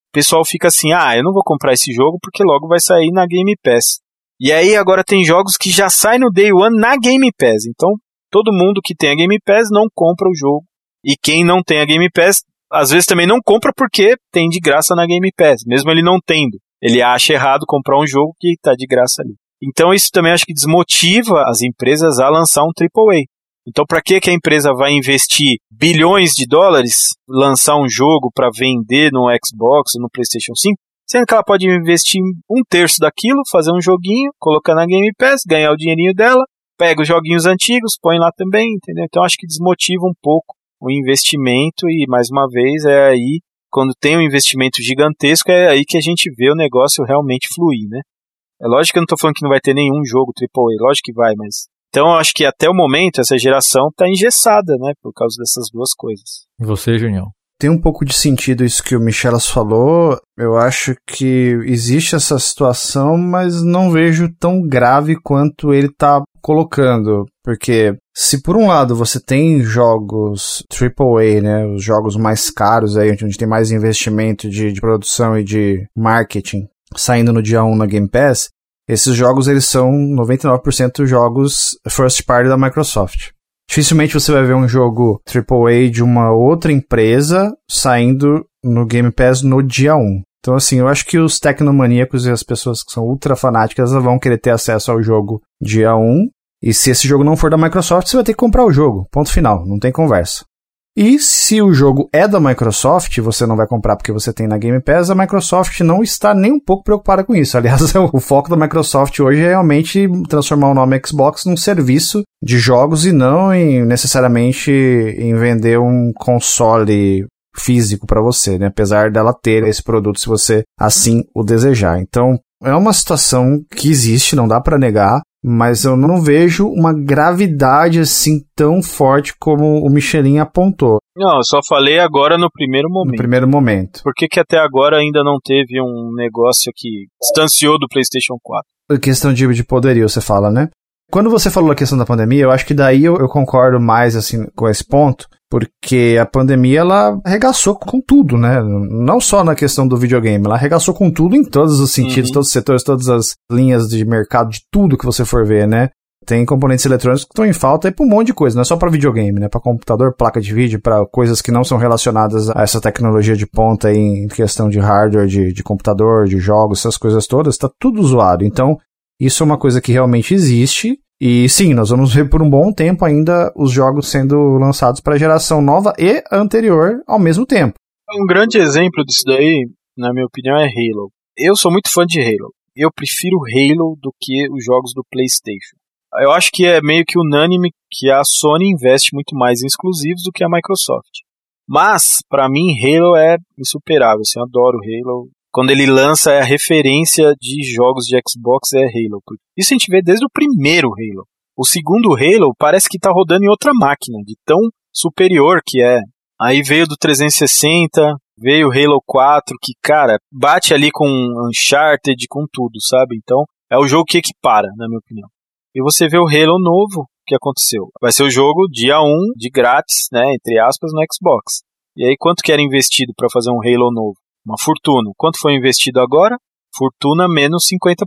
O pessoal fica assim: ah, eu não vou comprar esse jogo porque logo vai sair na Game Pass. E aí agora tem jogos que já saem no Day One na Game Pass. Então todo mundo que tem a Game Pass não compra o jogo. E quem não tem a Game Pass, às vezes também não compra porque tem de graça na Game Pass, mesmo ele não tendo. Ele acha errado comprar um jogo que está de graça ali. Então isso também acho que desmotiva as empresas a lançar um AAA. Então para que, a empresa vai investir bilhões de dólares, lançar um jogo para vender no Xbox no PlayStation 5, sendo que ela pode investir um terço daquilo, fazer um joguinho, colocar na Game Pass, ganhar o dinheirinho dela, pega os joguinhos antigos, põe lá também, entendeu? Então acho que desmotiva um pouco o investimento e mais uma vez é aí quando tem um investimento gigantesco é aí que a gente vê o negócio realmente fluir, né? É lógico que eu não estou falando que não vai ter nenhum jogo AAA, lógico que vai, mas então eu acho que até o momento essa geração está engessada, né, por causa dessas duas coisas. E você, Junião? Tem um pouco de sentido isso que o Michelas falou. Eu acho que existe essa situação, mas não vejo tão grave quanto ele está colocando. Porque se por um lado você tem jogos AAA, né, os jogos mais caros aí, onde tem mais investimento de, de produção e de marketing, saindo no dia 1 na Game Pass, esses jogos eles são 99% jogos first party da Microsoft. Dificilmente você vai ver um jogo AAA de uma outra empresa saindo no Game Pass no dia 1. Então, assim, eu acho que os tecnomaníacos e as pessoas que são ultra fanáticas vão querer ter acesso ao jogo dia 1 e se esse jogo não for da Microsoft, você vai ter que comprar o jogo. Ponto final, não tem conversa. E se o jogo é da Microsoft, você não vai comprar porque você tem na Game Pass, a Microsoft não está nem um pouco preocupada com isso. Aliás, o foco da Microsoft hoje é realmente transformar o nome Xbox num serviço de jogos e não em, necessariamente em vender um console físico para você, né? Apesar dela ter esse produto se você assim o desejar. Então, é uma situação que existe, não dá para negar mas eu não vejo uma gravidade assim tão forte como o Michelin apontou. Não, eu só falei agora no primeiro momento. No primeiro momento. Por que, que até agora ainda não teve um negócio que distanciou do PlayStation 4? A questão de, de poderio, você fala, né? Quando você falou a questão da pandemia, eu acho que daí eu, eu concordo mais assim com esse ponto, porque a pandemia ela arregaçou com tudo, né? Não só na questão do videogame, ela arregaçou com tudo em todos os sentidos, uhum. todos os setores, todas as linhas de mercado, de tudo que você for ver, né? Tem componentes eletrônicos que estão em falta e para um monte de coisa, não é só para videogame, né? Para computador, placa de vídeo, para coisas que não são relacionadas a essa tecnologia de ponta em questão de hardware, de, de computador, de jogos, essas coisas todas, está tudo zoado. Então, isso é uma coisa que realmente existe e sim, nós vamos ver por um bom tempo ainda os jogos sendo lançados para a geração nova e anterior ao mesmo tempo. Um grande exemplo disso daí, na minha opinião, é Halo. Eu sou muito fã de Halo. Eu prefiro Halo do que os jogos do PlayStation. Eu acho que é meio que unânime que a Sony investe muito mais em exclusivos do que a Microsoft. Mas, para mim, Halo é insuperável. Assim, eu adoro Halo quando ele lança a referência de jogos de Xbox é Halo. Isso a gente vê desde o primeiro Halo. O segundo Halo parece que está rodando em outra máquina, de tão superior que é. Aí veio do 360, veio o Halo 4, que, cara, bate ali com Uncharted, com tudo, sabe? Então, é o jogo que equipara, na minha opinião. E você vê o Halo novo, que aconteceu? Vai ser o jogo dia 1, de grátis, né, entre aspas, no Xbox. E aí, quanto que era investido para fazer um Halo novo? Uma fortuna. Quanto foi investido agora? Fortuna menos 50%.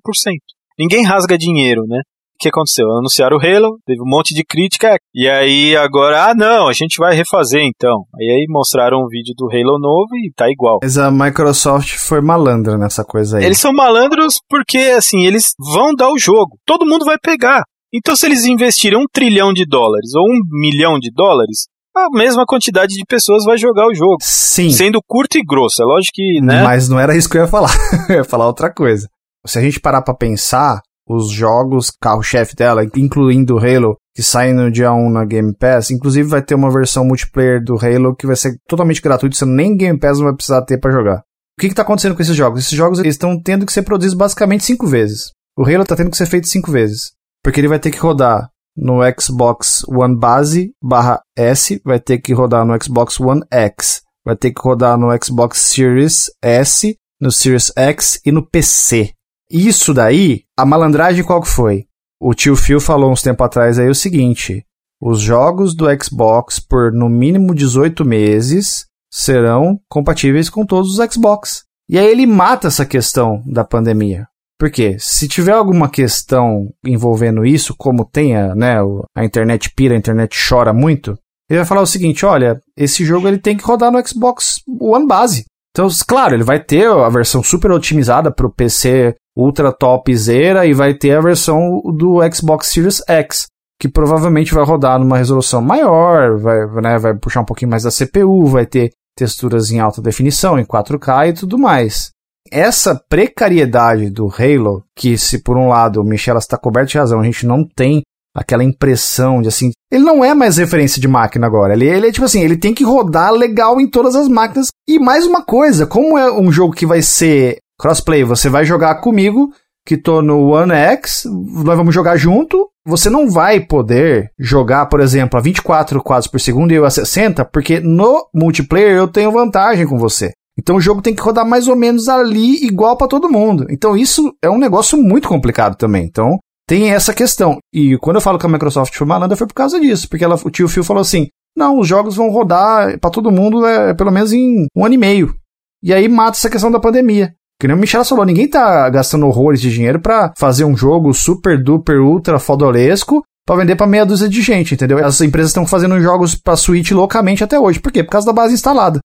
Ninguém rasga dinheiro, né? O que aconteceu? Anunciaram o Halo, teve um monte de crítica, e aí agora, ah não, a gente vai refazer então. E aí mostraram um vídeo do Halo novo e tá igual. Mas a Microsoft foi malandra nessa coisa aí. Eles são malandros porque, assim, eles vão dar o jogo. Todo mundo vai pegar. Então, se eles investirem um trilhão de dólares ou um milhão de dólares, a mesma quantidade de pessoas vai jogar o jogo. Sim. Sendo curto e grosso. É lógico que, né? Mas não era isso que eu ia falar. eu ia falar outra coisa. Se a gente parar pra pensar, os jogos carro-chefe dela, incluindo o Halo, que saem no dia 1 na Game Pass, inclusive vai ter uma versão multiplayer do Halo que vai ser totalmente gratuito, você nem Game Pass vai precisar ter para jogar. O que está acontecendo com esses jogos? Esses jogos estão tendo que ser produzidos basicamente cinco vezes. O Halo está tendo que ser feito cinco vezes. Porque ele vai ter que rodar no Xbox One base barra S, vai ter que rodar no Xbox One X, vai ter que rodar no Xbox Series S, no Series X e no PC. Isso daí, a malandragem qual que foi? O tio Phil falou uns tempo atrás aí o seguinte: os jogos do Xbox por no mínimo 18 meses serão compatíveis com todos os Xbox. E aí ele mata essa questão da pandemia. Porque se tiver alguma questão envolvendo isso, como tem a, né, a internet pira, a internet chora muito, ele vai falar o seguinte, olha, esse jogo ele tem que rodar no Xbox One base. Então, claro, ele vai ter a versão super otimizada para o PC ultra topzera e vai ter a versão do Xbox Series X, que provavelmente vai rodar numa resolução maior, vai, né, vai puxar um pouquinho mais da CPU, vai ter texturas em alta definição, em 4K e tudo mais. Essa precariedade do Halo, que se por um lado o Michel está coberto de razão, a gente não tem aquela impressão de assim. Ele não é mais referência de máquina agora. Ele, ele é tipo assim, ele tem que rodar legal em todas as máquinas. E mais uma coisa, como é um jogo que vai ser crossplay, você vai jogar comigo, que tô no One X, nós vamos jogar junto. Você não vai poder jogar, por exemplo, a 24 quadros por segundo e eu a 60, porque no multiplayer eu tenho vantagem com você. Então o jogo tem que rodar mais ou menos ali igual para todo mundo. Então isso é um negócio muito complicado também. Então tem essa questão. E quando eu falo que a Microsoft foi malandra foi por causa disso, porque ela, o tio Phil falou assim: "Não, os jogos vão rodar para todo mundo é, pelo menos em um ano e meio". E aí mata essa questão da pandemia. Que nem o Michel falou, ninguém tá gastando horrores de dinheiro para fazer um jogo super duper ultra fodolesco para vender para meia dúzia de gente, entendeu? As empresas estão fazendo jogos para Switch loucamente até hoje. Por quê? Por causa da base instalada.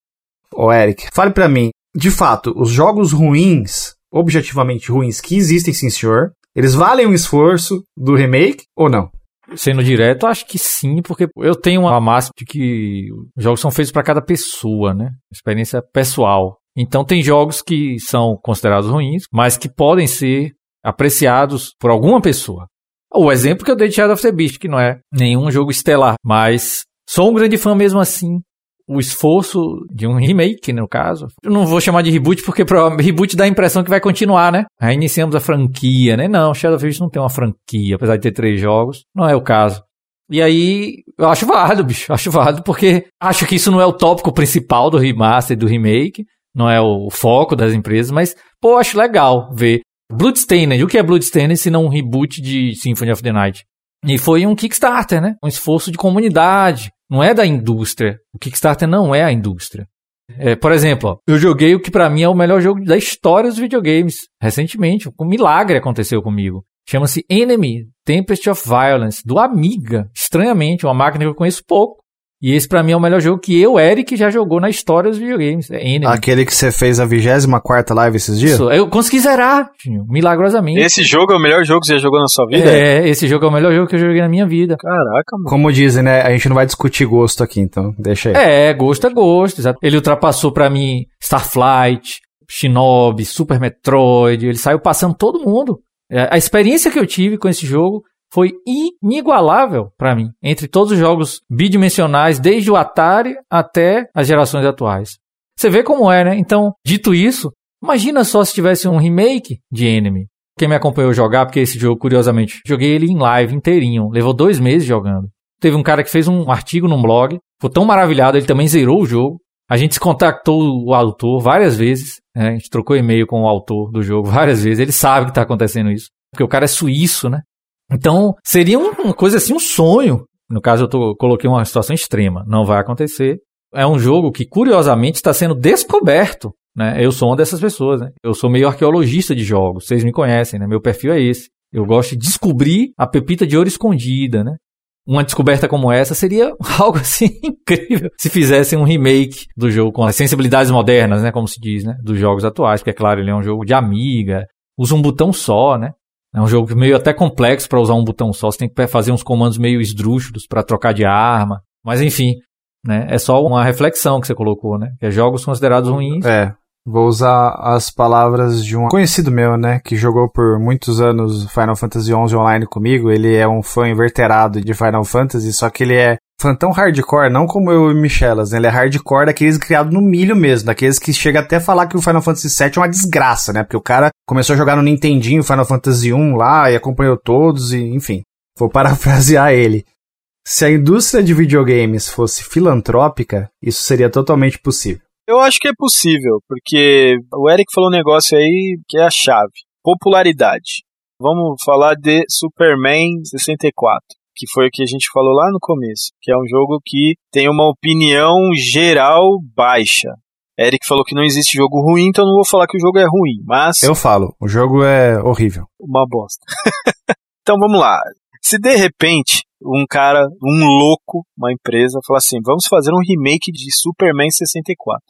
Ô Eric, fale para mim, de fato, os jogos ruins, objetivamente ruins que existem, sim senhor, eles valem o esforço do remake ou não? Sendo direto, acho que sim, porque eu tenho uma máxima de que os jogos são feitos para cada pessoa, né? Experiência pessoal. Então tem jogos que são considerados ruins, mas que podem ser apreciados por alguma pessoa. O exemplo que eu dei de Shadow of the Beast, que não é nenhum jogo estelar, mas sou um grande fã mesmo assim o esforço de um remake, no caso. Eu não vou chamar de reboot porque reboot dá a impressão que vai continuar, né? Aí iniciamos a franquia, né? Não, Shadow of Beast não tem uma franquia, apesar de ter três jogos. Não é o caso. E aí, eu acho válido, bicho. Acho válido porque acho que isso não é o tópico principal do remaster e do remake. Não é o foco das empresas, mas, pô, acho legal ver. Bloodstained, o que é Bloodstained se não um reboot de Symphony of the Night? E foi um Kickstarter, né? Um esforço de comunidade, não é da indústria. O Kickstarter não é a indústria. É, por exemplo, ó, eu joguei o que para mim é o melhor jogo da história dos videogames. Recentemente, um milagre aconteceu comigo. Chama-se Enemy Tempest of Violence, do Amiga. Estranhamente, uma máquina que eu conheço pouco. E esse para mim é o melhor jogo que eu, Eric, já jogou na história dos videogames. É Enemy. Aquele que você fez a 24 live esses dias? Isso, eu consegui zerar, milagrosamente. Esse jogo é o melhor jogo que você já jogou na sua vida? É, esse jogo é o melhor jogo que eu joguei na minha vida. Caraca, mano. Como dizem, né? A gente não vai discutir gosto aqui, então deixa aí. É, gosto é gosto, exato. Ele ultrapassou para mim Starflight, Shinobi, Super Metroid, ele saiu passando todo mundo. É, a experiência que eu tive com esse jogo foi inigualável para mim, entre todos os jogos bidimensionais, desde o Atari até as gerações atuais. Você vê como é, né? Então, dito isso, imagina só se tivesse um remake de Enemy. Quem me acompanhou jogar, porque esse jogo, curiosamente, joguei ele em live inteirinho, levou dois meses jogando. Teve um cara que fez um artigo num blog, ficou tão maravilhado, ele também zerou o jogo. A gente se contactou o autor várias vezes, né? a gente trocou e-mail com o autor do jogo várias vezes, ele sabe que está acontecendo isso. Porque o cara é suíço, né? Então, seria uma coisa assim, um sonho. No caso, eu tô, coloquei uma situação extrema. Não vai acontecer. É um jogo que, curiosamente, está sendo descoberto. Né? Eu sou uma dessas pessoas. Né? Eu sou meio arqueologista de jogos. Vocês me conhecem, né? Meu perfil é esse. Eu gosto de descobrir a pepita de ouro escondida, né? Uma descoberta como essa seria algo assim incrível se fizessem um remake do jogo com as sensibilidades modernas, né, como se diz, né, dos jogos atuais, porque é claro, ele é um jogo de amiga, usa um botão só, né? É um jogo meio até complexo para usar um botão só, você tem que fazer uns comandos meio esdrúxulos para trocar de arma. Mas enfim, né? É só uma reflexão que você colocou, né? Que é jogos considerados ruins. É. Vou usar as palavras de um conhecido meu, né, que jogou por muitos anos Final Fantasy XI online comigo. Ele é um fã inverterado de Final Fantasy, só que ele é fã tão hardcore, não como eu e Michelas, né? Ele é hardcore daqueles criados no milho mesmo, daqueles que chega até a falar que o Final Fantasy VII é uma desgraça, né? Porque o cara começou a jogar no Nintendinho Final Fantasy 1 lá e acompanhou todos e, enfim, vou parafrasear ele. Se a indústria de videogames fosse filantrópica, isso seria totalmente possível. Eu acho que é possível, porque o Eric falou um negócio aí que é a chave: popularidade. Vamos falar de Superman 64 que foi o que a gente falou lá no começo, que é um jogo que tem uma opinião geral baixa. Eric falou que não existe jogo ruim, então não vou falar que o jogo é ruim, mas. Eu falo, o jogo é horrível. Uma bosta. então vamos lá. Se de repente um cara, um louco, uma empresa, fala assim: vamos fazer um remake de Superman 64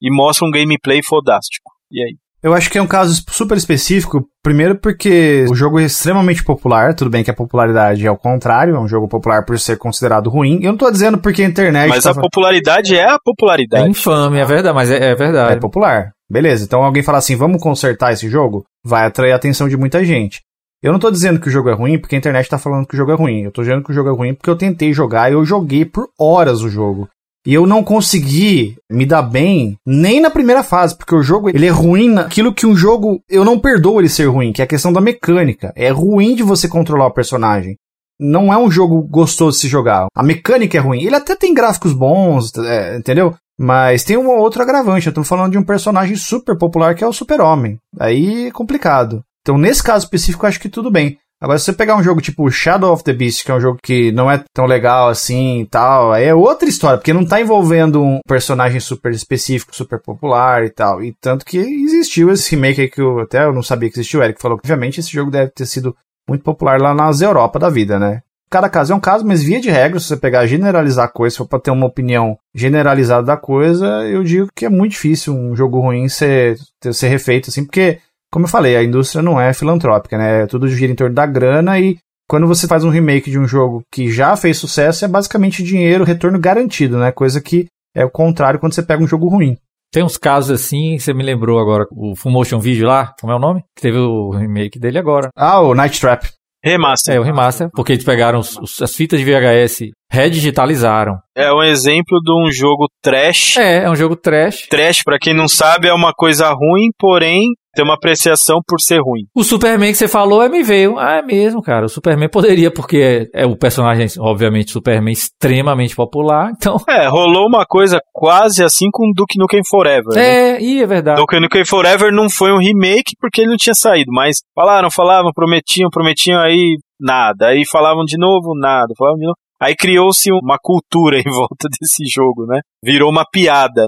e mostra um gameplay fodástico. E aí? Eu acho que é um caso super específico, primeiro porque o jogo é extremamente popular, tudo bem que a popularidade é o contrário, é um jogo popular por ser considerado ruim. Eu não tô dizendo porque a internet. Mas tá... a popularidade é a popularidade. É infame, é verdade, mas é, é verdade. É popular. Beleza, então alguém fala assim, vamos consertar esse jogo? Vai atrair a atenção de muita gente. Eu não tô dizendo que o jogo é ruim porque a internet tá falando que o jogo é ruim. Eu tô dizendo que o jogo é ruim porque eu tentei jogar e eu joguei por horas o jogo. E eu não consegui me dar bem nem na primeira fase, porque o jogo ele é ruim naquilo que um jogo eu não perdoo ele ser ruim, que é a questão da mecânica. É ruim de você controlar o personagem. Não é um jogo gostoso de se jogar. A mecânica é ruim. Ele até tem gráficos bons, é, entendeu? Mas tem uma outra agravante. Eu tô falando de um personagem super popular que é o Super-Homem. Aí é complicado. Então, nesse caso específico, eu acho que tudo bem. Agora, se você pegar um jogo tipo Shadow of the Beast, que é um jogo que não é tão legal assim e tal, aí é outra história, porque não tá envolvendo um personagem super específico, super popular e tal. E tanto que existiu esse remake aí que eu até eu não sabia que existiu. O Eric falou que, obviamente, esse jogo deve ter sido muito popular lá nas Europa da vida, né? Cada caso é um caso, mas via de regra, se você pegar generalizar a coisa, se for pra ter uma opinião generalizada da coisa, eu digo que é muito difícil um jogo ruim ser, ser refeito assim, porque como eu falei, a indústria não é filantrópica, né? Tudo gira em torno da grana e quando você faz um remake de um jogo que já fez sucesso, é basicamente dinheiro, retorno garantido, né? Coisa que é o contrário quando você pega um jogo ruim. Tem uns casos assim, você me lembrou agora, o Full Motion Video lá, como é o nome? Que teve o remake dele agora. Ah, o Night Trap. Remaster. É, o remaster, porque eles pegaram os, os, as fitas de VHS, redigitalizaram. É um exemplo de um jogo trash. É, é um jogo trash. Trash, para quem não sabe, é uma coisa ruim, porém tem uma apreciação por ser ruim. O Superman que você falou é me veio. Ah, é mesmo, cara. O Superman poderia, porque é, é o personagem, obviamente, Superman extremamente popular, então... É, rolou uma coisa quase assim com Duke Nukem Forever. É, né? e é verdade. Duke Nukem Forever não foi um remake porque ele não tinha saído, mas falaram, falavam, prometiam, prometiam, aí nada. Aí falavam de novo, nada. Falavam de novo. Aí criou-se uma cultura em volta desse jogo, né? Virou uma piada.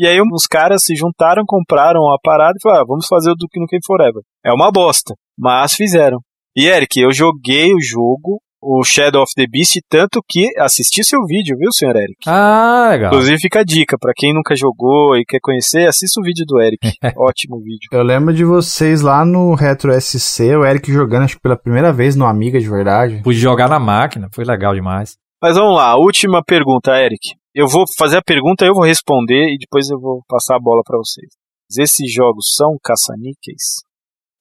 E aí os caras se juntaram, compraram a parada e falaram, ah, vamos fazer o Duke Nukem Forever. É uma bosta, mas fizeram. E Eric, eu joguei o jogo, o Shadow of the Beast, tanto que assisti seu vídeo, viu, senhor Eric? Ah, legal. Inclusive fica a dica, para quem nunca jogou e quer conhecer, assista o vídeo do Eric. Ótimo vídeo. Eu lembro de vocês lá no Retro SC, o Eric jogando, acho que pela primeira vez no Amiga de verdade. Pude jogar na máquina, foi legal demais. Mas vamos lá, última pergunta, Eric. Eu vou fazer a pergunta, eu vou responder e depois eu vou passar a bola para vocês. Esses jogos são caça-níqueis?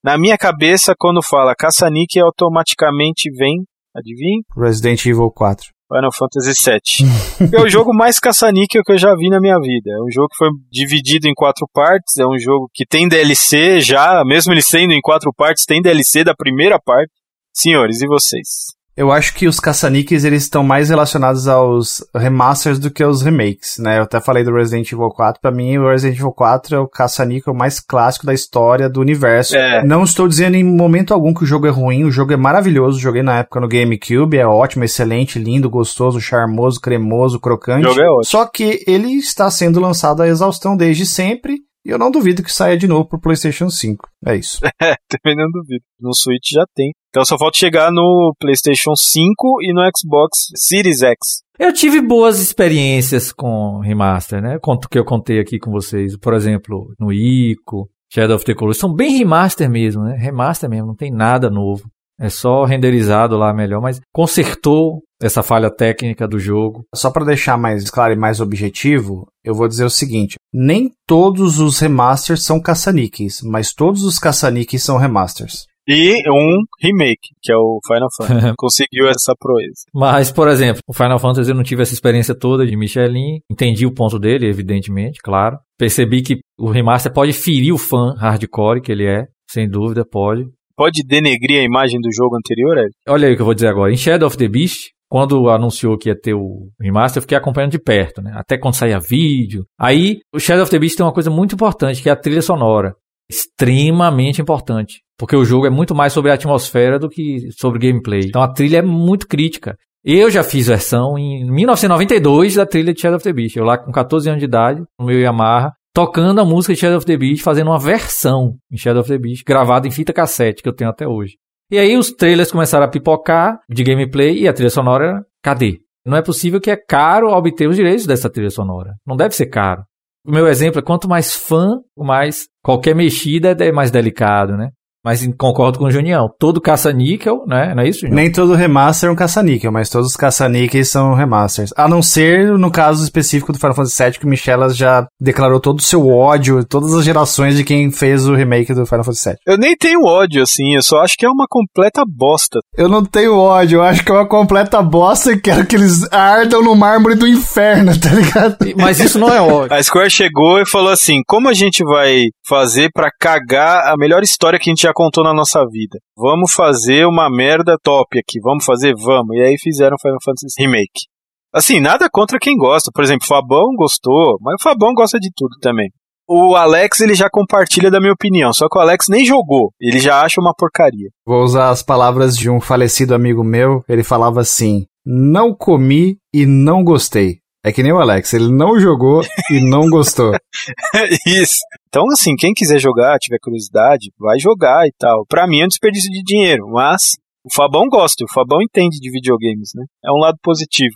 Na minha cabeça, quando fala caça-níquel, automaticamente vem, adivinha? Resident Evil 4. Final Fantasy VII. é o jogo mais caça-níquel que eu já vi na minha vida. É um jogo que foi dividido em quatro partes, é um jogo que tem DLC já, mesmo ele sendo em quatro partes, tem DLC da primeira parte. Senhores, e vocês? Eu acho que os caça-níqueis eles estão mais relacionados aos remasters do que aos remakes, né? Eu até falei do Resident Evil 4, para mim o Resident Evil 4 é o caça-níquel mais clássico da história do universo. É. Não estou dizendo em momento algum que o jogo é ruim, o jogo é maravilhoso, joguei na época no GameCube, é ótimo, excelente, lindo, gostoso, charmoso, cremoso, crocante. O jogo é ótimo. Só que ele está sendo lançado a exaustão desde sempre E eu não duvido que saia de novo pro PlayStation 5. É isso. É, também não duvido. No Switch já tem. Então só falta chegar no PlayStation 5 e no Xbox Series X. Eu tive boas experiências com remaster, né? Conto que eu contei aqui com vocês. Por exemplo, no Ico, Shadow of the Colossus. São bem remaster mesmo, né? Remaster mesmo, não tem nada novo. É só renderizado lá melhor, mas consertou essa falha técnica do jogo. Só para deixar mais claro e mais objetivo, eu vou dizer o seguinte: nem todos os remasters são caça-níqueis, mas todos os caça-níqueis são remasters. E um remake, que é o Final Fantasy. Conseguiu essa proeza. Mas, por exemplo, o Final Fantasy eu não tive essa experiência toda de Michelin. Entendi o ponto dele, evidentemente, claro. Percebi que o remaster pode ferir o fã hardcore que ele é, sem dúvida, pode. Pode denegrir a imagem do jogo anterior, Ed? Olha aí o que eu vou dizer agora. Em Shadow of the Beast, quando anunciou que ia ter o remaster, eu fiquei acompanhando de perto, né? Até quando saía vídeo. Aí, o Shadow of the Beast tem uma coisa muito importante, que é a trilha sonora. Extremamente importante. Porque o jogo é muito mais sobre a atmosfera do que sobre gameplay. Então a trilha é muito crítica. Eu já fiz versão em 1992 da trilha de Shadow of the Beast. Eu lá com 14 anos de idade, no meu Yamaha, tocando a música de Shadow of the Beast, fazendo uma versão em Shadow of the Beast, gravada em fita cassete, que eu tenho até hoje. E aí os trailers começaram a pipocar de gameplay e a trilha sonora, cadê? Não é possível que é caro obter os direitos dessa trilha sonora. Não deve ser caro. O meu exemplo é quanto mais fã, mais qualquer mexida é mais delicado, né? Mas concordo com o Junião. Todo caça-níquel, né? Não é isso, Junião? Nem todo remaster é um caça-níquel, mas todos os caça-níqueis são remasters. A não ser no caso específico do Final Fantasy VII, que o Michelas já declarou todo o seu ódio, todas as gerações de quem fez o remake do Final Fantasy VII. Eu nem tenho ódio, assim, eu só acho que é uma completa bosta. Eu não tenho ódio, eu acho que é uma completa bosta e quero que eles ardam no mármore do inferno, tá ligado? Mas isso não é ódio. A Square chegou e falou assim: como a gente vai fazer para cagar a melhor história que a gente já contou na nossa vida. Vamos fazer uma merda top aqui, vamos fazer, vamos. E aí fizeram Final Fantasy Remake. Assim, nada contra quem gosta. Por exemplo, o Fabão gostou, mas o Fabão gosta de tudo também. O Alex, ele já compartilha da minha opinião, só que o Alex nem jogou, ele já acha uma porcaria. Vou usar as palavras de um falecido amigo meu, ele falava assim: "Não comi e não gostei". É que nem o Alex, ele não jogou e não gostou. Isso. Então, assim, quem quiser jogar, tiver curiosidade, vai jogar e tal. Pra mim é um desperdício de dinheiro, mas o Fabão gosta, o Fabão entende de videogames, né? É um lado positivo.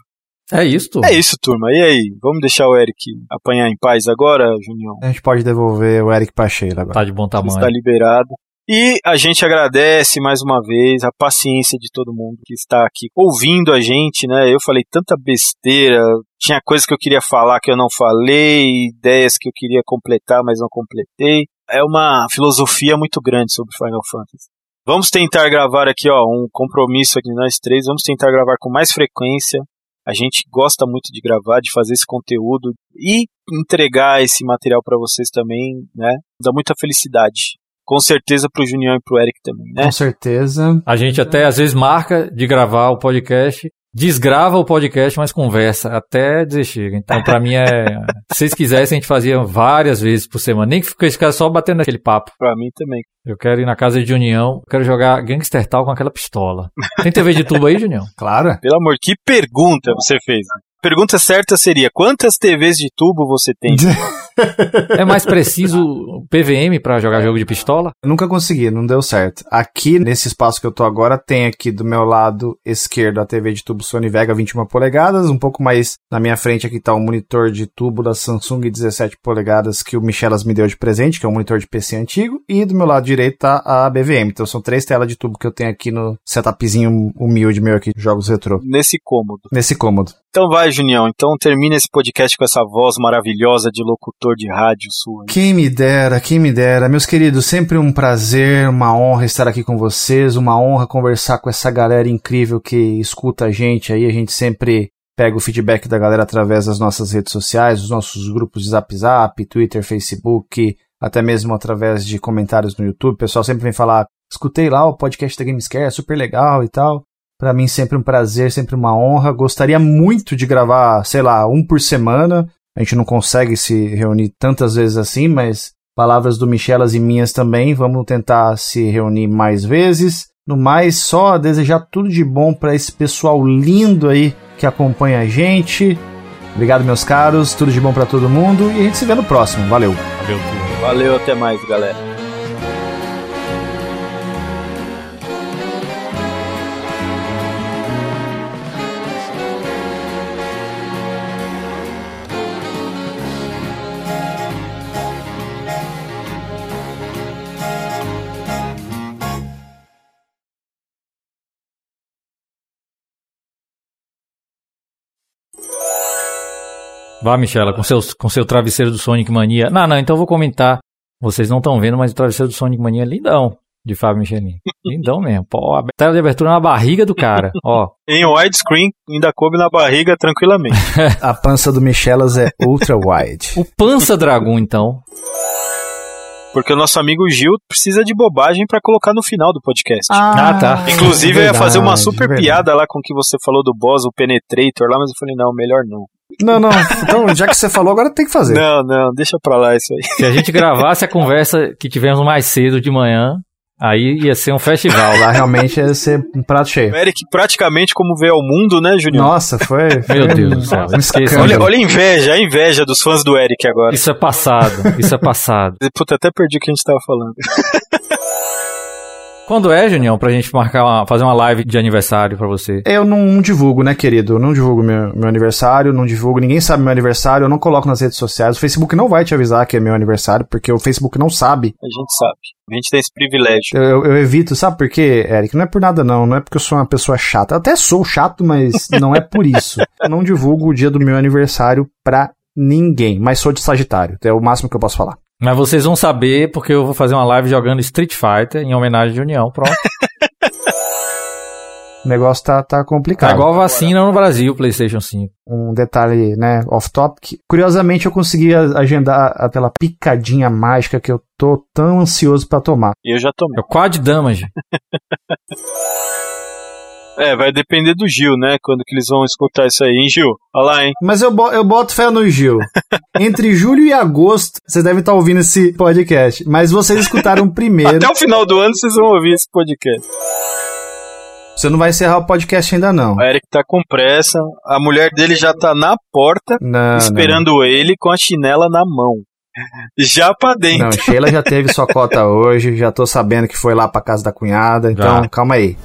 É isso, turma. É isso, turma. E aí, vamos deixar o Eric apanhar em paz agora, Junião? A gente pode devolver o Eric pra Sheila agora. Tá de bom tamanho. Está liberado. E a gente agradece mais uma vez a paciência de todo mundo que está aqui ouvindo a gente, né? Eu falei tanta besteira, tinha coisas que eu queria falar que eu não falei, ideias que eu queria completar, mas não completei. É uma filosofia muito grande sobre Final Fantasy. Vamos tentar gravar aqui, ó, um compromisso aqui nós três. Vamos tentar gravar com mais frequência. A gente gosta muito de gravar, de fazer esse conteúdo e entregar esse material para vocês também, né? Dá muita felicidade com certeza pro Junião e pro Eric também, né? Com certeza. A gente até às vezes marca de gravar o podcast, desgrava o podcast, mas conversa até dizer chega. Então, pra mim é. Se vocês quisessem, a gente fazia várias vezes por semana. Nem que esse cara só batendo naquele papo. Pra mim também. Eu quero ir na casa de União, quero jogar Gangster Tal com aquela pistola. Tem TV de tubo aí, Junião? Claro. Pelo amor, que pergunta você fez. Pergunta certa seria: quantas TVs de tubo você tem? é mais preciso PVM para jogar jogo de pistola? Eu nunca consegui, não deu certo. Aqui, nesse espaço que eu tô agora, tem aqui do meu lado esquerdo a TV de tubo Sony Vega 21 polegadas, um pouco mais na minha frente aqui tá o um monitor de tubo da Samsung 17 polegadas que o Michelas me deu de presente, que é um monitor de PC antigo, e do meu lado direito tá a BVM. Então são três telas de tubo que eu tenho aqui no setupzinho humilde meu aqui, de jogos retrô. Nesse cômodo. Nesse cômodo. Então vai, Junião. Então termina esse podcast com essa voz maravilhosa de locutor de rádio sua. Quem me dera, quem me dera. Meus queridos, sempre um prazer, uma honra estar aqui com vocês, uma honra conversar com essa galera incrível que escuta a gente aí. A gente sempre pega o feedback da galera através das nossas redes sociais, os nossos grupos de Zap Zap, Twitter, Facebook, até mesmo através de comentários no YouTube. O pessoal sempre vem falar, escutei lá o podcast da Gamescare, é super legal e tal. Para mim sempre um prazer, sempre uma honra. Gostaria muito de gravar, sei lá, um por semana. A gente não consegue se reunir tantas vezes assim, mas palavras do Michelas e minhas também. Vamos tentar se reunir mais vezes. No mais, só desejar tudo de bom para esse pessoal lindo aí que acompanha a gente. Obrigado, meus caros. Tudo de bom para todo mundo e a gente se vê no próximo. Valeu. Valeu, tudo. Valeu, até mais, galera. Vá, Michela, com, seus, com seu travesseiro do Sonic Mania. Não, não, então eu vou comentar. Vocês não estão vendo, mas o travesseiro do Sonic Mania é lindão. De Fábio Michelin. Lindão mesmo. Pô, a tela de abertura na barriga do cara. Ó. Em widescreen, ainda coube na barriga tranquilamente. A pança do Michelas é ultra wide. O Pança Dragon, então. Porque o nosso amigo Gil precisa de bobagem pra colocar no final do podcast. Ah, tá. Inclusive, eu ia fazer uma verdade, super verdade. piada lá com o que você falou do boss, o Penetrator lá, mas eu falei, não, melhor não. Não, não. Então, já que você falou, agora tem que fazer. Não, não, deixa pra lá isso aí. Se a gente gravasse a conversa que tivemos mais cedo de manhã, aí ia ser um festival. Lá realmente ia ser um prato cheio. O Eric praticamente como veio ao mundo, né, Juninho? Nossa, foi. Meu Deus do céu. um. Olha, olha a inveja, a inveja dos fãs do Eric agora. Isso é passado. Isso é passado. Puta, até perdi o que a gente tava falando. Quando é, Junião, pra gente marcar uma, fazer uma live de aniversário pra você? Eu não, não divulgo, né, querido? Eu não divulgo meu, meu aniversário, não divulgo, ninguém sabe meu aniversário, eu não coloco nas redes sociais. O Facebook não vai te avisar que é meu aniversário, porque o Facebook não sabe. A gente sabe. A gente tem esse privilégio. Eu, eu- eu evito, sabe por quê, Eric? Não é por nada, não. Não é porque eu sou uma pessoa chata. Eu até sou chato, mas não é por isso. Eu não divulgo o dia do meu aniversário pra ninguém, mas sou de Sagitário. É o máximo que eu posso falar. Mas vocês vão saber porque eu vou fazer uma live jogando Street Fighter em homenagem de União. Pronto. O negócio tá, tá Tá complicado. igual vacina no Brasil, PlayStation 5. um detalhe, né, off-topic. Curiosamente, eu consegui a- agendar aquela picadinha mágica que eu tô tão ansioso pra tomar. E eu já tomei. É o Quad Damage. É, vai depender do Gil, né? Quando que eles vão escutar isso aí, hein, Gil? Olha lá, hein? Mas eu, bo- eu boto fé no Gil. Entre julho e agosto, vocês devem estar ouvindo esse podcast. Mas vocês escutaram primeiro. Até o final do ano vocês vão ouvir esse podcast. Você não vai encerrar o podcast ainda, não. O Eric tá com pressa, a mulher dele já tá na porta, Não, esperando ele com a chinela na mão. Já pra não. dentro. Não, Sheila já teve sua cota hoje, já tô sabendo que foi lá pra casa da cunhada, então Já. calma aí.